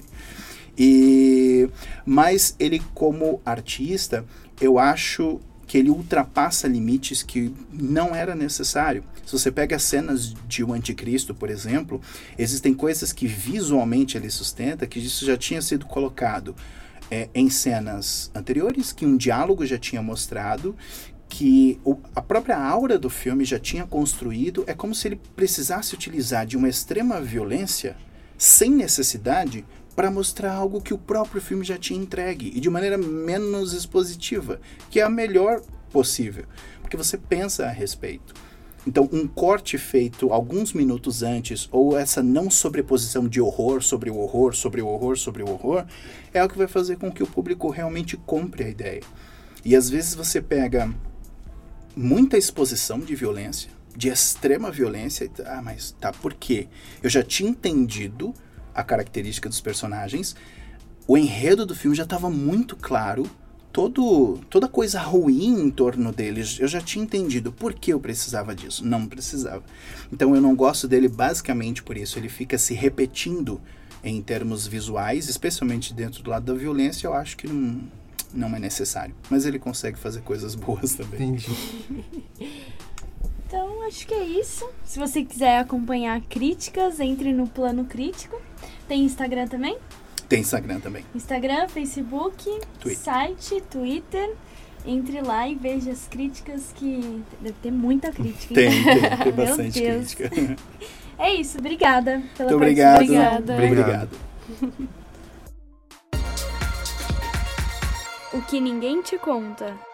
[SPEAKER 2] E mas ele como artista, eu acho que ele ultrapassa limites que não era necessário. Se você pega as cenas de O Anticristo, por exemplo, existem coisas que visualmente ele sustenta que isso já tinha sido colocado é, em cenas anteriores, que um diálogo já tinha mostrado, que a própria aura do filme já tinha construído. É como se ele precisasse utilizar de uma extrema violência sem necessidade para mostrar algo que o próprio filme já tinha entregue e de maneira menos expositiva, que é a melhor possível, porque você pensa a respeito. Então, um corte feito alguns minutos antes, ou essa não sobreposição de horror sobre o horror, sobre o horror, sobre o horror, é o que vai fazer com que o público realmente compre a ideia. E às vezes você pega muita exposição de violência, de extrema violência, e, ah, mas tá, por quê? Eu já tinha entendido a característica dos personagens. O enredo do filme já estava muito claro. Todo, toda coisa ruim em torno deles, eu já tinha entendido por que eu precisava disso. Não precisava. Então eu não gosto dele basicamente por isso. Ele fica se repetindo em termos visuais, especialmente dentro do lado da violência. Eu acho que não, não é necessário. Mas ele consegue fazer coisas boas também.
[SPEAKER 5] Entendi.
[SPEAKER 1] Então, acho que é isso. Se você quiser acompanhar críticas, entre no Plano Crítico. Tem Instagram também?
[SPEAKER 2] Tem Instagram também.
[SPEAKER 1] Instagram, Facebook, Twitter. site, Twitter. Entre lá e veja as críticas que deve ter muita crítica.
[SPEAKER 2] Tem, tem, tem (laughs) bastante crítica. (laughs)
[SPEAKER 1] É isso, obrigada
[SPEAKER 2] pela Muito obrigado.
[SPEAKER 1] Obrigada.
[SPEAKER 2] Obrigado. (laughs)
[SPEAKER 1] o que ninguém te conta.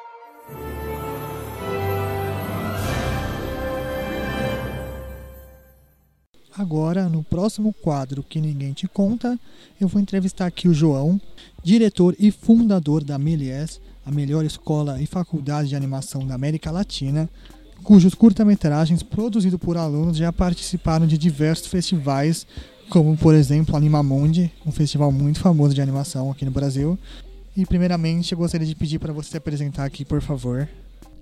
[SPEAKER 4] Agora, no próximo quadro que ninguém te conta, eu vou entrevistar aqui o João, diretor e fundador da Méliès, a melhor escola e faculdade de animação da América Latina, cujos curta-metragens produzidos por alunos já participaram de diversos festivais, como por exemplo Animamundi, um festival muito famoso de animação aqui no Brasil. E primeiramente eu gostaria de pedir para você se apresentar aqui, por favor.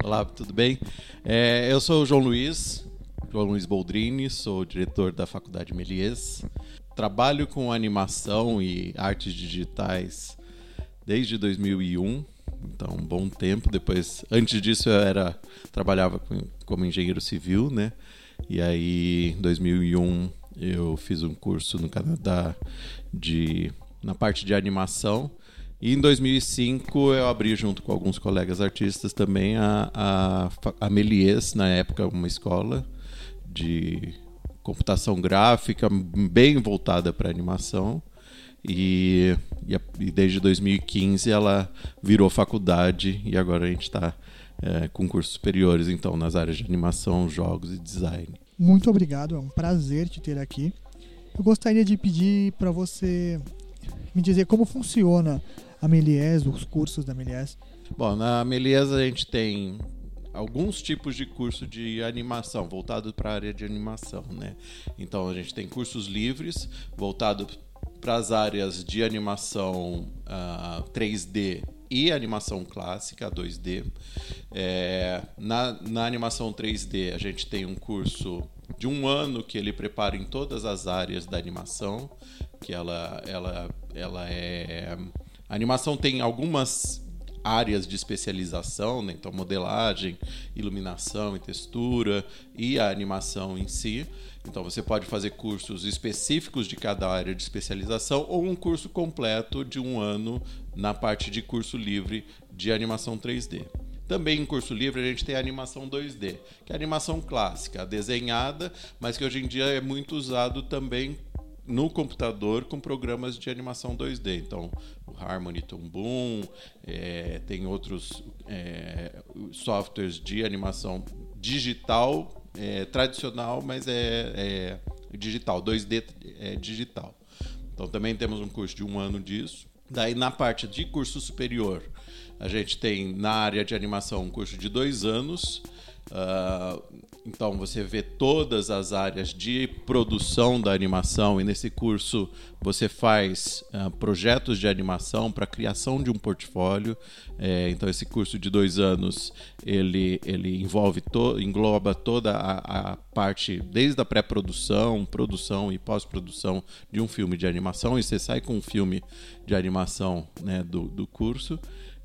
[SPEAKER 6] Olá, tudo bem? É, eu sou o João Luiz, João Luiz Boldrini, sou diretor da Faculdade Melies. Trabalho com animação e artes digitais desde 2001, então um bom tempo. Depois, antes disso, eu era trabalhava com, como engenheiro civil, né? E aí, em 2001, eu fiz um curso no Canadá de na parte de animação E em 2005 eu abri junto com alguns colegas artistas também a, a, a Melies, na época uma escola de computação gráfica bem voltada para animação. E, e, e, desde 2015 ela virou faculdade e agora a gente está é, com cursos superiores então nas áreas de animação, jogos e design.
[SPEAKER 4] Muito obrigado, é um prazer te ter aqui. Eu gostaria de pedir para você me dizer como funciona a Melies, os cursos da Melies.
[SPEAKER 6] Bom, na Melies a gente tem alguns tipos de curso de animação voltado para a área de animação, né? Então a gente tem cursos livres voltados para as áreas de animação uh, ah, 3D e animação clássica 2D. É, na, na animação 3D a gente tem um curso de um ano que ele prepara em todas as áreas da animação, que ela, ela, ela é a animação tem algumas áreas de especialização, né? então modelagem, iluminação e textura e a animação em si. Então você pode fazer cursos específicos de cada área de especialização ou um curso completo de um ano na parte de curso livre de animação 3D. Também em curso livre a gente tem a animação 2D, que é a animação clássica, desenhada, mas que hoje em dia é muito usado também no computador com programas de animação 2D. Então, o Harmony Toon é, tem outros é, softwares de animação digital, é, tradicional, mas é, é digital, 2D é digital. Então, também temos um curso de um ano disso. Daí, na parte de curso superior, a gente tem na área de animação um curso de dois anos. Uh, então você vê todas as áreas de produção da animação e nesse curso você faz uh, projetos de animação para criação de um portfólio. É, então esse curso de dois anos ele, ele envolve to, engloba toda a, a parte desde a pré-produção, produção e pós-produção de um filme de animação e você sai com um filme de animação né, do, do curso.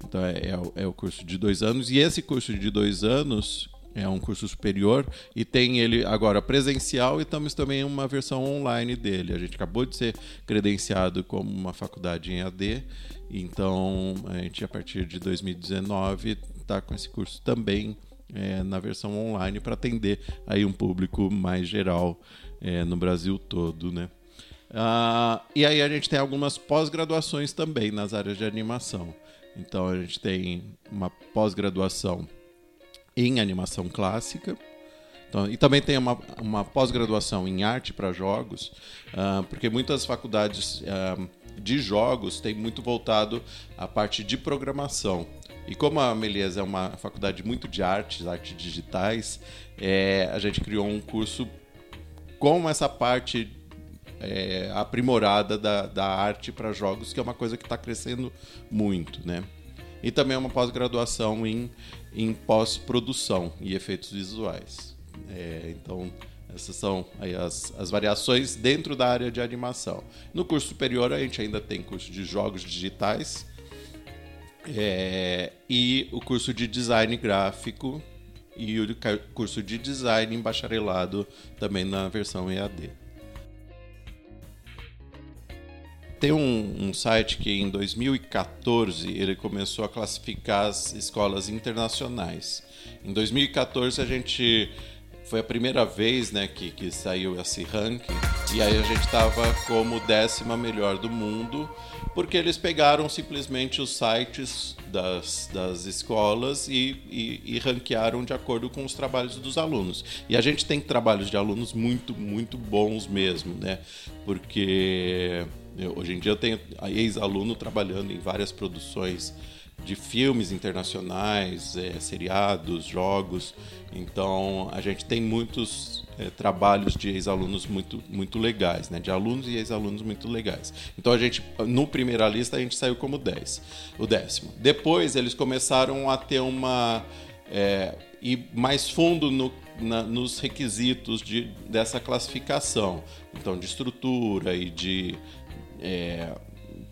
[SPEAKER 6] Então é, é, o, é o curso de dois anos e esse curso de dois anos é um curso superior e tem ele agora presencial e estamos também uma versão online dele. A gente acabou de ser credenciado como uma faculdade em AD, então a gente a partir de 2019 está com esse curso também é, na versão online para atender aí um público mais geral é, no Brasil todo, né? Ah, e aí a gente tem algumas pós-graduações também nas áreas de animação. Então a gente tem uma pós-graduação em animação clássica. Então, e também tem uma, uma pós-graduação em arte para jogos, uh, porque muitas faculdades uh, de jogos têm muito voltado à parte de programação. E como a Melies é uma faculdade muito de artes, artes digitais, é, a gente criou um curso com essa parte é, aprimorada da, da arte para jogos, que é uma coisa que está crescendo muito, né? E também uma pós-graduação em em pós-produção e efeitos visuais. É, então, essas são as, as variações dentro da área de animação. No curso superior, a gente ainda tem curso de jogos digitais é, e o curso de design gráfico e o curso de design em bacharelado também na versão EAD. Tem um, um, site que em 2014 ele começou a classificar as escolas internacionais. Em 2014 a gente foi a primeira vez né, que, que saiu esse ranking e aí a gente estava como décima melhor do mundo porque eles pegaram simplesmente os sites das, das escolas e, e, e ranquearam de acordo com os trabalhos dos alunos. E a gente tem trabalhos de alunos muito, muito bons mesmo, né? Porque eu, hoje em dia eu tenho ex-aluno trabalhando em várias produções de filmes internacionais, é, seriados, jogos. Então a gente tem muitos é, trabalhos de ex-alunos muito, muito legais, né? De alunos e ex-alunos muito legais. Então a gente, no primeira lista, a gente saiu como 10, o décimo. Depois eles começaram a ter uma. É, ir mais fundo no, na, nos requisitos de, dessa classificação. Então, de estrutura e de é,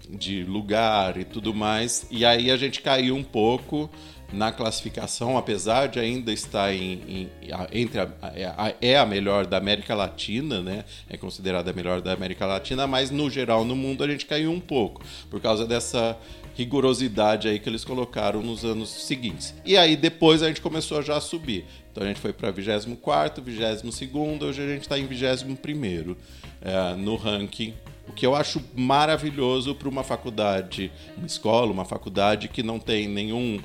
[SPEAKER 6] de lugar e tudo mais. E aí a gente caiu um pouco na classificação, apesar de ainda estar em, em entre a, a, é a melhor da América Latina, né? É considerada a melhor da América Latina, mas no geral no mundo a gente caiu um pouco por causa dessa rigorosidade aí que eles colocaram nos anos seguintes. E aí depois a gente começou já a subir. Então a gente foi para 24, 22, hoje a gente está em 21 é, no ranking. O que eu acho maravilhoso para uma faculdade, uma escola, uma faculdade que não tem nenhum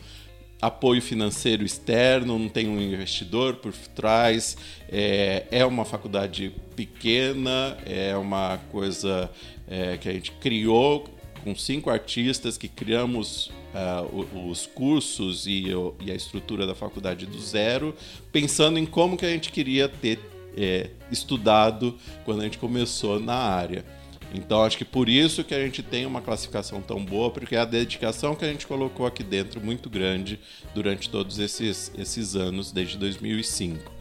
[SPEAKER 6] apoio financeiro externo, não tem um investidor por trás. É, é uma faculdade pequena, é uma coisa é, que a gente criou com cinco artistas que criamos uh, os cursos e, e, a estrutura da faculdade do zero, pensando em como que a gente queria ter é, estudado quando a gente começou na área. Então acho que por isso que a gente tem uma classificação tão boa, porque é a dedicação que a gente colocou aqui dentro muito grande durante todos esses, esses anos, desde 2005. Uh,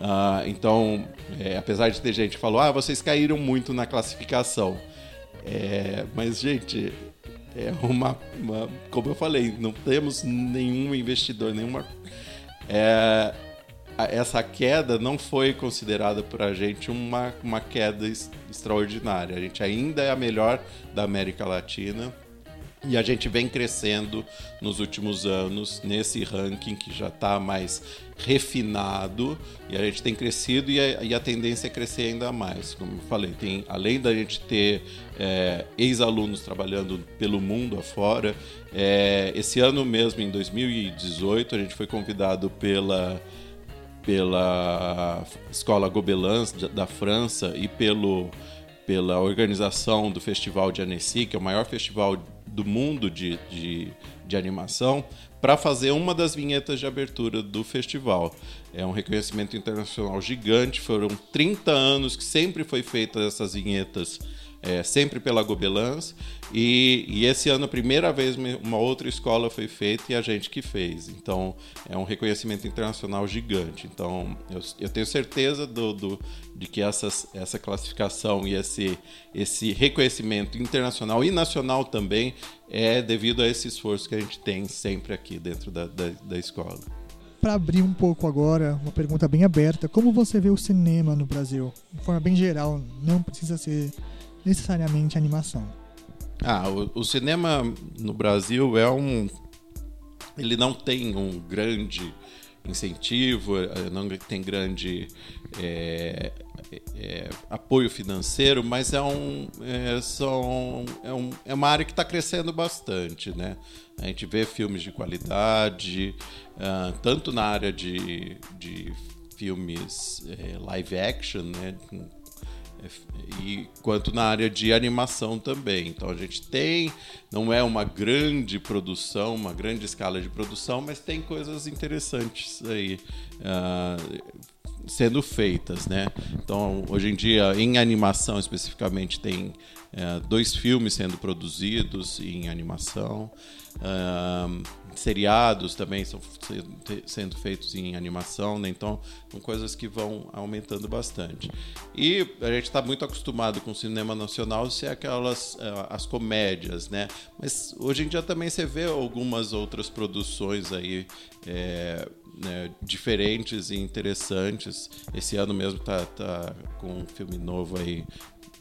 [SPEAKER 6] ah, então, é, apesar de ter gente que falou, ah, vocês caíram muito na classificação. É, mas, gente, é uma, uma, Como eu falei, não temos nenhum investidor, nenhuma. É, essa queda não foi considerada por a gente uma, uma queda extraordinária. A gente ainda é a melhor da América Latina e a gente vem crescendo nos últimos anos nesse ranking que já está mais refinado e a gente tem crescido e a, e a, tendência é crescer ainda mais. Como eu falei, tem, além da gente ter é, ex-alunos trabalhando pelo mundo afora, é, esse ano mesmo, em 2018, a gente foi convidado pela pela Escola Gobelins da França e pelo, pela organização do Festival de Annecy, que é o maior festival do mundo de, de, de animação, para fazer uma das vinhetas de abertura do festival. É um reconhecimento internacional gigante, foram 30 anos que sempre foi feita essas vinhetas é, sempre pela Gobelins. E, e, esse ano, a primeira vez, uma outra escola foi feita e a gente que fez. Então, é um reconhecimento internacional gigante. Então, eu, eu tenho certeza do, do, de que essas, essa classificação e esse, esse reconhecimento internacional e nacional também é devido a esse esforço que a gente tem sempre aqui dentro da, da, da escola
[SPEAKER 4] para abrir um pouco agora, uma pergunta bem aberta, como você vê o cinema no Brasil? De forma bem geral, não precisa ser necessariamente animação.
[SPEAKER 6] Ah, o, o cinema no Brasil é um. Ele não tem um grande incentivo, eh, não tem grande é, é, apoio financeiro, mas é, um, é, são, é, um, é uma área que está crescendo bastante. Né? A gente vê filmes de qualidade, uh, tanto na área de, de filmes live action, né? E quanto na área de animação também. Então a gente tem, não é uma grande produção, uma grande escala de produção, mas tem coisas interessantes aí uh, sendo feitas, né? Então hoje em dia em animação especificamente tem uh, dois filmes sendo produzidos em animação. Uh, seriados também são sendo feitos em animação, né? então são coisas que vão aumentando bastante. E a gente está muito acostumado com o cinema nacional ser aquelas uh, as comédias, né? Mas hoje em dia também você vê algumas outras produções aí é, né, diferentes e interessantes. Esse ano mesmo tá, tá com um filme novo aí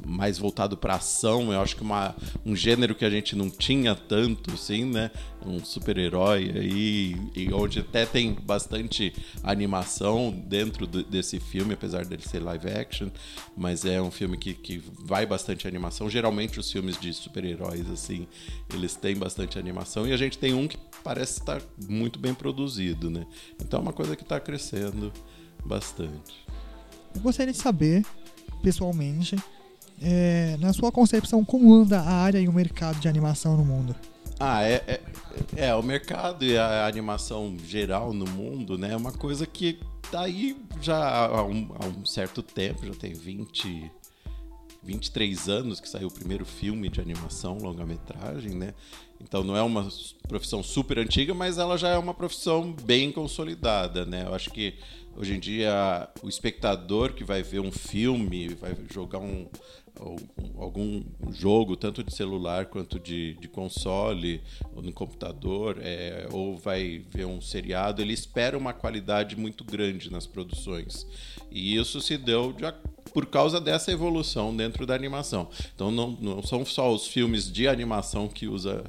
[SPEAKER 6] mais voltado para ação. Eu acho que uma, um gênero que a gente não tinha tanto, assim, né? Um super-herói aí, e onde até tem bastante animação dentro do, desse filme, apesar dele ser live action, mas é um filme que, que vai bastante animação. Geralmente os filmes de super-heróis, assim, eles têm bastante animação, e a gente tem um que parece estar muito bem produzido, né? Então é uma coisa que está crescendo bastante.
[SPEAKER 4] Eu gostaria de saber, pessoalmente, é, na sua concepção, como anda a área e o mercado de animação no mundo?
[SPEAKER 6] Ah, é, é, é, o mercado e a animação geral no mundo, né? É uma coisa que tá aí já há um, há um certo tempo, já tem 20, 23 anos que saiu o primeiro filme de animação, longa-metragem, né? Então não é uma profissão super antiga, mas ela já é uma profissão bem consolidada, né? Eu acho que hoje em dia o espectador que vai ver um filme, vai jogar um, algum jogo, tanto de celular quanto de, de console, ou no computador, é, ou vai ver um seriado, ele espera uma qualidade muito grande nas produções. E isso se deu de, por causa dessa evolução dentro da animação. Então não, não são só os filmes de animação que usa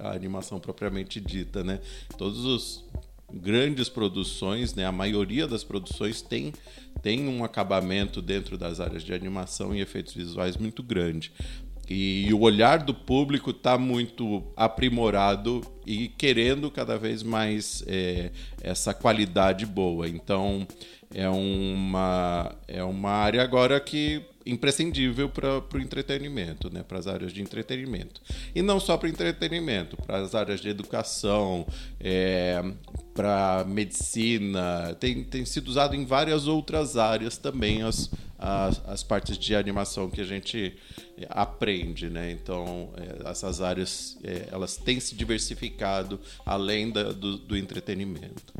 [SPEAKER 6] a, a animação propriamente dita, né? Todos os grandes produções, né? A maioria das produções tem tem um acabamento dentro das áreas de animação e efeitos visuais muito grande. E, o olhar do público está muito aprimorado e querendo cada vez mais é, essa qualidade boa. Então, é uma, é uma área agora que imprescindível para o entretenimento, né? para as áreas de entretenimento. E não só para entretenimento, para as áreas de educação, é, para medicina, tem, tem sido usado em várias outras áreas também as, as, as partes de animação que a gente aprende. Né? Então, é, essas áreas é, elas têm se diversificado além da, do, do entretenimento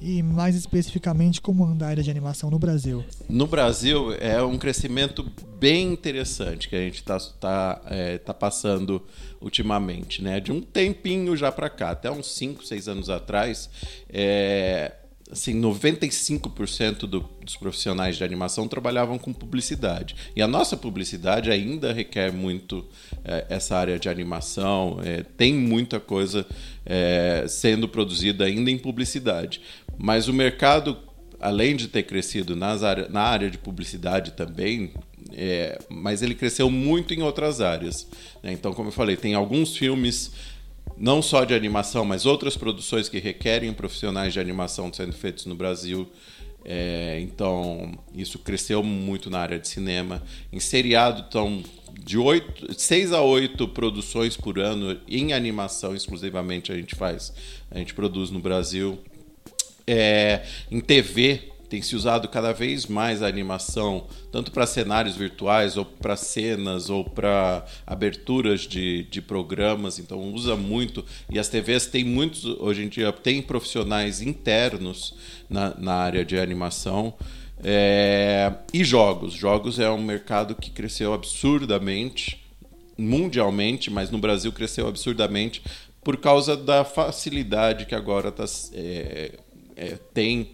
[SPEAKER 4] e mais especificamente como anda a área de animação no Brasil?
[SPEAKER 6] No Brasil é um crescimento bem interessante que a gente está tá, é, tá passando ultimamente, né? De um tempinho já para cá, até uns 5, 6 anos atrás, é, assim, 95% do, dos profissionais de animação trabalhavam com publicidade. E a nossa publicidade ainda requer muito é, essa área de animação, é, tem muita coisa é, sendo produzida ainda em publicidade. Mas o mercado, além de ter crescido nas área, na área de publicidade também, é, mas ele cresceu muito em outras áreas. Né? Então, como eu falei, tem alguns filmes não só de animação, mas outras produções que requerem profissionais de animação sendo feitos no Brasil. É, então, isso cresceu muito na área de cinema. Em seriado, estão de oito, seis a oito produções por ano em animação exclusivamente a gente faz, a gente produz no Brasil. É, em TV tem se usado cada vez mais a animação, tanto para cenários virtuais, ou para cenas, ou para aberturas de, de programas, então usa muito. E as TVs têm muitos, hoje em dia, tem profissionais internos na, na área de animação. É, e jogos. Jogos é um mercado que cresceu absurdamente, mundialmente, mas no Brasil cresceu absurdamente por causa da facilidade que agora tá, é, é, tem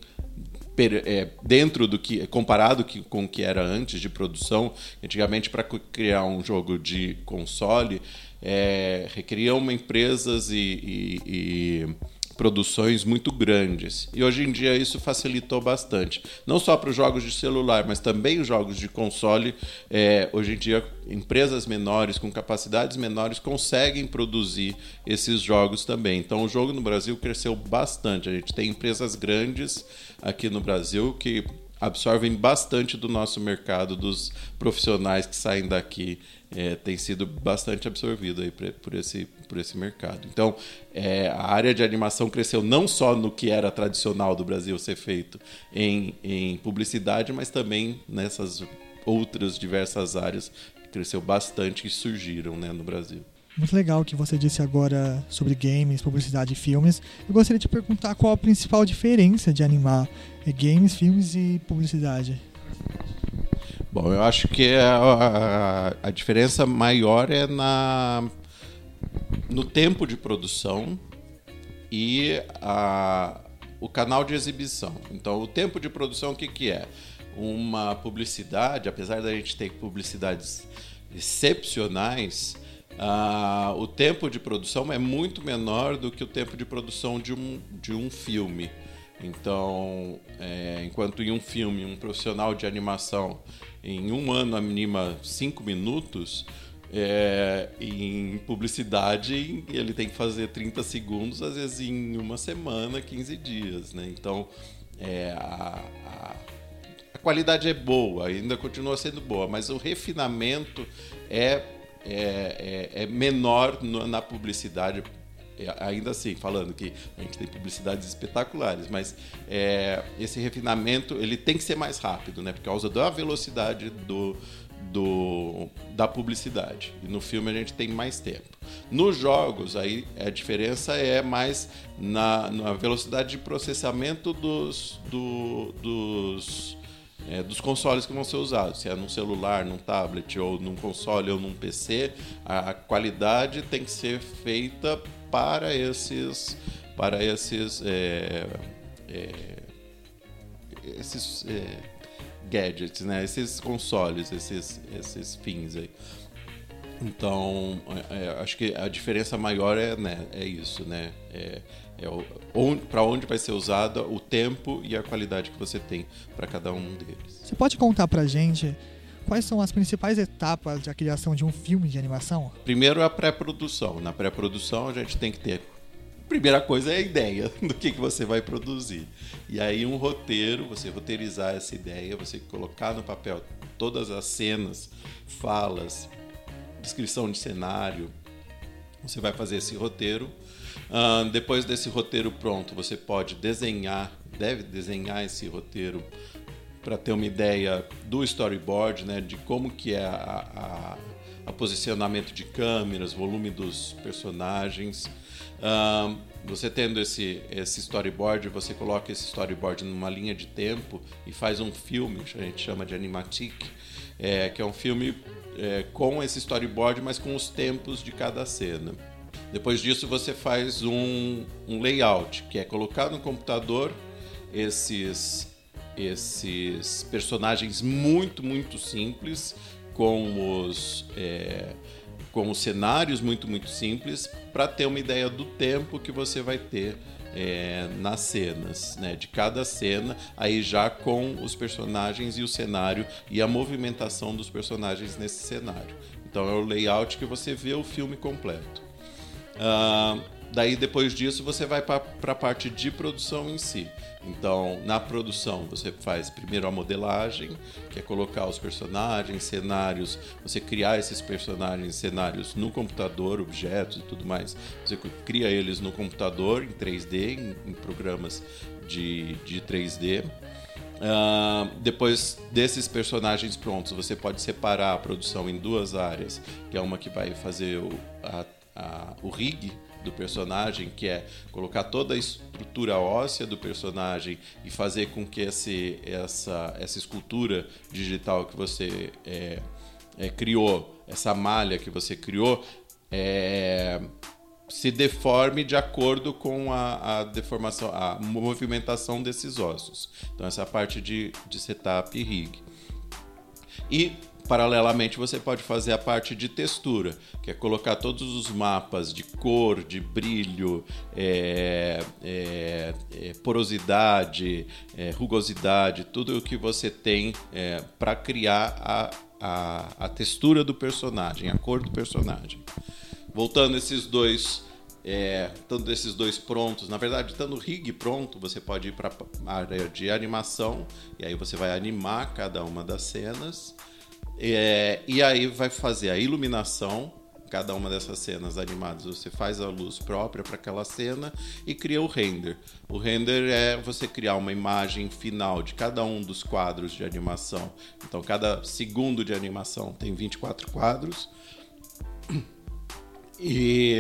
[SPEAKER 6] é, dentro do que comparado que, com o que era antes de produção antigamente para criar um jogo de console é, requeriam empresas e, e, e produções muito grandes. E hoje em dia isso facilitou bastante. Não só para os jogos de celular, mas também os jogos de console. É, hoje em dia, empresas menores, com capacidades menores, conseguem produzir esses jogos também. Então, o jogo no Brasil cresceu bastante. A gente tem empresas grandes aqui no Brasil que absorvem bastante do nosso mercado, dos profissionais que saem daqui é, tem sido bastante absorvido aí por, esse, por esse mercado. Então, é, a área de animação cresceu não só no que era tradicional do Brasil ser feito em, em publicidade, mas também nessas outras diversas áreas cresceu bastante e surgiram né, no Brasil.
[SPEAKER 4] Muito legal o que você disse agora sobre games, publicidade e filmes. Eu gostaria de perguntar qual a principal diferença de animar é, games, filmes e publicidade.
[SPEAKER 6] Bom, eu acho que a, a, a diferença maior é na no tempo de produção e a, o canal de exibição. Então, o tempo de produção, o que, que é? Uma publicidade, apesar da gente ter publicidades excepcionais, o tempo de produção é muito menor do que o tempo de produção de um, de um filme. Então, é, enquanto em um filme um profissional de animação em um ano anima cinco minutos, é, em publicidade ele tem que fazer 30 segundos, às vezes em uma semana, 15 dias. Né? Então, é, a, a, a, qualidade é boa, ainda continua sendo boa, mas o refinamento é, é, é, é menor na publicidade ainda assim, falando que a gente tem publicidades espetaculares, mas é, esse refinamento ele tem que ser mais rápido, né? Por causa da velocidade do, do, da publicidade. E no filme a gente tem mais tempo. Nos jogos, aí a diferença é mais na, na velocidade de processamento dos, do, dos, é, dos consoles que vão ser usados. Se é num celular, num tablet, ou num console ou num PC, a qualidade tem que ser feita para esses para esses é, é, esses é, gadgets, né? Esses consoles, esses, esses fins aí. Então, é, é acho que a diferença maior é, né, é isso, né? É, é para onde vai ser usada o tempo e a qualidade que você tem para cada um deles.
[SPEAKER 4] Você pode contar para gente quais são as principais etapas da criação de um filme de animação?
[SPEAKER 6] Primeiro a pré-produção. Na pré-produção a gente tem que ter primeira coisa é a ideia (laughs) do que, que você vai produzir. E aí um roteiro, você roteirizar essa ideia, você colocar no papel todas as cenas, falas, descrição de cenário. Você vai fazer esse roteiro. Uh, depois desse roteiro pronto, você pode desenhar, deve desenhar esse roteiro para ter uma ideia do storyboard, né, de como que é a, a, a posicionamento de câmeras, volume dos personagens. Uh, você tendo esse, esse storyboard, você coloca esse storyboard numa linha de tempo e faz um filme, a gente chama de animatic, é, que é um filme é, com esse storyboard, mas com os tempos de cada cena. Depois disso, você faz um, um layout, que é colocar no computador esses, esses personagens muito, muito simples, com os, é, com os cenários muito, muito simples, para ter uma ideia do tempo que você vai ter é, nas cenas, né? De cada cena, aí já com os personagens e o cenário e a movimentação dos personagens nesse cenário. Então é o layout que você vê o filme completo. Uh, daí depois disso você vai para a parte de produção em si. Então, na produção, você faz primeiro a modelagem, que é colocar os personagens, cenários, você criar esses personagens, cenários no computador, objetos e tudo mais. Você cria eles no computador, em 3D, em, em programas de, de 3D. Uh, ah, depois desses personagens prontos, você pode separar a produção em duas áreas, que é uma que vai fazer o, a, a, o rig, do personagem, que é colocar toda a estrutura óssea do personagem e fazer com que esse, essa, essa escultura digital que você é, é, criou, essa malha que você criou, é, se deforme de acordo com a, a, deformação, a movimentação desses ossos. Então essa é parte de, de setup e rig. E Paralelamente, você pode fazer a parte de textura, que é colocar todos os mapas de cor, de brilho, é, é, é, porosidade, é, rugosidade, tudo o que você tem é, para criar a, a, a textura do personagem, a cor do personagem. Voltando esses dois é, estando esses dois prontos, na verdade, estando o rig pronto, você pode ir para a área de animação e aí você vai animar cada uma das cenas. É, e aí vai fazer a iluminação, cada uma dessas cenas animadas, você faz a luz própria para aquela cena e cria o render. O render é você criar uma imagem final de cada um dos quadros de animação. Então, cada segundo de animação tem 24 quadros. E,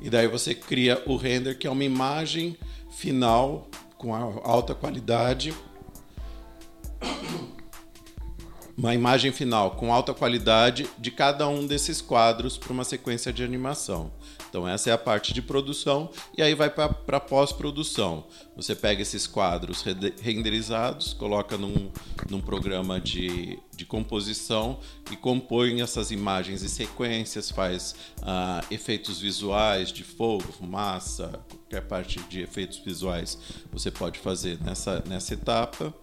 [SPEAKER 6] e daí você cria o render, que é uma imagem final com alta qualidade uma imagem final com alta qualidade de cada um desses quadros para uma sequência de animação. Então essa é a parte de produção e aí vai para pós-produção. Você pega esses quadros renderizados, coloca num, num programa de, de composição e compõe essas imagens e sequências, faz uh, efeitos visuais de fogo, fumaça, qualquer parte de efeitos visuais você pode fazer nessa, nessa etapa.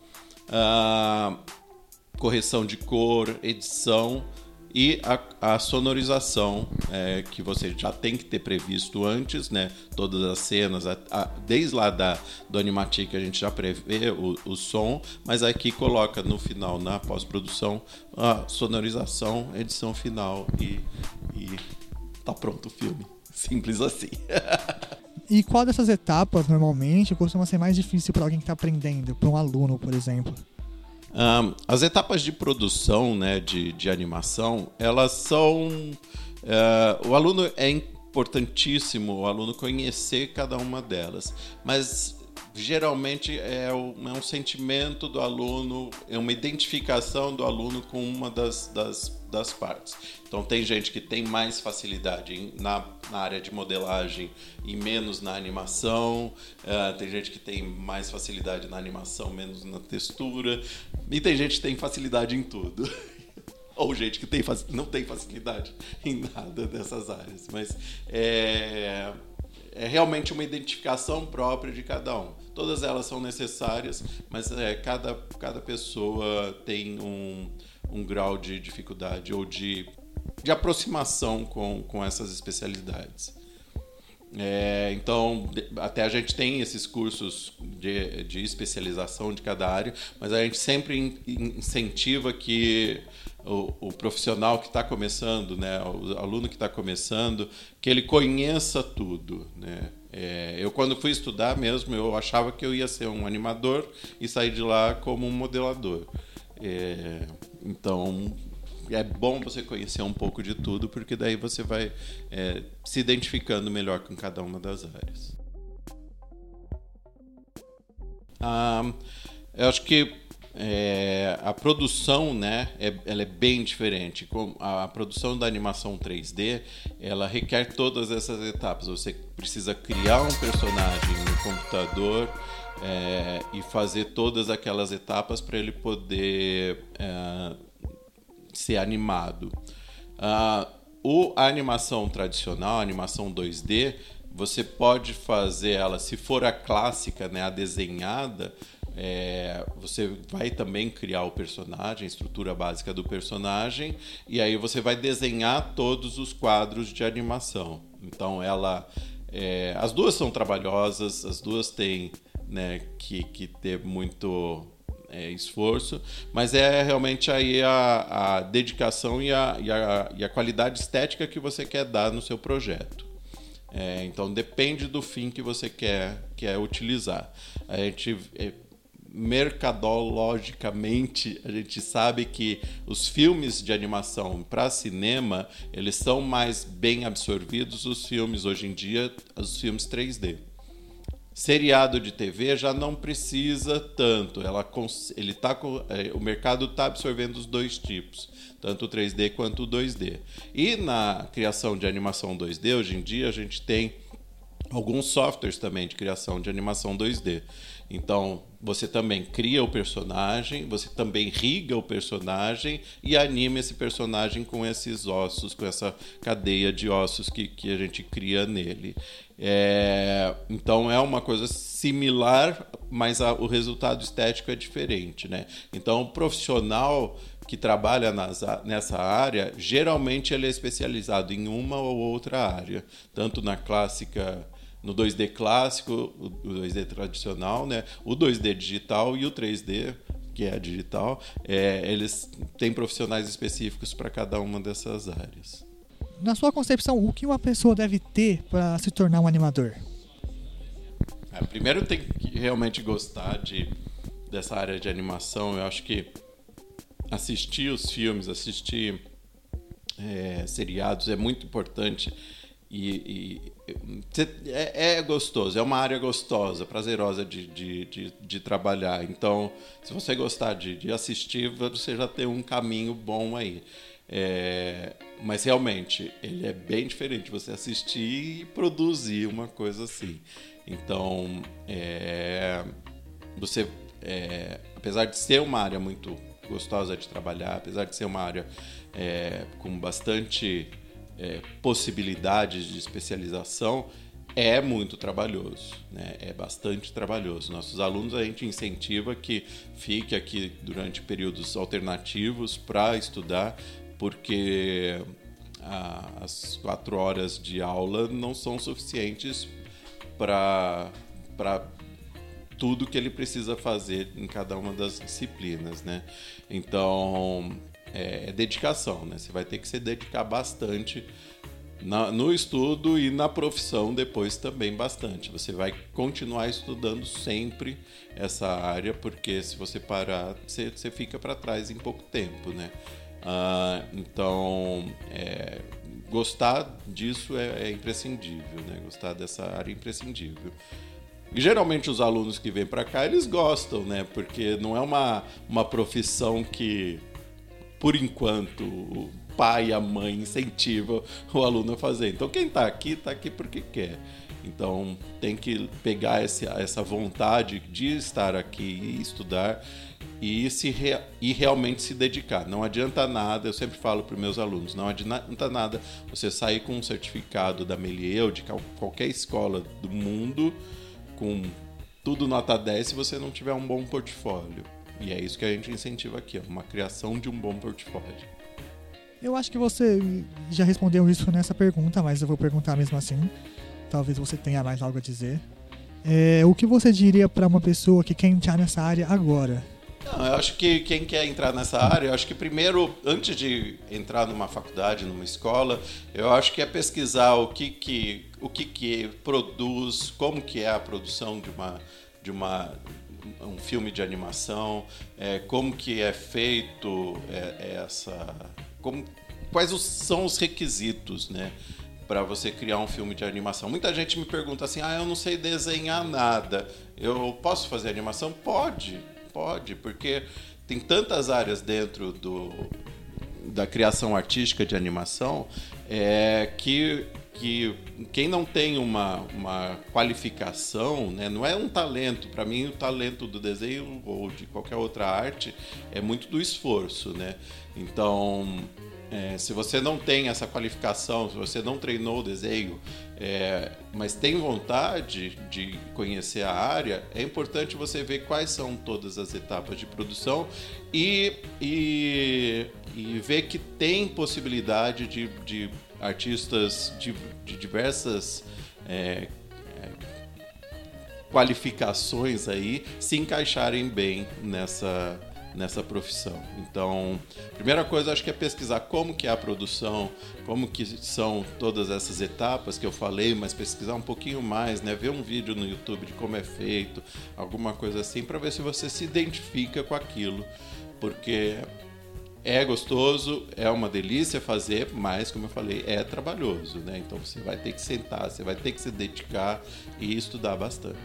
[SPEAKER 6] Uh, correção de cor, edição e a, a sonorização é, que você já tem que ter previsto antes, né? Todas as cenas, a, a, desde lá da, do Animatic a gente já prevê o, o som, mas aqui coloca no final, na pós-produção, a sonorização, edição final e, e tá pronto o filme. (laughs) Simples assim.
[SPEAKER 4] e qual dessas etapas normalmente costuma ser mais difícil para alguém que está aprendendo, para um aluno, por exemplo?
[SPEAKER 6] As etapas de produção né, de, de animação, elas são. Uh, o aluno é importantíssimo o aluno conhecer cada uma delas, mas geralmente é, o, é, um sentimento do aluno, é uma identificação do aluno com uma das, das, das partes. Então, tem gente que tem mais facilidade na, na área de modelagem e menos na animação, uh, tem gente que tem mais facilidade na animação, menos na textura, e tem gente que tem facilidade em tudo. (laughs) Ou gente que tem, não tem facilidade em nada dessas áreas. Mas é, é realmente uma identificação própria de cada um. Todas elas são necessárias, mas é, cada, cada pessoa tem um, um grau de dificuldade ou de, de aproximação com, com essas especialidades. É, então, até a gente tem esses cursos de, de especialização de cada área, mas a gente sempre incentiva que o, o profissional que está começando, né, o aluno que está começando, que ele conheça tudo, né? É, eu, quando fui estudar mesmo, eu achava que eu ia ser um animador e sair de lá como um modelador. É, então, é bom você conhecer um pouco de tudo, porque daí você vai é, se identificando melhor com cada uma das áreas. Ah, eu acho que é, a produção, né, é, ela é bem diferente. A, a produção da animação 3D, ela requer todas essas etapas. Você precisa criar um personagem no computador é, e fazer todas aquelas etapas para ele poder é, ser animado. Uh, o, a animação tradicional, a animação 2D, você pode fazer ela, se for a clássica, né, a desenhada, é, você vai também criar o personagem, a estrutura básica do personagem, e aí você vai desenhar todos os quadros de animação. Então ela. É, as duas são trabalhosas, as duas têm né, que, que ter muito é, esforço, mas é realmente aí a, a dedicação e a, e, a, e a qualidade estética que você quer dar no seu projeto. É, então depende do fim que você quer, quer utilizar. A gente é, mercadologicamente a gente sabe que os filmes de animação para cinema eles são mais bem absorvidos os filmes hoje em dia os filmes 3D seriado de TV já não precisa tanto ela ele tá é, o mercado está absorvendo os dois tipos tanto o 3D quanto o 2D e na criação de animação 2D hoje em dia a gente tem alguns softwares também de criação de animação 2D então, você também cria o personagem, você também riga o personagem e anima esse personagem com esses ossos, com essa cadeia de ossos que, que a gente cria nele. É, então é uma coisa similar, mas a, o resultado estético é diferente, né? Então o profissional que trabalha nas, nessa área, geralmente ele é especializado em uma ou outra área, tanto na clássica no 2D clássico, o 2D tradicional, né? o 2D digital e o 3D, que é digital, é, eles têm profissionais específicos para cada uma dessas áreas.
[SPEAKER 4] Na sua concepção, o que uma pessoa deve ter para se tornar um animador?
[SPEAKER 6] É, primeiro tem que realmente gostar de, dessa área de animação. Eu acho que assistir os filmes, assistir é, seriados é muito importante e, e é, é, gostoso, é uma área gostosa, prazerosa de, de, de, de trabalhar. Então, se você gostar de, de, assistir, você já tem um caminho bom aí. É, mas realmente, ele é bem diferente você assistir e produzir uma coisa assim. Então, é, você, é, apesar de ser uma área muito gostosa de trabalhar, apesar de ser uma área é, com bastante é, possibilidades de especialização é muito trabalhoso, né? é bastante trabalhoso. Nossos alunos a gente incentiva que fique aqui durante períodos alternativos para estudar, porque as quatro horas de aula não são suficientes para tudo que ele precisa fazer em cada uma das disciplinas, né? Então é, é dedicação, né? Você vai ter que se dedicar bastante na, no estudo e na profissão depois também bastante. Você vai continuar estudando sempre essa área, porque se você parar, você, você fica para trás em pouco tempo, né? Ah, então, é, gostar disso é, é, imprescindível, né? Gostar dessa área é imprescindível. Geralmente os alunos que vêm para cá, eles gostam, né? Porque não é uma, uma profissão que, por enquanto, o pai a mãe incentivam o aluno a fazer. Então quem está aqui, está aqui porque quer. Então tem que pegar esse, essa vontade de estar aqui e estudar e, se re, e realmente se dedicar. Não adianta nada, eu sempre falo para meus alunos, não adianta nada você sair com um certificado da Melier ou de qualquer escola do mundo com tudo nota 10 se você não tiver um bom portfólio. E é isso que a gente incentiva aqui, uma criação de um bom portfólio.
[SPEAKER 4] Eu acho que você já respondeu isso nessa pergunta, mas eu vou perguntar mesmo assim. Talvez você tenha mais algo a dizer. É, o que você diria para uma pessoa que quer entrar nessa área agora?
[SPEAKER 6] Não, eu acho que quem quer entrar nessa área, eu acho que primeiro, antes de entrar numa faculdade, numa escola, eu acho que é pesquisar o que que, o que, que produz, como que é a produção de uma, de uma um filme de animação, é, como que é feito é, é essa, como, quais os, são os requisitos, né? para você criar um filme de animação. Muita gente me pergunta assim: "Ah, eu não sei desenhar nada. Eu posso fazer animação?" Pode pode, porque tem tantas áreas dentro do, da criação artística de animação é, que, que quem não tem uma, uma qualificação, né, não é um talento. Para mim, o talento do desenho ou de qualquer outra arte é muito do esforço. Né? Então, é, se você não tem essa qualificação, se você não treinou o desenho, é, mas tem vontade de conhecer a área, é importante você ver quais são todas as etapas de produção e, e, e ver que tem possibilidade de, de artistas de, de diversas é, é qualificações aí se encaixarem bem nessa nessa profissão. Então, primeira coisa acho que é pesquisar como que é a produção, como que são todas essas etapas que eu falei, mas pesquisar um pouquinho mais, né, ver um vídeo no YouTube de como é feito, alguma coisa assim para ver se você se identifica com aquilo, porque é gostoso, é uma delícia fazer, mas como eu falei, é trabalhoso, né? Então você vai ter que sentar, você vai ter que se dedicar e estudar bastante.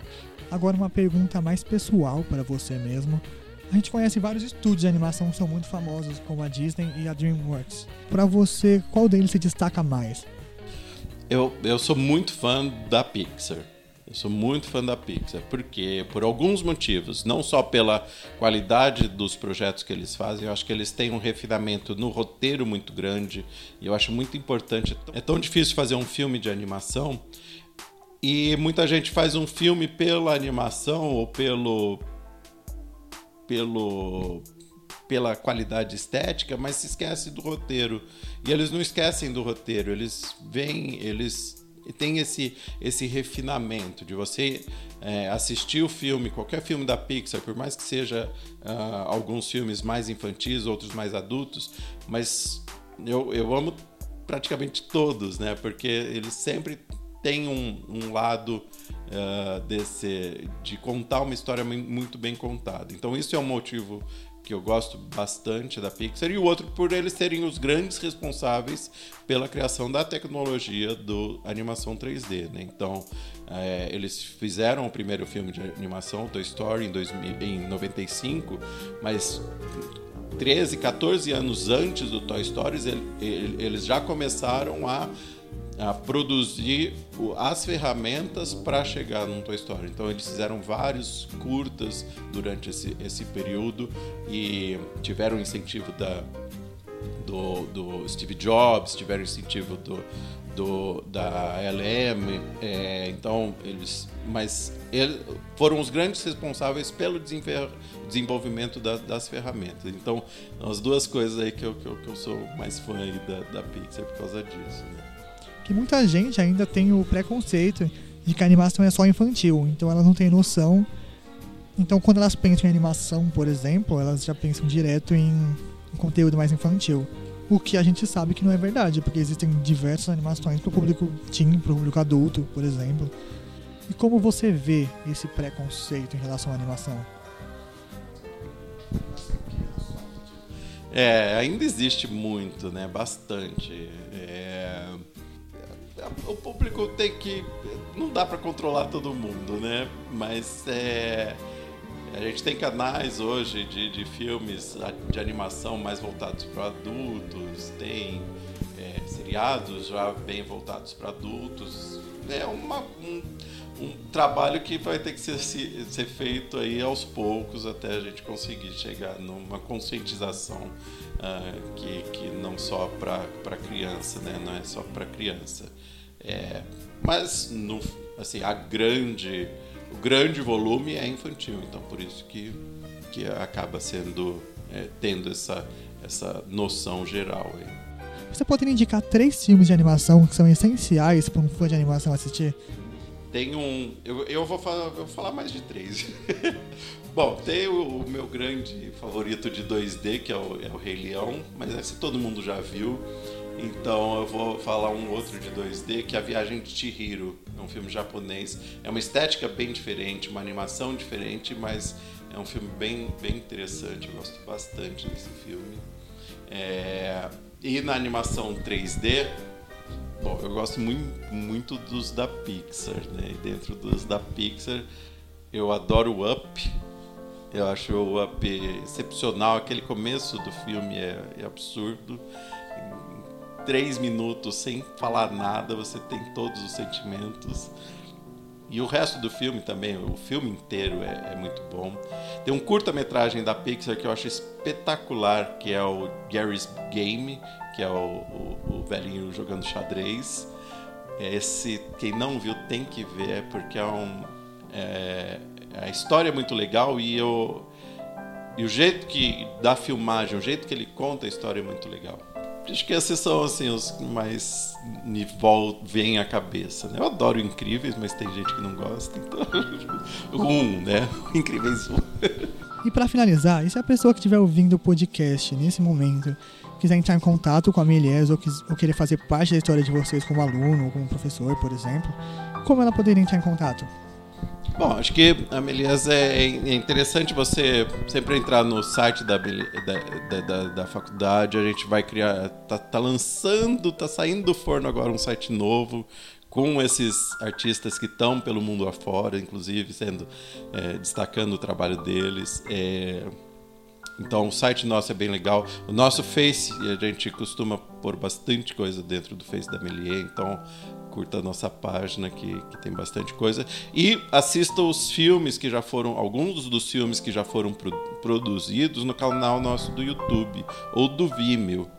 [SPEAKER 4] Agora uma pergunta mais pessoal para você mesmo. A gente conhece vários estúdios de animação que são muito famosos, como a Disney e a DreamWorks. Para você, qual deles se destaca mais?
[SPEAKER 6] Eu, eu sou muito fã da Pixar. Eu sou muito fã da Pixar, porque por alguns motivos, não só pela qualidade dos projetos que eles fazem, eu acho que eles têm um refinamento no roteiro muito grande, e eu acho muito importante. É tão difícil fazer um filme de animação, e muita gente faz um filme pela animação ou pelo pelo pela qualidade estética, mas se esquece do roteiro. E eles não esquecem do roteiro, eles vêm, eles têm esse, esse refinamento de você é, assistir o filme, qualquer filme da Pixar, por mais que seja uh, alguns filmes mais infantis, outros mais adultos, mas eu, eu amo praticamente todos, né? Porque eles sempre têm um, um lado uh, desse, de contar uma história muito bem contada. Então, isso é um motivo que eu gosto bastante da Pixar, e o outro por eles serem os grandes responsáveis pela criação da tecnologia do animação 3D. Né? Então, é, eles fizeram o primeiro filme de animação, Toy Story, em, 2000, em 95, mas 13, 14 anos antes do Toy Story, eles já começaram a a produzir as ferramentas para chegar num Toy Story. Então eles fizeram vários curtas durante esse, esse período e tiveram incentivo da, do, do Steve Jobs, tiveram incentivo do, do, da LM, é, então eles, mas eles foram os grandes responsáveis pelo desenvolvimento das, ferramentas. Então, as duas coisas aí que eu, que eu, que eu sou mais fã da, da Pixar por causa disso. Né?
[SPEAKER 4] Que muita gente ainda tem o preconceito de que a animação é só infantil, então elas não têm noção. Então, quando elas pensam em animação, por exemplo, elas já pensam direto em, conteúdo mais infantil. O que a gente sabe que não é verdade, porque existem diversas animações para o público teen, para o público adulto, por exemplo. E como você vê esse preconceito em relação à animação?
[SPEAKER 6] É, ainda existe muito, né? Bastante. É o público tem que. não dá para controlar todo mundo, né? Mas é, a gente tem canais hoje de, de filmes de animação mais voltados para adultos, tem é, seriados já bem voltados para adultos. É uma, um, um, trabalho que vai ter que ser, ser feito aí aos poucos até a gente conseguir chegar numa conscientização uh, que, que não só para criança, né? não é só para criança. É, mas no, assim, a grande, o grande volume é infantil, então por isso que, que acaba sendo é, tendo essa, essa noção geral. Aí.
[SPEAKER 4] Você poderia indicar três filmes de animação que são essenciais para um fã de animação assistir?
[SPEAKER 6] Tem um. Eu, eu, vou, falar, eu vou falar mais de três. (laughs) Bom, tem o, o, meu grande favorito de 2D, que é o, é o Rei Leão, mas esse todo mundo já viu. Então eu vou falar um outro de 2D, que é A Viagem de Chihiro. É um filme japonês. É uma estética bem diferente, uma animação diferente, mas é um filme bem, bem interessante. Eu gosto bastante desse filme. É... E na animação 3D, bom, eu gosto muito, muito dos da Pixar, né? E dentro dos da Pixar, eu adoro o Up. Eu acho o Up excepcional. Aquele começo do filme é, é absurdo três minutos sem falar nada, você tem todos os sentimentos. E o resto do filme também, o filme inteiro é, é muito bom. Tem um curta-metragem da Pixar que eu acho espetacular, que é o Gary's Game, que é o, o, o velhinho jogando xadrez. Esse, quem não viu tem que ver, porque é um. É, a história é muito legal e, eu, e o jeito que da filmagem, o jeito que ele conta a história é muito legal. Acho que esses são assim, os que mais me vêm à cabeça. Né? Eu adoro Incríveis, mas tem gente que não gosta. Então, (laughs) um, né? Incríveis um.
[SPEAKER 4] E para finalizar, e se a pessoa que estiver ouvindo o podcast nesse momento quiser entrar em contato com a Milies ou, ou querer fazer parte da história de vocês como aluno ou como professor, por exemplo, como ela poderia entrar em contato?
[SPEAKER 6] Bom, acho que a Melias é, é interessante você sempre entrar no site da, da, da, da, faculdade. A gente vai criar, tá, tá lançando, tá saindo do forno agora um site novo com esses artistas que estão pelo mundo afora, inclusive sendo é, destacando o trabalho deles. É, então o site nosso é bem legal. O nosso Face, a gente costuma pôr bastante coisa dentro do Face da Melier, então curta a nossa página que, que tem bastante coisa. E assista os filmes que já foram, alguns dos filmes que já foram pro, produzidos no canal nosso do YouTube ou do Vimeo.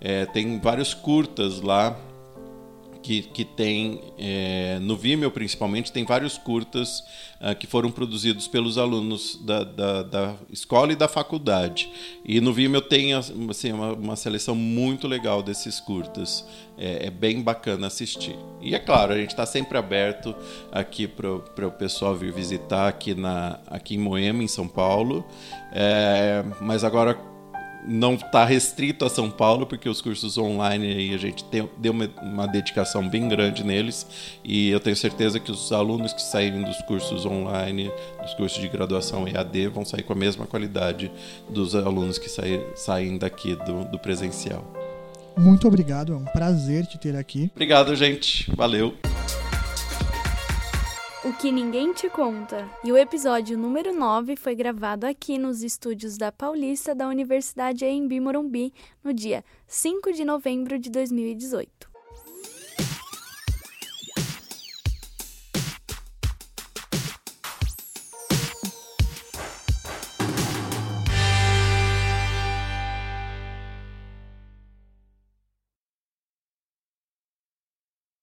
[SPEAKER 6] É, tem vários curtas lá que, que tem é, no Vimeo principalmente tem vários curtas uh, que foram produzidos pelos alunos da, da, da, escola e da faculdade. E no Vimeo tem assim, uma, uma seleção muito legal desses curtas. É, é, bem bacana assistir. E é claro a gente está sempre aberto aqui para o pessoal vir visitar aqui na aqui em Moema em São Paulo. É, mas agora não está restrito a São Paulo, porque os cursos online aí a gente tem, deu uma, uma, dedicação bem grande neles e eu tenho certeza que os alunos que saírem dos cursos online, dos cursos de graduação EAD, vão sair com a mesma qualidade dos alunos que sair, saem daqui do, do presencial.
[SPEAKER 4] Muito obrigado, é um prazer te ter aqui.
[SPEAKER 6] Obrigado, gente. Valeu.
[SPEAKER 1] O que ninguém te conta. E o episódio número 9 foi gravado aqui nos estúdios da Paulista da Universidade Embi Morumbi no dia 5 de novembro de 2018.